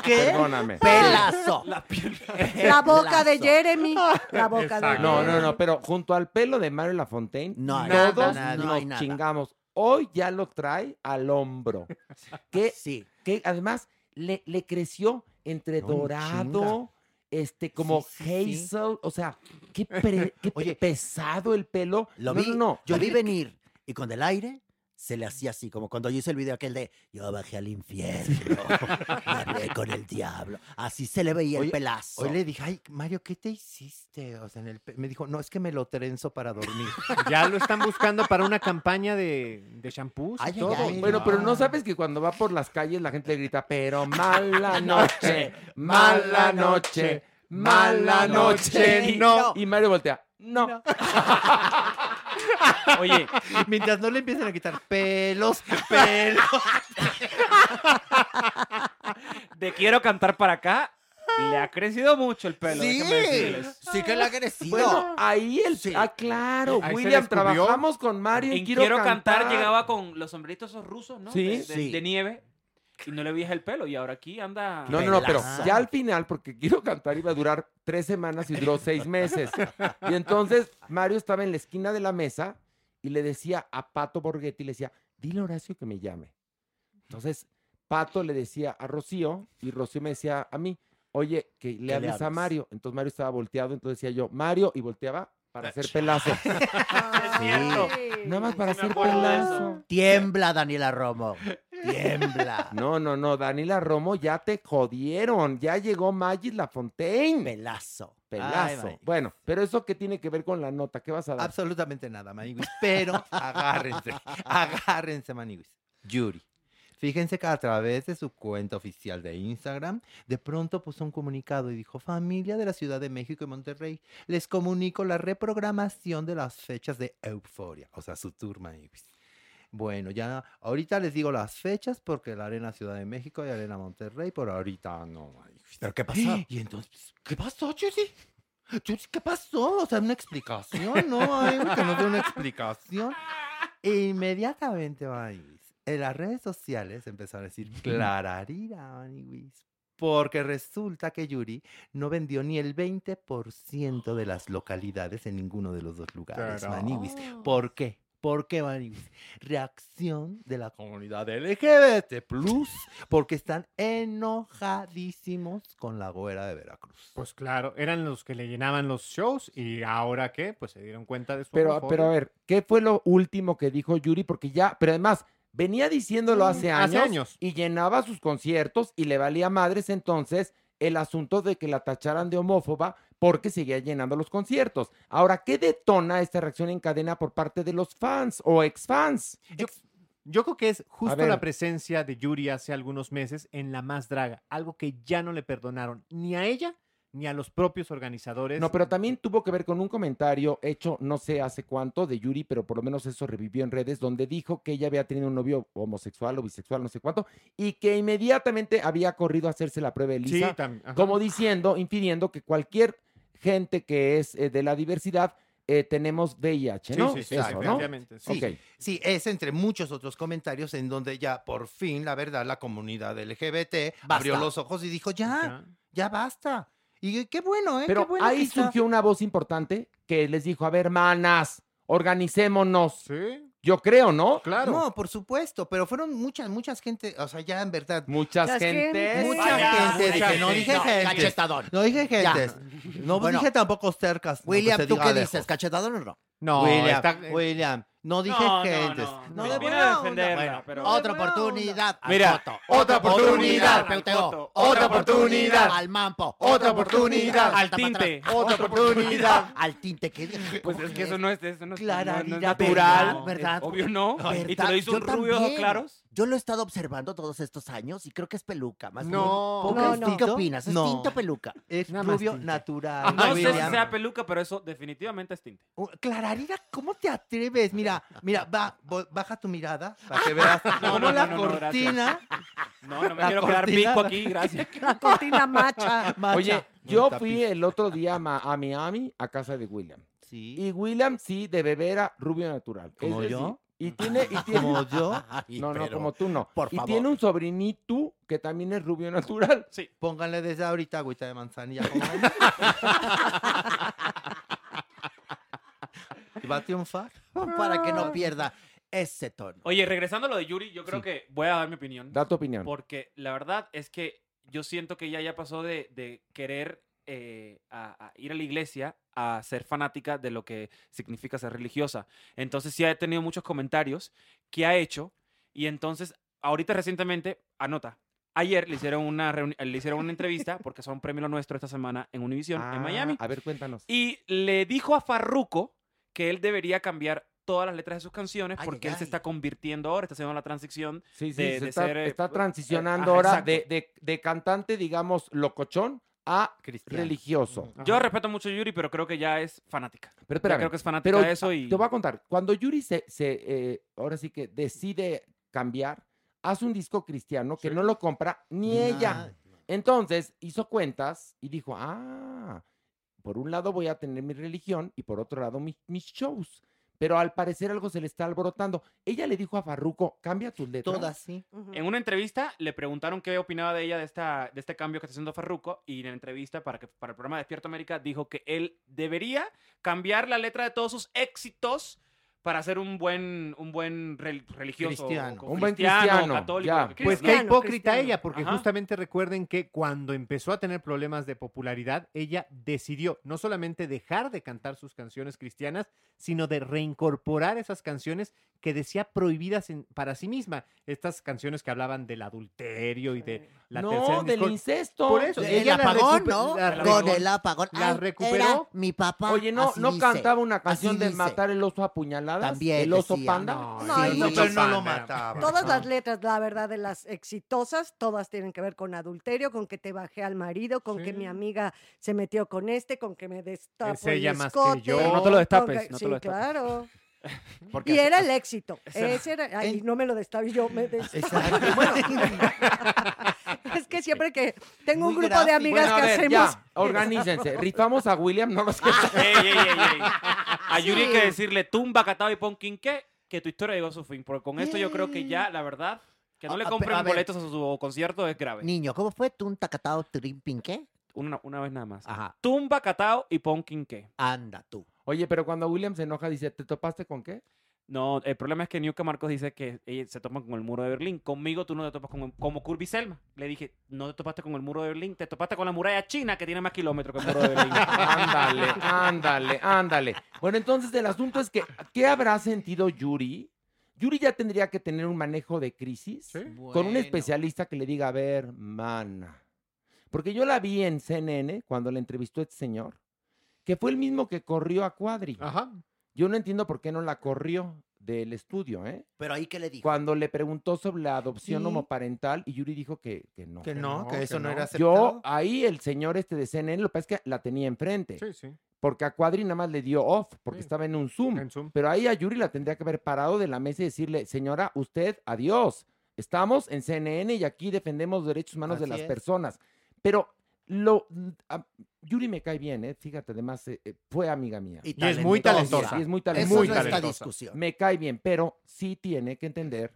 ¿Qué? Perdóname. Pelazo. *laughs* La boca de Jeremy. La boca de No, Jeremy. no, no, pero junto al pelo de Mario Lafontaine, No hay todos nada, no nos hay nada. chingamos. Hoy ya lo trae al hombro. *laughs* Que, Sí. que además le, le creció entre No, dorado, chinga. este, como Sí, sí, sí. hazel, o sea, qué, *laughs* pre- qué Oye, pesado el pelo. Lo no, vi, no, no. yo vi venir y con el aire se le hacía así, como cuando yo hice el video aquel de yo bajé al infierno, y hablé con el diablo. Así se le veía el pelazo. Hoy le dije, ay, Mario, ¿qué te hiciste? O sea, en el me dijo, no, es que me lo trenzo para dormir. *laughs* Ya lo están buscando para una campaña de, de shampoos Ay, todo. ay. Bueno, pero no sabes que cuando va por las calles la gente le grita, pero *laughs* mala noche, mala noche, mala noche, *laughs* no. Y Mario voltea, no. Oye, mientras no le empiecen a quitar pelos, pelos. De quiero cantar para acá, le ha crecido mucho el pelo. Sí, déjenme decirles. sí que le ha crecido. Bueno, ahí el... Ah, claro, Ahí se William, descubrió. trabajamos con Mario En en Quiero, cantar. llegaba con los sombreritos esos rusos, ¿no? Sí. De, de- Sí. de nieve. Y no le veías el pelo. Y ahora aquí anda. No, no, no, pero ya al final, porque quiero cantar, iba a durar tres semanas y duró *laughs* seis meses. Y entonces Mario estaba en la esquina de la mesa y le decía a Pato Borghetti, le decía, dile a Horacio que me llame. Entonces Pato le decía a Rocío y Rocío me decía a mí, oye, que le le hables a? Mario. Entonces Mario estaba volteado, entonces decía yo, Mario, y volteaba para hacer *laughs* pelazo. Nada más para Sí hacer pelazo. Tiembla, Daniela Romo. Tiembla. *laughs* No, no, no, Daniela Romo, ya te jodieron. Ya llegó Magis Lafontaine. Pelazo. Pelazo. Ay, bueno, pero eso qué tiene que ver con la nota, ¿qué vas a dar? Absolutamente nada, maniguis. Pero *laughs* agárrense, agárrense, maniguis. Yuri. Fíjense que a través de su cuenta oficial de Instagram, de pronto puso un comunicado y dijo, familia de la Ciudad de México y Monterrey, les comunico la reprogramación de las fechas de Euforia, o sea, su tour, maniguis. Bueno, ya ahorita les digo las fechas porque la Arena Ciudad de México y Arena Monterrey, por ahorita no. ¿Pero qué pasó? *gasps* Y entonces, ¿qué pasó, Yuri? Yuri, ¿qué pasó? O sea, una explicación, ¿no? Ay, que nos dé una explicación. *laughs* E inmediatamente, maniguis, en las redes sociales empezaron a decir, clararira, maniguis. Porque resulta que Yuri no vendió ni el 20% de las localidades en ninguno de los dos lugares, maniguis. ¿Por qué? ¿Por qué, maniguis? Reacción de la comunidad LGBT+, porque están enojadísimos con la güera de Veracruz. Pues claro, eran los que le llenaban los shows y ahora qué, pues se dieron cuenta de su Pero, homofobia. pero a ver, ¿qué fue lo último que dijo Yuri? Porque ya, pero además, venía diciéndolo hace años, hace años. y llenaba sus conciertos y le valía madres entonces el asunto de que la tacharan de homófoba porque seguía llenando los conciertos. Ahora, ¿qué detona esta reacción en cadena por parte de los fans o ex-fans? Yo, yo creo que es justo la presencia de Yuri hace algunos meses en La Más Draga, algo que ya no le perdonaron ni a ella ni a los propios organizadores. No, pero también tuvo que ver con un comentario hecho no sé hace cuánto de Yuri, pero por lo menos eso revivió en redes, donde dijo que ella había tenido un novio homosexual o bisexual, no sé cuánto, y que inmediatamente había corrido a hacerse la prueba de Sí, Lisa, ajá. como diciendo, impidiendo que cualquier gente que es eh, de la diversidad eh, tenemos VIH, ¿no? Sí, sí, sí, Eso, ¿no? efectivamente, Sí, sí, es entre muchos otros comentarios en donde ya por fin, la verdad, la comunidad LGBT abrió los ojos y dijo, ya, Ya. ya basta. Y qué bueno, ¿eh? Pero qué bueno que ahí está- surgió una voz importante que les dijo, a ver, manas, organicémonos. Sí, Yo creo, ¿no? claro. No, por supuesto, pero fueron muchas, muchas gente, o sea, ya en verdad, Muchas gentes. gentes. mucha Vaya, gente, mucha no gente. dije No, gente. cachetadón. No dije Ya. gentes. No Bueno. dije tampoco cercas. no, que William, ¿tú qué lejos. dices? ¿Cachetadón o no? No, William, está- William, No dije No, no, gentes. no, No, Viene a defenderla, pero- Otra oportunidad. al Mira, Coto. otra oportunidad, Al. Otra oportunidad. Al Mampo. Otra oportunidad. Al tinte. Otra oportunidad. Al tinte. ¿qué? Pues es que eso no es, eso no es, natural. ¿verdad? Obvio no. Y te lo hizo un rubio claros. Yo lo he estado observando todos estos años y creo que es peluca. Más No. bien. No, ¿Tú no. ¿Qué opinas? ¿Es No. tinto o peluca? Es rubio tinte. natural. No sé si sea peluca, pero eso definitivamente es tinte. Uh, Clararira, ¿cómo te atreves? Mira, mira, va, bo- baja tu mirada para que *laughs* veas No, cómo no, la no, no, no, cortina. No, no me La quiero quedar cortina- pico aquí, gracias. La cortina macha. Macha. Oye, yo fui el otro día a, Miami a casa de William. Sí. Y William sí, de bebé era rubio natural. Es ¿Como decir, yo? Y tiene, y tiene- ¿Como yo? *laughs* Ay, No, no, como tú no. Por y favor. tiene un sobrinito que también es rubio natural. Sí. Pónganle desde ahorita agüita de manzanilla. *laughs* ¿Y va a triunfar? *laughs* Para que no pierda ese tono. Oye, regresando a lo de Yuri, yo creo Sí. que voy a dar mi opinión. Da tu opinión. Porque la verdad es que yo siento que ella ya pasó de, de querer eh, a- a ir a la iglesia a ser fanática de lo que significa ser religiosa. Entonces sí ha tenido muchos comentarios que ha hecho y entonces ahorita recientemente, anota, ayer le hicieron una, reuni- le hicieron una entrevista porque son premio lo nuestro esta semana en Univision en Ah, Miami A ver, cuéntanos. y le dijo a Farruko que él debería cambiar todas las letras de sus canciones porque ay, él se está convirtiendo ahora, está haciendo la transición Sí, sí, de- se de está, ser, eh, está transicionando ahora de, de- de cantante, digamos, locochón a Cristiano. religioso. Yo respeto mucho a Yuri, pero creo que ya es fanática. Pero espérame, creo que es fanática pero de eso y... Te voy a contar, cuando Yuri se, se, eh, ahora sí que decide cambiar, hace un disco cristiano que no lo compra ni ella. Entonces hizo cuentas y dijo, ah, por un lado voy a tener mi religión y por otro lado mi- mis shows. Pero al parecer algo se le está alborotando. Ella le dijo a Farruco, cambia tus letras. Todas, sí. En una entrevista le preguntaron qué opinaba de ella de, esta, de este cambio que está haciendo Farruko y en la entrevista para, que, para el programa Despierto América dijo que él debería cambiar la letra de todos sus éxitos para ser un buen, un buen rel- religioso. Cristiano. Un buen cristiano, cristiano, católico. ya. lo que Pues qué hipócrita cristiano. ella, porque Ajá. justamente recuerden que cuando empezó a tener problemas de popularidad, ella decidió no solamente dejar de cantar sus canciones cristianas, sino de reincorporar esas canciones que decía prohibidas en- para sí misma. Estas canciones que hablaban del adulterio y de la No, tercera del incesto. Por eso, El ella la apagón, ¿no? la Con el apagón. la Ay, recuperó. era mi papá. Oye, no, así no dice, cantaba una así canción de dice. matar el oso a puñaladas. También El oso decía, panda. No, No, sí, pero no lo panda. mataba. Todas las letras, la verdad, de las exitosas, todas tienen que ver con adulterio, con que te bajé al marido, con que Sí. mi amiga se metió con este, con que me destapo Es el más que escote, yo. Pero no te lo con destapes, que- no te sí, lo destapes. claro. *laughs* Porque Y era el éxito. Ese era, ay, no me lo destapé, yo me des- Exacto. *laughs* Bueno, Es que siempre que tengo un grupo de amigas Bueno, que ver, hacemos... ya, organícense. Rifamos a William, no los que... Ey, ey, ey, ey. A Yuri hay Sí. que decirle tumba, catado y pon quinqué, que tu historia llegó a su fin. Porque con esto yo creo que ya, la verdad, que no le Ah, compren pero a ver. boletos a su concierto es grave. niño, ¿cómo fue? ¿Tú un tacatao trimpin qué? Una, una vez nada más. Ajá. Tumba, catao y pon quinqué. Anda tú. Oye, pero cuando William se enoja, dice, ¿te topaste con qué? No, el problema es que Niuka Marcos dice que ella se topa con el muro de Berlín. Conmigo tú no te topas con el- como Kirby Selma. Le dije, no te topaste con el muro de Berlín, te topaste con la muralla china que tiene más kilómetros que el muro de Berlín. *laughs* Ándale, ándale, ándale. Bueno, entonces el asunto es que, ¿qué habrá sentido Yuri? Yuri ya tendría que tener un manejo de crisis con un especialista que le diga, a ver, mana. Porque yo la vi en CNN cuando le entrevistó este señor, que fue el mismo que corrió a Cuadri. Ajá. Yo no entiendo por qué no la corrió del estudio, ¿eh? Pero ahí que le dijo. Cuando le preguntó sobre la adopción Sí. homoparental y Yuri dijo que, que no. Que no, que eso que no, no. era aceptado. Yo, ahí el señor este de CNN, lo que pasa es que la tenía enfrente. Sí, sí. Porque a Cuadri nada más le dio off, porque Sí. estaba en un Zoom. En Zoom. Pero ahí a Yuri la tendría que haber parado de la mesa y decirle, señora, usted, adiós. Estamos en CNN y aquí defendemos los derechos humanos de Así las es. personas. Pero lo a- Yuri me cae bien, ¿eh? Fíjate, además eh, eh, fue amiga mía. Y es muy talentosa. Y es muy talentosa. no Muy está talentosa. discusión. Me cae bien, pero sí tiene que entender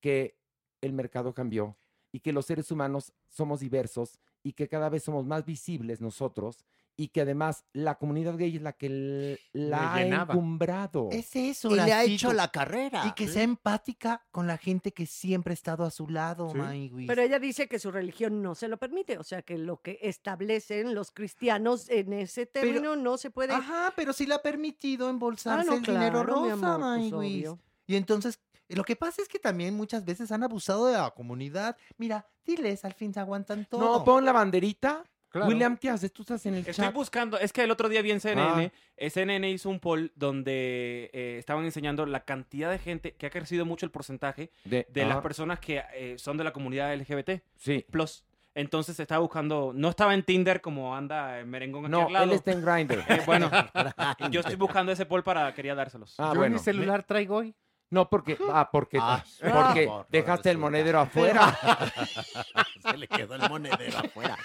que el mercado cambió y que los seres humanos somos diversos y que cada vez somos más visibles nosotros y que además la comunidad gay es la que la ha encumbrado. Es eso, Y le ha hecho la carrera. Y que sea empática con la gente que siempre ha estado a su lado, Sí. Maywis. Pero ella dice que su religión no se lo permite, o sea que lo que establecen los cristianos en ese término no se puede. Ajá, pero sí le ha permitido embolsarse Ah, no, el dinero claro, rosa, amor, pues, Maywis. obvio. Y entonces, eh, lo que pasa es que también muchas veces han abusado de la comunidad. Mira, diles, al fin se aguantan todo. No, pon la banderita. Claro. William, ¿qué haces? Tú estás en el Estoy chat. buscando, es que el otro día vi en CNN, Ah. CNN hizo un poll donde eh, estaban enseñando la cantidad de gente que ha crecido mucho el porcentaje De- de, las personas que eh, son de la comunidad LGBT. Sí. Plus. Entonces estaba buscando, no estaba en Tinder como anda el merengón aquí No, al lado. él está en Grindr. *laughs* Eh, bueno, *laughs* yo estoy buscando ese poll para, quería dárselos. Ah, bueno. traigo hoy. No, porque, ah, porque, Ah, porque por- por dejaste el monedero afuera. *laughs* Se le quedó el monedero afuera.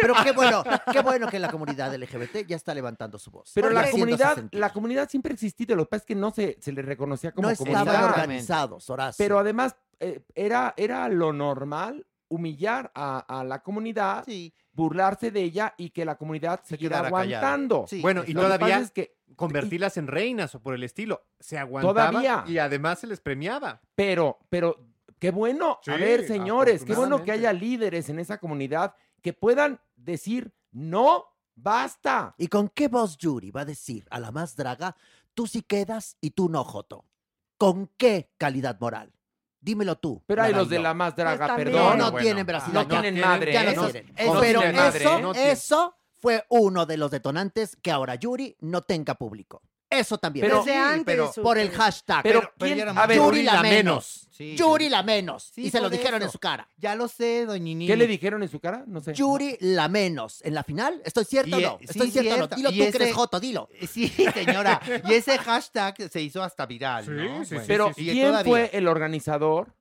Pero qué bueno, qué bueno que la comunidad LGBT ya está levantando su voz. Pero la comunidad, la comunidad siempre ha existido. Lo que pasa es que no se, se le reconocía como No estaban comunidad. organizados, Horacio. Pero además, eh, era, era lo normal humillar a, a la comunidad, burlarse de ella y que la comunidad siguiera quedara aguantando. bueno, y Lo que todavía pasa es que convertirlas en reinas o por el estilo. Se aguantaba Todavía. y además se les premiaba. Pero, pero, qué bueno. Sí, a ver, señores, qué bueno que haya líderes en esa comunidad que puedan decir, no, basta. ¿Y con qué voz Yuri va a decir a la más draga, tú sí quedas y tú no, Joto? ¿Con qué calidad moral? Dímelo tú. Pero hay los de la más draga, No, perdón. no tienen veracidad. No tienen madre, Ya no ¿eh? No- tienen. no Pero eso, ¿eh? No eso fue uno de los detonantes que ahora Yuri no tenga público. Eso también. Pero- Desde Sí, antes, pero- por el hashtag. Pero Pero, ¿quién- a ver, Yuri la menos. Sí, Yuri la menos. Sí, y se lo dijeron en su cara. Ya lo sé, doñini. ¿Qué le dijeron en su cara? No sé. Yuri la menos. ¿En la final? ¿Estoy cierto o Y, no? ¿Estoy sí, cierto o no? Dilo Y tú ese- que eres Joto, dilo. *laughs* Sí, señora. y ese hashtag se hizo hasta viral, Sí, ¿no? sí, Bueno, sí, Pero ¿quién todavía- fue el organizador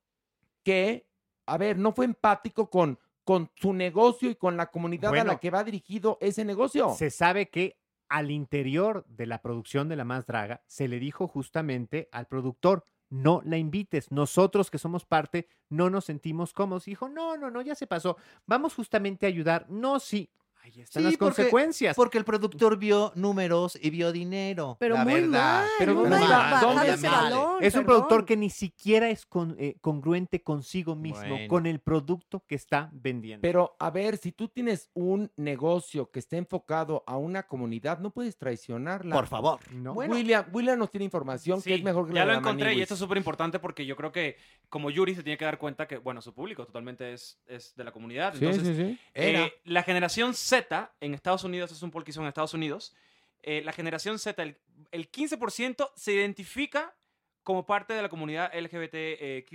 que, a ver, no fue empático con, con su negocio y con la comunidad a la que va dirigido ese negocio? Se sabe que al interior de la producción de La Más Draga se le dijo justamente al productor, no la invites. Nosotros que somos parte no nos sentimos cómodos. Y dijo, no, no, no, ya se pasó. Vamos justamente a ayudar. No, sí. Ahí están Sí, las porque- consecuencias. Porque el productor vio números y vio dinero. Pero la muy verdad. mal, Pero muy ¿dónde mal, está- bajado ¿dónde ese balón, es un perdón. productor que ni siquiera es con- eh, congruente consigo mismo, Bueno. con el producto que está vendiendo. Pero, a ver, si tú tienes un negocio que está enfocado a una comunidad, no puedes traicionarla. Por favor. No. William, William nos tiene información que Sí, es mejor que ya la lo de la encontré y esto es súper importante porque yo creo que como Yuri se tiene que dar cuenta que, bueno, su público totalmente es, es de la comunidad. Sí, Entonces, sí, sí. eh, la generación Z en Estados Unidos, es un poll que hizo en Estados Unidos, eh, la generación Z, el, el 15% se identifica como parte de la comunidad LGBTQ+.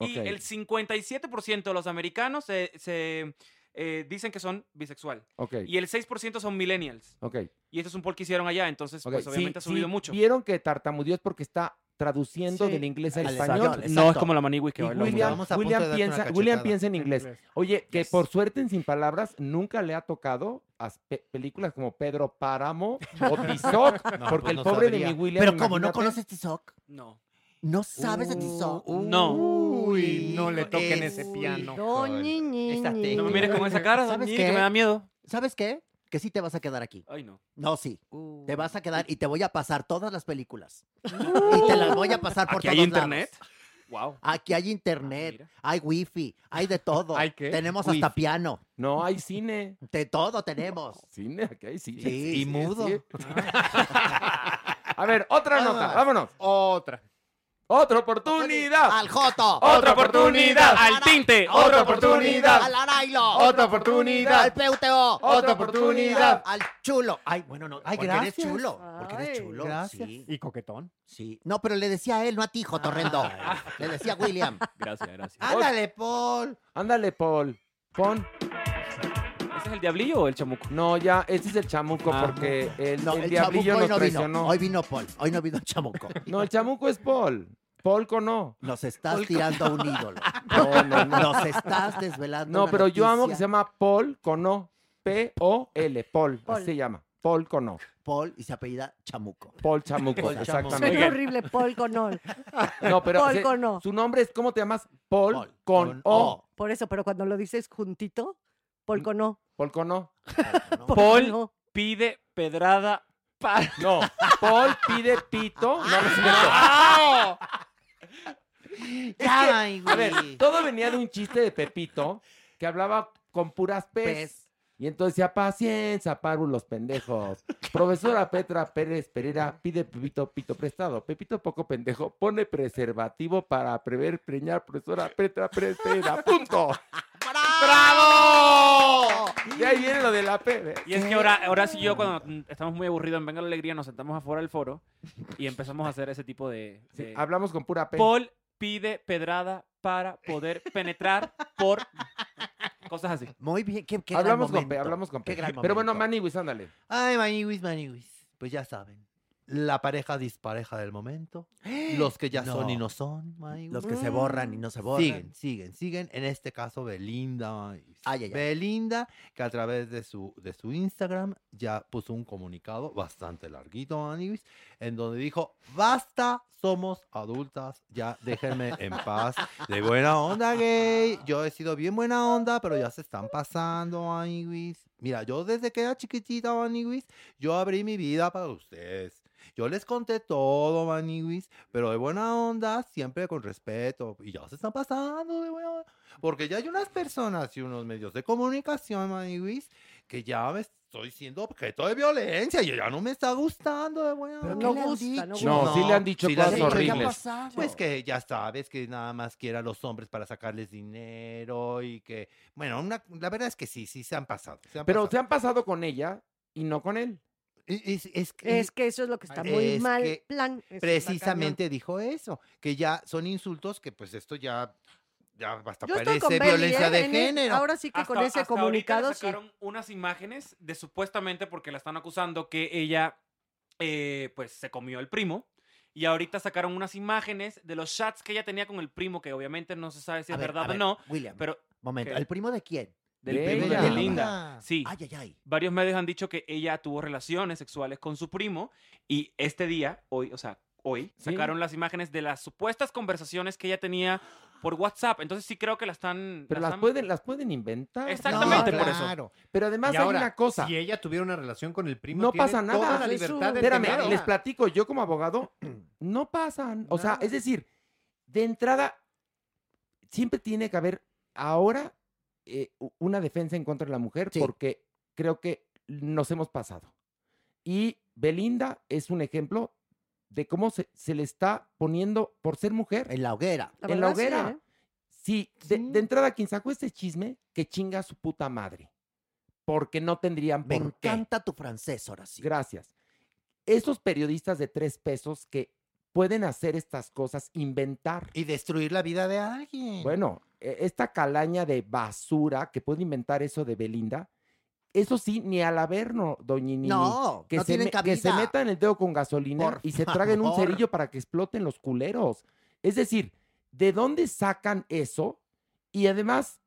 Y el 57% de los americanos se, se, eh, dicen que son bisexual. Y el 6% son millennials. Y este es un poll que hicieron allá, entonces pues Sí, obviamente ha sí, subido mucho. Vieron que tartamudeó es porque está traduciendo Sí. del inglés al Al español. español, No es como la Maniwis que Y bailamos. William, William piensa, William piensa en inglés. inglés. Oye, que Yes. por suerte en Sin Palabras nunca le ha tocado a pe- películas como Pedro Páramo o *laughs* Tizoc, No, porque pues el no pobre sabría. de mi William. Pero como no conoces Tizoc, No. no sabes de Tizoc. No. Uy, no le toquen es- ese piano. Ñi, Esta ñi. técnica. No me mires con esa cara, ¿Sabes qué? que me da miedo. ¿Sabes qué? Que sí te vas a quedar aquí. Ay, no. No, sí. Uh. Te vas a quedar y te voy a pasar todas las películas. y te las voy a pasar por ¿Aquí todos hay internet? lados. Wow. Aquí hay internet, mira. hay wifi, hay de todo. *laughs* ¿Hay qué? Tenemos Wifi. hasta piano. No, hay cine. De todo tenemos. *laughs* Cine, aquí hay cine. Sí, Y mudo. sí. *laughs* A ver, otra nota, vámonos. Otra. Otra oportunidad. Al Joto. Otra oportunidad. Al tinte. Otra oportunidad. Al Arailo. Otra oportunidad. Al PUTO. Otra oportunidad. Al chulo. Ay, bueno, no. Ay, porque eres gracias. chulo. Porque eres chulo. Gracias. Sí. Y coquetón. Sí. No, pero le decía a él, no a ti, Jotorrendo. Le decía a William. *laughs* Gracias, gracias. Ándale, Paul. Ándale, Paul. Pon. ¿Ese es el diablillo o el chamuco? No, ya, este es el chamuco Ah. porque el, No, el el diablillo chamuco hoy nos no traicionó. vino. Hoy vino Paul. Hoy no vino Chamuco. *laughs* No, el chamuco es Paul. Polco no. Nos estás tirando a un ídolo. *laughs* No, no, no. Nos estás desvelando. No, una pero yo amo que noticia. se llama Paul con O. P-O-L. Paul. Paul. Así se llama. Paul con O. Paul y se apellida Chamuco. Paul Chamuco. Paul Chamuco. exactamente. Suena horrible, Paul con Ol. No, pero Paul se- con O. su nombre es, ¿cómo te llamas? Paul, Paul con, con O. O. Por eso, pero cuando lo dices juntito, Paul con O. Paul con O. ¿no? Paul pide pedrada para. No, Paul pide pito. No, no es ¡No! Es Ya, que, ay, a ver, güey. todo venía de un chiste de Pepito que hablaba con puras pez. Y entonces decía, paciencia, párvulos pendejos. Profesora Petra Pérez Pereira pide Pepito pito prestado. Pepito poco pendejo pone preservativo para prever preñar. Profesora Petra Pérez Pereira. ¡Punto! ¡Bravo! Y ahí viene lo de la P. Y es que ahora, ahora sí yo cuando estamos muy aburridos en Venga la Alegría nos sentamos afuera del foro y empezamos a hacer ese tipo de... de- Hablamos con pura P. Paul pide pedrada para poder penetrar por cosas así. Muy bien, qué, qué hablamos gran con P, hablamos con Qué P. gran Pero bueno. Maniwis, ándale. Ay, maniwis, maniwis. Pues ya saben. La pareja dispareja del momento. *gasps* Los que ya son y no son. Los que se borran y no se borran. Siguen, siguen, siguen. En este caso, Belinda. Ay, ay, ay. Belinda, que a través de su, de su Instagram ya puso un comunicado bastante larguito, maniwis, en donde dijo, basta, somos adultas, ya déjenme en paz. De buena onda, gay. Yo he sido bien buena onda, pero ya se están pasando, maniwis. Mira, yo desde que era chiquitita, maniwis, yo abrí mi vida para ustedes. Yo les conté todo, maniwis, pero de buena onda, siempre con respeto. Y ya se están pasando de buena onda. Porque ya hay unas personas y unos medios de comunicación, maniwis, que ya me estoy siendo objeto de violencia y ya no me está gustando de buena Pero onda. no gusta, no No, gusta. sí le han dicho sí cosas horribles. ¿Qué ha pasado? Pues que ya sabes que nada más quiere a los hombres para sacarles dinero y que, bueno, una- la verdad es que sí, sí se han pasado. se han Pero pasado. se han pasado con ella y no con él. Es, es que, Es que eso es lo que está muy es mal que plan. Eso precisamente dijo eso, que ya son insultos que pues esto ya, ya hasta Yo estoy parece violencia ¿eh? de género. ahora sí que Hasta- con ese comunicado le sí. sacaron unas imágenes de supuestamente porque la están acusando que ella eh, pues se comió el primo y ahorita sacaron unas imágenes de los chats que ella tenía con el primo que obviamente no se sabe si A es ver, verdad o no William, pero Momento, ¿qué? ¿el primo de quién? Del De primo de. Belinda sí Ay, ay, ay. varios medios han dicho que ella tuvo relaciones sexuales con su primo y este día hoy o sea hoy Sí. sacaron las imágenes de las supuestas conversaciones que ella tenía por WhatsApp entonces sí creo que la están Pero la las están- pueden, las pueden inventar. Exactamente, No, por eso. claro. Pero además Y hay ahora, una cosa. Si ella tuviera una relación con el primo, No tiene pasa toda nada. la Es libertad de Espérame, tenerla. les platico, yo como abogado, *clears throat* no pasan. O sea, es decir, de entrada, siempre tiene que haber ahora eh, una defensa en contra de la mujer Sí. porque creo que nos hemos pasado. Y Belinda es un ejemplo de cómo se, se le está poniendo por ser mujer En la hoguera. La en la sí, hoguera. ¿eh? Sí, de, de entrada, quien sacó este chisme, que chinga a su puta madre. Porque no tendrían Me por qué. encanta tu francés, ahora sí. Gracias. Esos periodistas de tres pesos que pueden hacer estas cosas, inventar. Y destruir la vida de alguien. Bueno, esta calaña de basura que puede inventar eso de Belinda, eso sí, ni al averno, doñinini. No, que no se me- Que se metan el dedo con gasolina Por y se traguen un cerillo para que exploten los culeros. Es decir, ¿de dónde sacan eso? Y además,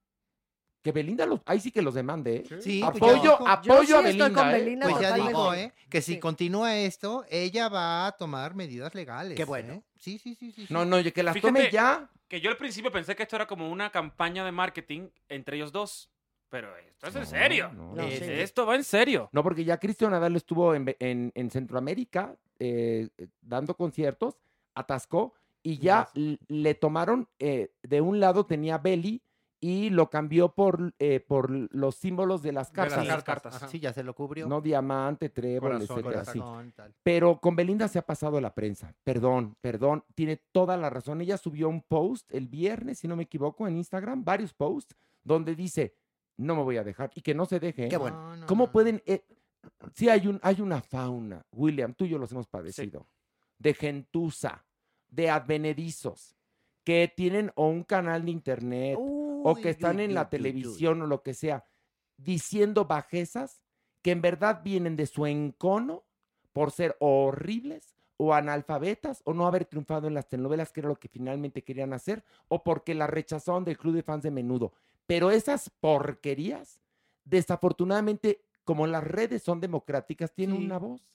que Belinda los, ahí sí que los demande, ¿eh? Sí, pues apoyo, ya dijo. apoyo Yo a estoy Belinda. ¿eh? Belinda Pues ya dijo, ¿eh? Que si Sí. continúa esto, ella va a tomar medidas legales. Qué bueno. ¿eh? Sí, sí, sí, sí. No, no, que las Fíjate tome ya. Que yo al principio pensé que esto era como una campaña de marketing entre ellos dos. Pero esto es en serio. no. No, Es- sí. Esto va en serio. No, porque ya Cristian Nadal estuvo en, en- en Centroamérica eh, dando conciertos, atascó y ya le tomaron, eh, de un lado tenía Belly y lo cambió por, eh, por los símbolos de las De las cartas. cartas. Ajá. Sí, ya se lo cubrió. No diamante, trébol, Corazón, etcétera. Corazón. Pero con Belinda se ha pasado la prensa. Perdón, perdón. Tiene toda la razón. Ella subió un post el viernes, si no me equivoco, en Instagram, varios posts, donde dice, no me voy a dejar. Y que no se deje. Qué bueno. No, no, ¿Cómo no. pueden...? eh, sí, hay, un, hay una fauna, William, tú y yo los hemos padecido, de gentuza, de advenedizos, que tienen o un canal de internet o que están en la televisión o lo que sea, diciendo bajezas que en verdad vienen de su encono por ser horribles o analfabetas o no haber triunfado en las telenovelas, que era lo que finalmente querían hacer, o porque la rechazaron del club de fans de menudo. Pero esas porquerías, desafortunadamente, como las redes son democráticas, tienen Sí. una voz.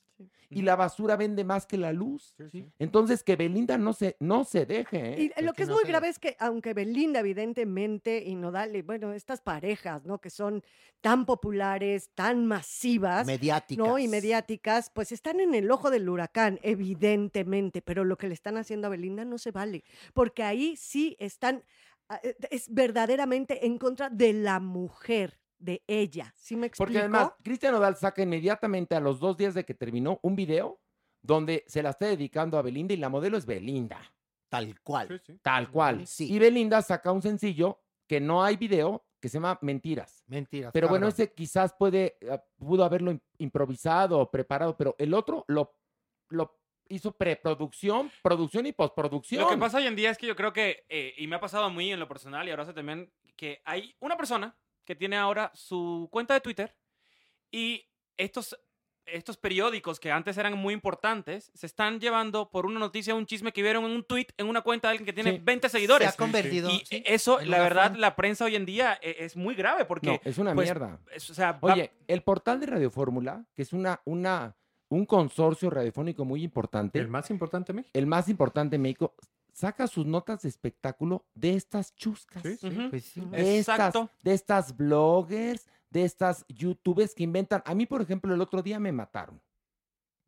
Y la basura vende más que la luz. Entonces, que Belinda no se, no se deje. ¿eh? Y lo que es muy grave es que, aunque Belinda, evidentemente, y Nodal, y bueno, estas parejas, ¿no? Que son tan populares, tan masivas. Mediáticas. ¿no? Y mediáticas, pues están en el ojo del huracán, evidentemente. Pero lo que le están haciendo a Belinda no se vale. Porque ahí sí están. ah, eh, Es verdaderamente en contra de la mujer, de ella. ¿Sí me explico? Porque además, Cristian Nodal saca inmediatamente a los dos días de que terminó un video donde se la está dedicando a Belinda y la modelo es Belinda. Tal cual. Tal cual. Y Belinda saca un sencillo que no hay video que se llama Mentiras. Mentiras. Pero bueno, ese quizás puede, eh, pudo haberlo im- improvisado o preparado, pero el otro lo, lo hizo preproducción, producción y postproducción. Lo que pasa hoy en día es que yo creo que, eh, y me ha pasado a mí en lo personal y ahora sé también, que hay una persona que tiene ahora su cuenta de Twitter y estos, estos periódicos que antes eran muy importantes se están llevando por una noticia, un chisme que vieron en un tweet en una cuenta de alguien que tiene Sí. 20 seguidores. Se ha convertido, Y sí, eso, la verdad, fan. la prensa hoy en día eh, es muy grave porque... No, es una pues, mierda. es- o sea, va- Oye, el portal de Radio Fórmula, que es una, una, un consorcio radiofónico muy importante. El más importante de México. El más importante en México, saca sus notas de espectáculo de estas chuscas. Sí, sí. Ujú. Pues sí. De estas, de estas bloggers, de estas youtubers que inventan. A mí, por ejemplo, el otro día me mataron.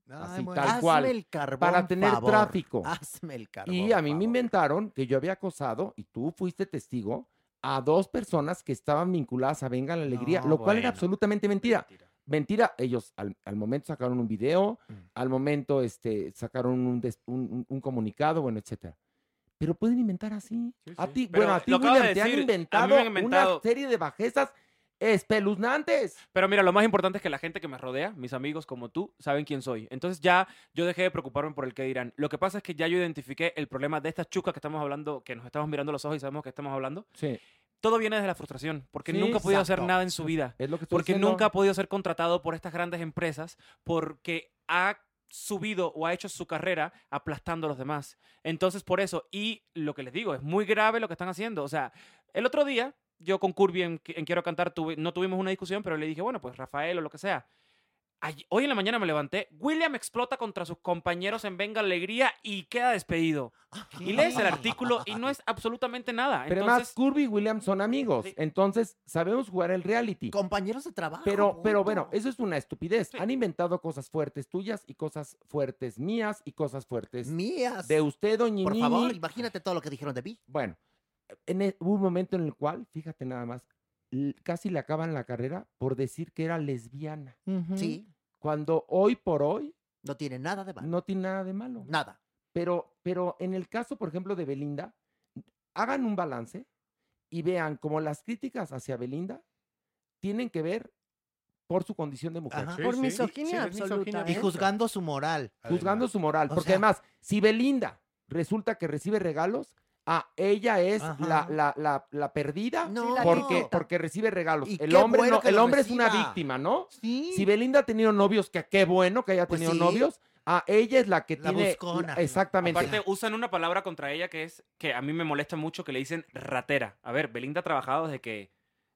Así, bueno. tal Hazme cual. el carbón, para tener favor. tráfico. Hazme el carbón, Y a mí me inventaron que yo había acosado, y tú fuiste testigo, a dos personas que estaban vinculadas a Venga la Alegría, No, lo cual era absolutamente mentira. Mentira, ellos al, al momento sacaron un video, Mm. al momento este, sacaron un, des- un- un- un comunicado, bueno, etcétera. Pero pueden inventar así. A ti, Pero bueno, a ti, de William, te han inventado, han inventado- una serie de bajezas espeluznantes. Pero mira, lo más importante es que la gente que me rodea, mis amigos como tú, saben quién soy. Entonces ya yo dejé de preocuparme por el que dirán. Lo que pasa es que ya yo identifiqué el problema de estas chucas que estamos hablando, que nos estamos mirando los ojos y sabemos que estamos hablando. Sí. Todo viene desde la frustración, porque Sí, nunca ha podido hacer nada en su vida. Es lo que estoy Porque diciendo. nunca ha podido ser contratado por estas grandes empresas, porque ha subido o ha hecho su carrera aplastando a los demás. Entonces, por eso, y lo que les digo, es muy grave lo que están haciendo. O sea, el otro día, yo con Curvy en, en Quiero Cantar tuve- no tuvimos una discusión, pero le dije, bueno, pues Rafael o lo que sea. Ay- hoy en la mañana me levanté, William explota contra sus compañeros en Venga Alegría y queda despedido. Y *laughs* lees el artículo y no es absolutamente nada. Pero Entonces, además, Curvy y Williams son amigos. Entonces, sabemos jugar el reality. Compañeros de trabajo. Pero, pero bueno, eso es una estupidez. Han inventado cosas fuertes tuyas y cosas fuertes mías y cosas fuertes Mías. de usted, doña Por favor, imagínate todo lo que dijeron de mí. Bueno, en e- hubo un momento en el cual, fíjate nada más, casi le acaban la carrera por decir que era lesbiana. Sí. Cuando hoy por hoy No tiene nada de malo. no tiene nada de malo. Nada. Pero, pero en el caso, por ejemplo, de Belinda, hagan un balance y vean cómo las críticas hacia Belinda tienen que ver por su condición de mujer. Ajá. Por misoginia sí, misoginia. Y ¿eh? juzgando su moral. Juzgando su moral. O Porque sea- además, si Belinda resulta que recibe regalos, ah, ella es la, la, la, la perdida No. porque, porque recibe regalos. Y El hombre, bueno no, el hombre es una víctima, ¿no? Sí. Si Belinda ha tenido novios, que qué bueno que haya Pues tenido sí. novios, ah, ella es la que La tiene... buscona. Exactamente. Aparte, usan una palabra contra ella que es que a mí me molesta mucho que le dicen ratera. A ver, Belinda ha trabajado desde que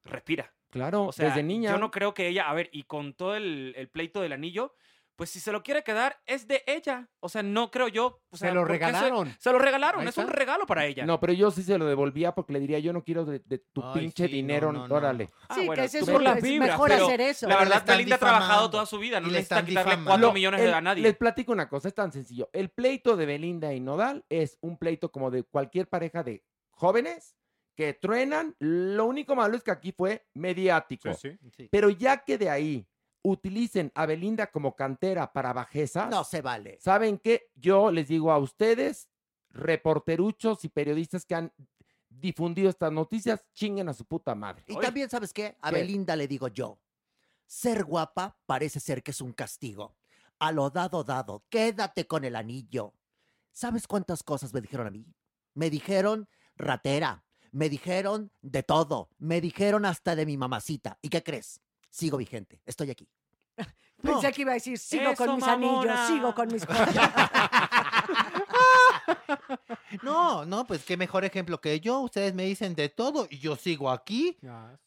respira. claro, O sea, desde niña. yo no creo que ella, a ver, y con todo el, el pleito del anillo, pues si se lo quiere quedar, es de ella. O sea, no creo yo. o Se lo ¿por qué regalaron. Se, lo regalaron, es un regalo para ella. No, pero yo sí se lo devolvía porque le diría, yo no quiero de, de tu Ay, pinche sí, dinero, no, no, no, órale. Ah, Sí, bueno, que tú es, por las es vibras, mejor hacer eso. La verdad, Belinda ha trabajado toda su vida, no necesita están quitarle difamando. 4 Lo- millones el- de a nadie. Les platico una cosa, es tan sencillo. El pleito de Belinda y Nodal es un pleito como de cualquier pareja de jóvenes que truenan. Lo único malo es que aquí fue mediático. Sí, sí. Sí. Pero ya que de ahí utilicen a Belinda como cantera para bajezas, No se vale. ¿saben qué? Yo les digo a ustedes, reporteruchos y periodistas que han difundido estas noticias, chinguen a su puta madre. Y también, ¿sabes qué? A ¿Qué? Belinda le digo yo. Ser guapa parece ser que es un castigo. A lo dado, dado. Quédate con el anillo. ¿Sabes cuántas cosas me dijeron a mí? Me dijeron ratera. Me dijeron de todo. Me dijeron hasta de mi mamacita. ¿Y qué crees? Sigo vigente. Estoy aquí. *laughs* Pensé No. que iba a decir, sigo Eso, con mis mamona. anillos, sigo con mis joyas. *laughs* No, no, pues qué mejor ejemplo que yo. Ustedes me dicen de todo y yo sigo aquí.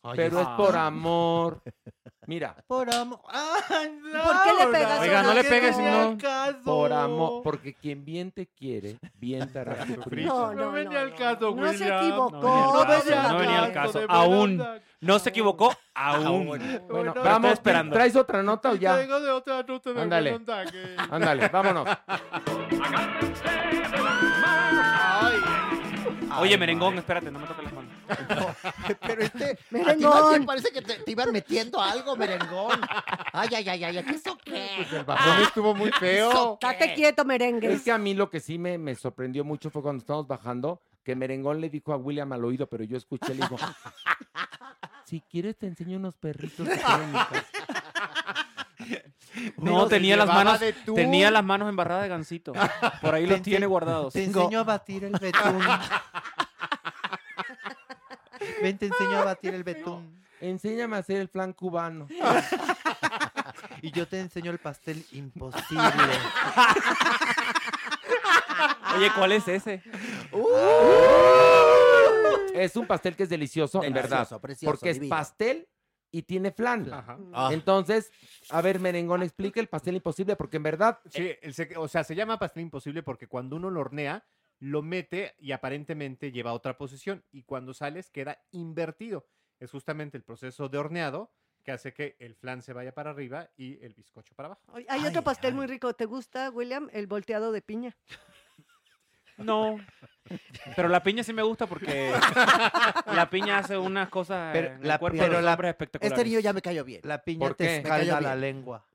Oye, Pero es ah. por amor. *laughs* Mira. Por amor. *laughs* ¡Ay, ¿Por qué le pegas? Oiga, no le pegues, no caso. Por amor, porque quien bien te quiere, bien te hará *laughs* sufrir. No, No no, venía no, al caso, no se William. equivocó. No venía no venía al caso, Aún. No se equivocó, aún. Bueno, Bueno, vamos, esperando. ¿traes otra nota o ya? *laughs* Traigo de otra nota de Ándale. Ándale, vámonos. Oye, merengón, espérate, no me toques las *laughs* Pero este, *laughs* a ti Merengón. parece que te, te iban metiendo algo, merengón. Ay, ay, ay, ay, ¿qué eso qué? Pues el bajón estuvo muy feo. Date quieto, merengue. Es que a mí lo que sí me, me sorprendió mucho fue cuando estábamos bajando, que Merengón le dijo a William al oído, pero yo escuché, le dijo, *laughs* si quieres te enseño unos perritos que tengo en mi casa". No, tenía las manos, tenía las manos embarradas de gansito. Por ahí los tiene guardados. Te enseño a batir el betún. Ven, te enseño a batir el betún. Enséñame a hacer el flan cubano. *laughs* Y yo te enseño el pastel imposible. Oye, ¿cuál es ese? Es un pastel que es delicioso, en verdad. Precioso, porque es pastel y tiene flan. Ah. Entonces, a ver, Merengón, explica el pastel imposible, porque en verdad Sí, el o sea, se llama pastel imposible porque cuando uno lo hornea, lo mete y aparentemente lleva a otra posición y cuando sales queda invertido. Es justamente el proceso de horneado que hace que el flan se vaya para arriba y el bizcocho para abajo. Ay, Hay otro pastel muy rico. ¿Te gusta, William? El volteado de piña. No. Pero la piña sí me gusta porque la piña hace unas cosas Pero en el la- cuerpo pero de los la- hombres espectaculares. Este niño ya me cayó bien. La piña ¿Por te escalda la lengua.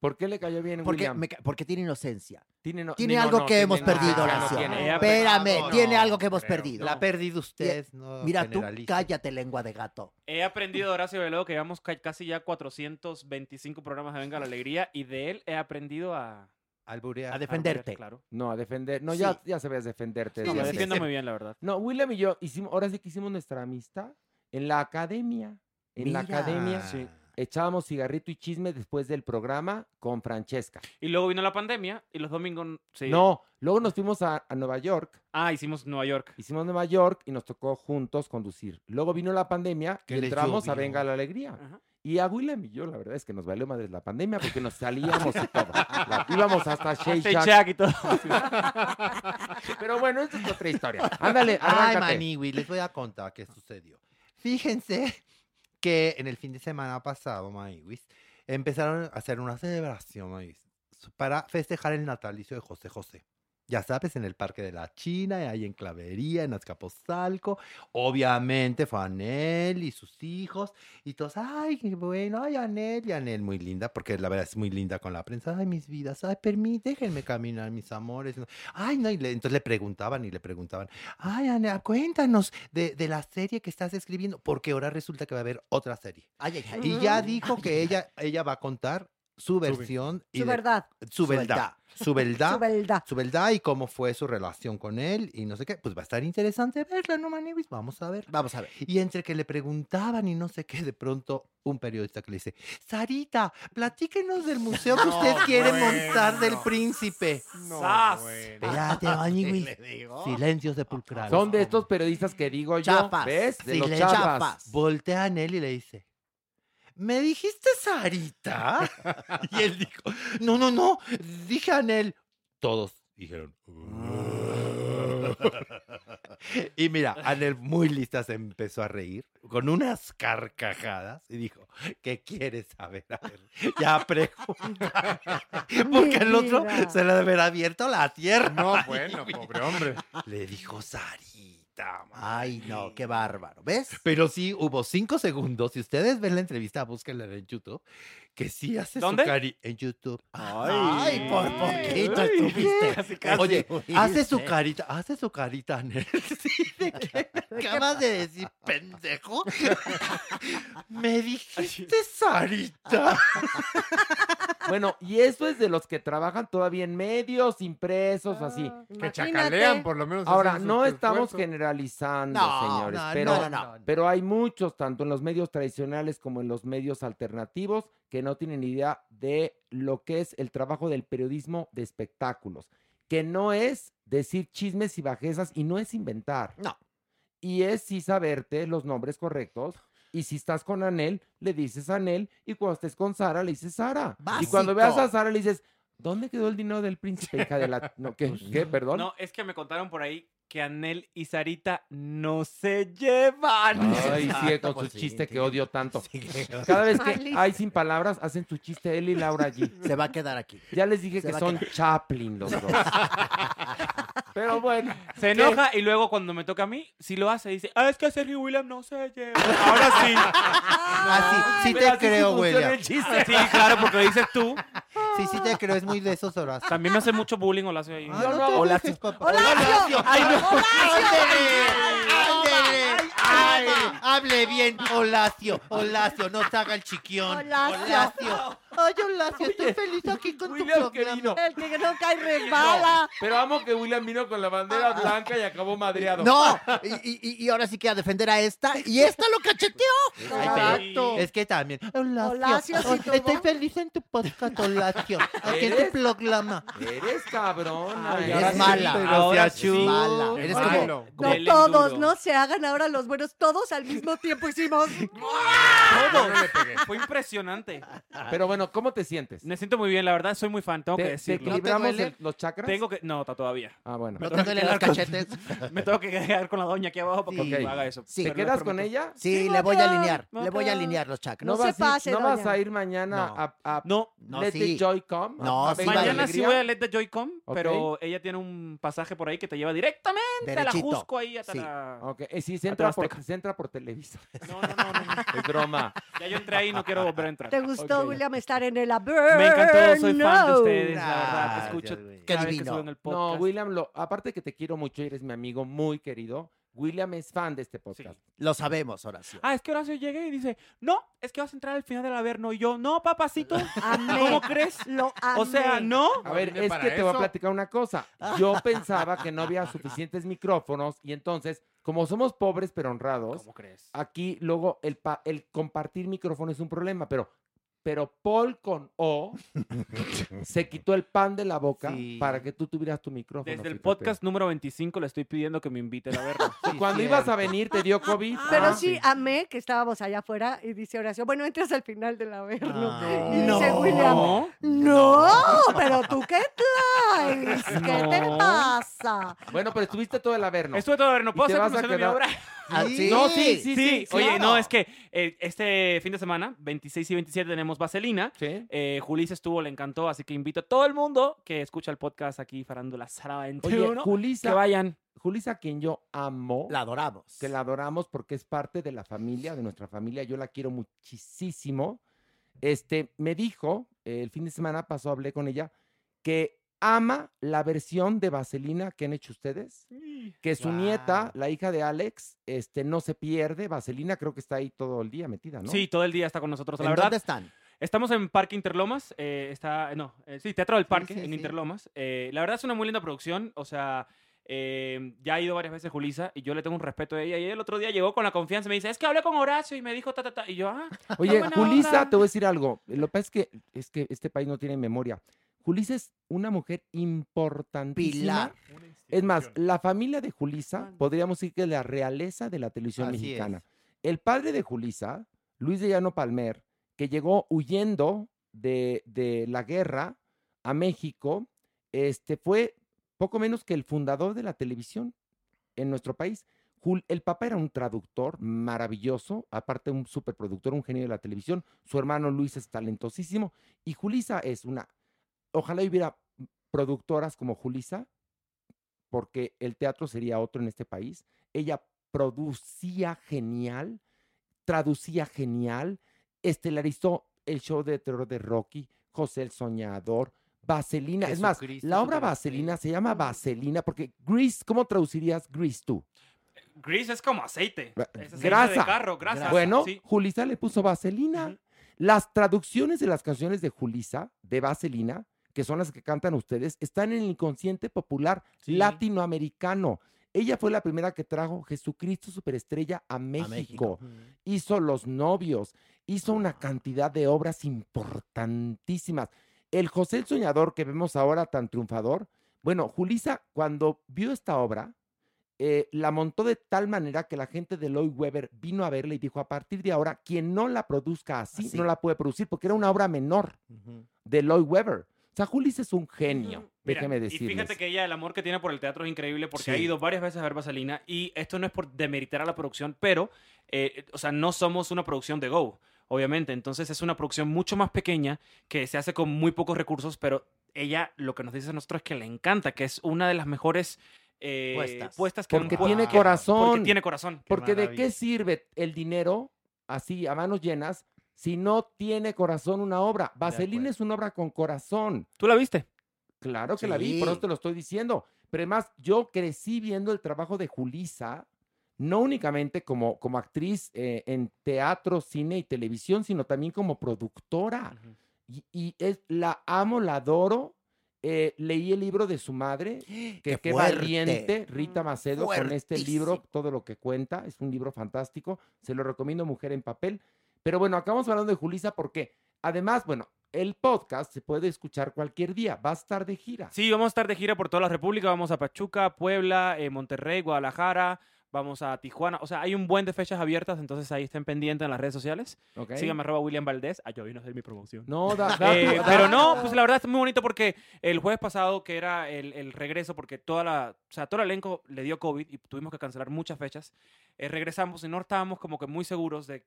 ¿Por qué le cayó bien, Porque, William? me porque tiene inocencia. Tiene, no- Tiene no, algo no, que tiene hemos nada, perdido, Horacio. tiene. Espérame, no, tiene algo que hemos creo. perdido. La ha perdido usted. no Mira, tú cállate, lengua de gato. He aprendido de Horacio Velodo que llevamos ca- casi ya 425 programas de Venga la Alegría y de él he aprendido a... Alburear. A defenderte. Claro. No, a defender. No, Sí. ya, ya sabías defenderte. Antes. defiendo muy bien, la verdad. No, William y yo hicimos, ahora sí que hicimos nuestra amistad en la academia. En la academia Sí. Echábamos cigarrito y chisme después del programa con Francesca. Y luego vino la pandemia y los domingos... Sí. No, luego nos fuimos a, a Nueva York, Ah, hicimos Nueva York. hicimos Nueva York y nos tocó juntos conducir. Luego vino la pandemia y entramos a. Venga la Alegría. Ajá. Y a William y yo, la verdad es que nos valió madre la pandemia porque nos salíamos y todo. La- íbamos hasta Shake Shack. Y todo. *laughs* Pero bueno, esa es otra historia. Ándale, Ay, arráncate. Maniwi, les voy a contar qué sucedió. Fíjense que en el fin de semana pasado, Maniwis, empezaron a hacer una celebración, Maniwis, para festejar el natalicio de José José. Ya sabes, en el Parque de la China, ahí en Clavería, en Azcapotzalco. Obviamente fue Anel y sus hijos. Y todos, ay, qué bueno, ay, Anel. Y Anel muy linda, porque la verdad es muy linda con la prensa. Ay, mis vidas, ay, permítanme, déjenme caminar, mis amores. Ay, no, y le- entonces le preguntaban y le preguntaban, ay, Ana, cuéntanos de, de la serie que estás escribiendo, porque ahora resulta que va a haber otra serie. Ay, ay, ay. Y ya dijo que ella, ella va a contar su versión. y Su de- verdad. Su verdad. Su verdad. Su verdad. Su verdad y cómo fue su relación con él y no sé qué. Pues va a estar interesante verla, ¿no, Maniwis? Vamos a ver. Vamos a ver. Y entre que le preguntaban y no sé qué, de pronto un periodista que le dice, Sarita, platíquenos del museo que *laughs* usted quiere montar del príncipe. ¡Sas! Espérate, *laughs* Maniwis. Silencio sepulcral. Son de estos periodistas que digo yo, Chapas. ¿ves? De los Silencio. chapas. Chapas. Voltea a él y le dice, ¿me dijiste Sarita? y él dijo, no, no, no, dije Anel. Todos dijeron, *laughs* y mira, Anel muy lista se empezó a reír con unas carcajadas y dijo, ¿qué quieres saber? A ver, ya pregunta. *laughs* Porque el otro se le debe haber abierto la tierra. No, *laughs* bueno, pobre hombre. Le dijo Sarita. Man". Ay, no, qué bárbaro. ¿Ves? Pero sí hubo cinco segundos. Si ustedes ven la entrevista, búsquenla en YouTube. Que sí hace ¿Dónde? su cari en YouTube. Ay, por poquito Ay, estuviste. *laughs* casi, casi. Oye, hace su carita, hace su carita, Nel. *laughs* Sí, ¿de qué acabas de decir, pendejo? *laughs* Me dijiste Sarita. Bueno, y eso es de los que trabajan todavía en medios, impresos, así. Que Imagínate. chacalean, por lo menos. Ahora, no estamos esfuerzo. generalizando, No, señores, no, pero, no, no, no. pero hay muchos, tanto en los medios tradicionales como en los medios alternativos, que no tienen idea de lo que es el trabajo del periodismo de espectáculos, que no es decir chismes y bajezas y no es inventar. No. Y es sí saberte los nombres correctos Y si estás con Anel, le dices Anel. Y cuando estés con Sara, le dices Sara. Y cuando veas a. Sara, le dices, ¿dónde quedó el dinero del príncipe, hija de la... *laughs* No, ¿qué? ¿Qué? ¿Perdón? No, es que me contaron por ahí que Anel y Sarita no se llevan. Ay, sigue con su chiste que odio tanto. Cada vez que hay sin palabras, hacen su chiste él y Laura allí. Se va a quedar aquí. Ya les dije Se que son quedar. Chaplin los dos. *laughs* Pero bueno. Se ¿qué? enoja y luego cuando me toca a mí, si lo hace, dice, ah, es que Sergio William no se lleva. Ahora sí. *laughs* Ah, sí, sí te así creo, chiste. Sí, claro, porque lo dices tú. Sí, sí te creo, es muy de esos horas. También me hace mucho bullying Horacio ahí. Ah, no dejes, papá. Horacio. Ay, no. ¡Ándele! Hable bien, Horacio. Horacio, no te haga el chiquión. Horacio. Ay, Horacio, estoy feliz aquí con tu William, que programa. vino. El que no cae resbala. Pero amo que William vino con la bandera blanca y acabó madreado. No, y, y- y ahora sí que a defender a esta, y esta lo cacheteó. Exacto. Es que también. Sí ay, tuvo. estoy feliz en tu podcast, Horacio. Aquí en tu ¿Eres? programa. Eres cabrona. Ay, ¿eh? es mala. Pero Ahora se sí. Mala. Eres como- No todos, no se hagan ahora los buenos. Todos al mismo tiempo hicimos. Todos. Fue impresionante. Pero bueno, ¿cómo te sientes? Me siento muy bien, la verdad, soy muy fan, tengo ¿Te- que te decirlo. equilibramos el- los chakras? Tengo que... No, ta- todavía. Ah, bueno. Me ¿No tengo te que duelen los quedar con- cachetes? *laughs* Me tengo que quedar con la doña aquí abajo para Sí. que haga eso. ¿Te Pero quedas con ella? Sí, Sí, le voy a alinear, le voy a alinear los chakras. ¿No, No se vas, a ir- pase, ¿no vas doña. a ir mañana No. a, a No, No, Let sí. the Joy Come? No, ¿A sí Venga Mañana sí Alegría? voy a Let the Joy Come, Ok. pero ella tiene un pasaje por ahí que te lleva directamente a la Derechito. Jusco ahí hasta Sí. la... Ok, eh, sí, se entra, por, Azteca. se entra por *laughs* No, no, no, no, no. Es broma. Ya yo entré ahí y no quiero volver a entrar. ¿Te gustó. William, estar en el Averno? Me encantó, soy fan de ustedes, la verdad. Te Gracias, escucho. Qué cada vez que el No, podcast. William, lo, aparte que te quiero mucho y eres mi amigo muy querido, William es fan de este podcast. Lo sabemos, Horacio. Ah, es que Horacio llegué y dice, no, es que vas a entrar al final del Averno. Y yo, no, papacito, Amé. ¿cómo crees? Lo O sea, amé. no. A ver, es que te voy a platicar una cosa. Yo pensaba que no había suficientes micrófonos y entonces, como somos pobres pero honrados, ¿Cómo crees? aquí luego el, pa- el compartir micrófono es un problema, pero, pero Paul con O se *laughs* quitó el pan de la boca Sí. para que tú tuvieras tu micrófono. Desde el fíjate. podcast número 25 le estoy pidiendo que me inviten a verlo. *laughs* Y Cuando ibas a venir te dio COVID. Pero Ah, sí, amé que estábamos allá afuera y dice Horacio, bueno, entras al final del Averno. Ah. y dice No. William, No. no, pero tú qué traes, *laughs* ¿qué te pasa? Bueno, pero estuviste todo el Averno. Estuve todo a ver, ¿no ¿Y puedo hacer de mi quedar- obra? Ah, Sí. No, sí, sí, sí. Sí, oye, claro. no, es que eh, este fin de semana, 26 y 27, tenemos Vaselina. Sí. Eh, Julissa estuvo, le encantó, así que invito a todo el mundo que escucha el podcast aquí, Farándula Sara Oye, 21, Julisa, que vayan. Julisa, a quien yo amo, La adoramos. que la adoramos porque es parte de la familia, de nuestra familia, yo la quiero muchísimo. Este, me dijo, eh, el fin de semana pasó, hablé con ella, que ama la versión de Vaselina que han hecho ustedes, que su nieta, la hija de Alex, este, no se pierde, Vaselina creo que está ahí todo el día metida, ¿no? Sí, todo el día está con nosotros. ¿En La verdad, dónde están? Estamos en Parque Interlomas, eh, está, no, eh, sí, Teatro del Parque, sí, en sí. Interlomas. Eh, la verdad es una muy linda producción, o sea, eh, ya ha ido varias veces Julisa y yo le tengo un respeto a ella. Y el otro día llegó con la confianza y me dice, es que hablé con Horacio y me dijo ta, ta, ta. Y yo, ah, Oye, Julisa, onda. te voy a decir algo. Lo que pasa es que, es que este país no tiene memoria. Julisa es una mujer importantísima. Pilar. Es más, la familia de Julisa, podríamos decir que es la realeza de la televisión Así mexicana. es. El padre de Julisa, Luis de Llano Palmer, que llegó huyendo de, de la guerra a México, este, fue poco menos que el fundador de la televisión en nuestro país. Jul- el papá era un traductor maravilloso, aparte un superproductor, un genio de la televisión. Su hermano Luis es talentosísimo. Y Julisa es una. Ojalá hubiera productoras como Julisa, porque el teatro sería otro en este país. Ella producía genial, traducía genial, estelarizó el show de terror de Rocky, José el Soñador, Vaselina. Es más, la obra. Vaselina se llama Vaselina porque Grease, ¿cómo traducirías Grease tú? Grease es como aceite. Es aceite Grasa. de carro, grasa. Bueno, sí. Julisa le puso Vaselina. Las traducciones de las canciones de Julisa, de Vaselina, que son las que cantan ustedes, están en el inconsciente popular latinoamericano. Ella fue la primera que trajo Jesucristo Superestrella a México. México. Hizo Los Novios, hizo una cantidad de obras importantísimas. El José el Soñador que vemos ahora tan triunfador, bueno, Julisa cuando vio esta obra, eh, la montó de tal manera que la gente de Lloyd Webber vino a verla y dijo, a partir de ahora, quien no la produzca así, Así. no la puede producir, porque era una obra menor de Lloyd Webber. O sea, Julis es un genio, Mira, déjeme Y decirles. fíjate que ella, el amor que tiene por el teatro es increíble porque ha ido varias veces a ver Vaselina y esto no es por demeritar a la producción, pero, eh, o sea, no somos una producción de Go, obviamente. Entonces es una producción mucho más pequeña que se hace con muy pocos recursos, pero ella lo que nos dice a nosotros es que le encanta, que es una de las mejores eh, Puestas. puestas que Porque tiene corazón. Porque tiene corazón. Porque de qué sirve el dinero así a manos llenas si no tiene corazón una obra. Vaselina es una obra con corazón. ¿Tú la viste? Claro que la vi, por eso te lo estoy diciendo. Pero además, yo crecí viendo el trabajo de Julisa, no únicamente como, como actriz eh, en teatro, cine y televisión, sino también como productora. Y, y es, la amo, la adoro. Eh, leí el libro de su madre, *gasps* que ¡Qué valiente, Rita Macedo, con este libro, todo lo que cuenta. Es un libro fantástico. Se lo recomiendo, Mujer en Papel. Pero bueno, acabamos hablando de Julisa porque, además, bueno, el podcast se puede escuchar cualquier día. Va a estar de gira. Sí, vamos a estar de gira por toda la República. Vamos a Pachuca, Puebla, eh, Monterrey, Guadalajara. Vamos a Tijuana. O sea, hay un buen de fechas abiertas, entonces ahí estén pendientes en las redes sociales. Ok. Síganme arroba William Valdés. Ah, yo vine a hacer mi promoción. No, da- *laughs* da Eh, tu- pero da- no, pues la verdad es muy bonito porque el jueves pasado, que era el, el regreso, porque toda la, o sea, todo el elenco le dio COVID y tuvimos que cancelar muchas fechas, eh, regresamos y no estábamos como que muy seguros de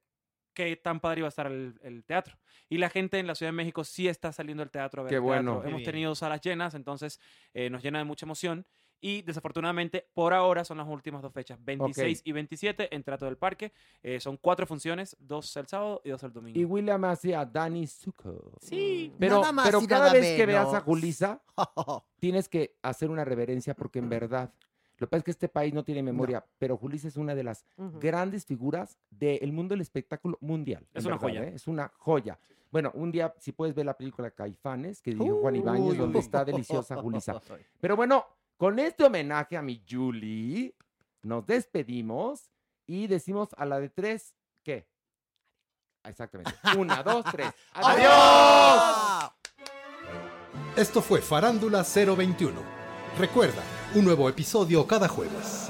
qué tan padre iba a estar el, el teatro. Y la gente en la Ciudad de México sí está saliendo al teatro a ver Qué el teatro. bueno. Qué Hemos bien. tenido salas llenas, entonces eh, nos llena de mucha emoción. Y desafortunadamente, por ahora son las últimas dos fechas, 26 y 27 en Trato del Parque. Eh, son cuatro funciones, dos el sábado y dos el domingo. Y William hace a Danny Zuko. Sí. Pero, Nada más pero y cada nada vez que veas a menos. Julisa, *laughs* tienes que hacer una reverencia porque en verdad, lo que pasa es que este país no tiene memoria, pero Julisa es una de las Ujú. grandes figuras del mundo del espectáculo mundial. Es una verdad, joya. ¿eh? Es una joya. Bueno, un día, si puedes ver la película Caifanes, que dirigió Juan Ibáñez, Uy. donde está deliciosa Julisa. *laughs* Pero bueno, con este homenaje a mi Julie, nos despedimos y decimos a la de tres, ¿qué? Exactamente. Una, dos, *laughs* tres. ¡Adiós! Esto fue Farándula 021. Recuerda, un nuevo episodio cada jueves.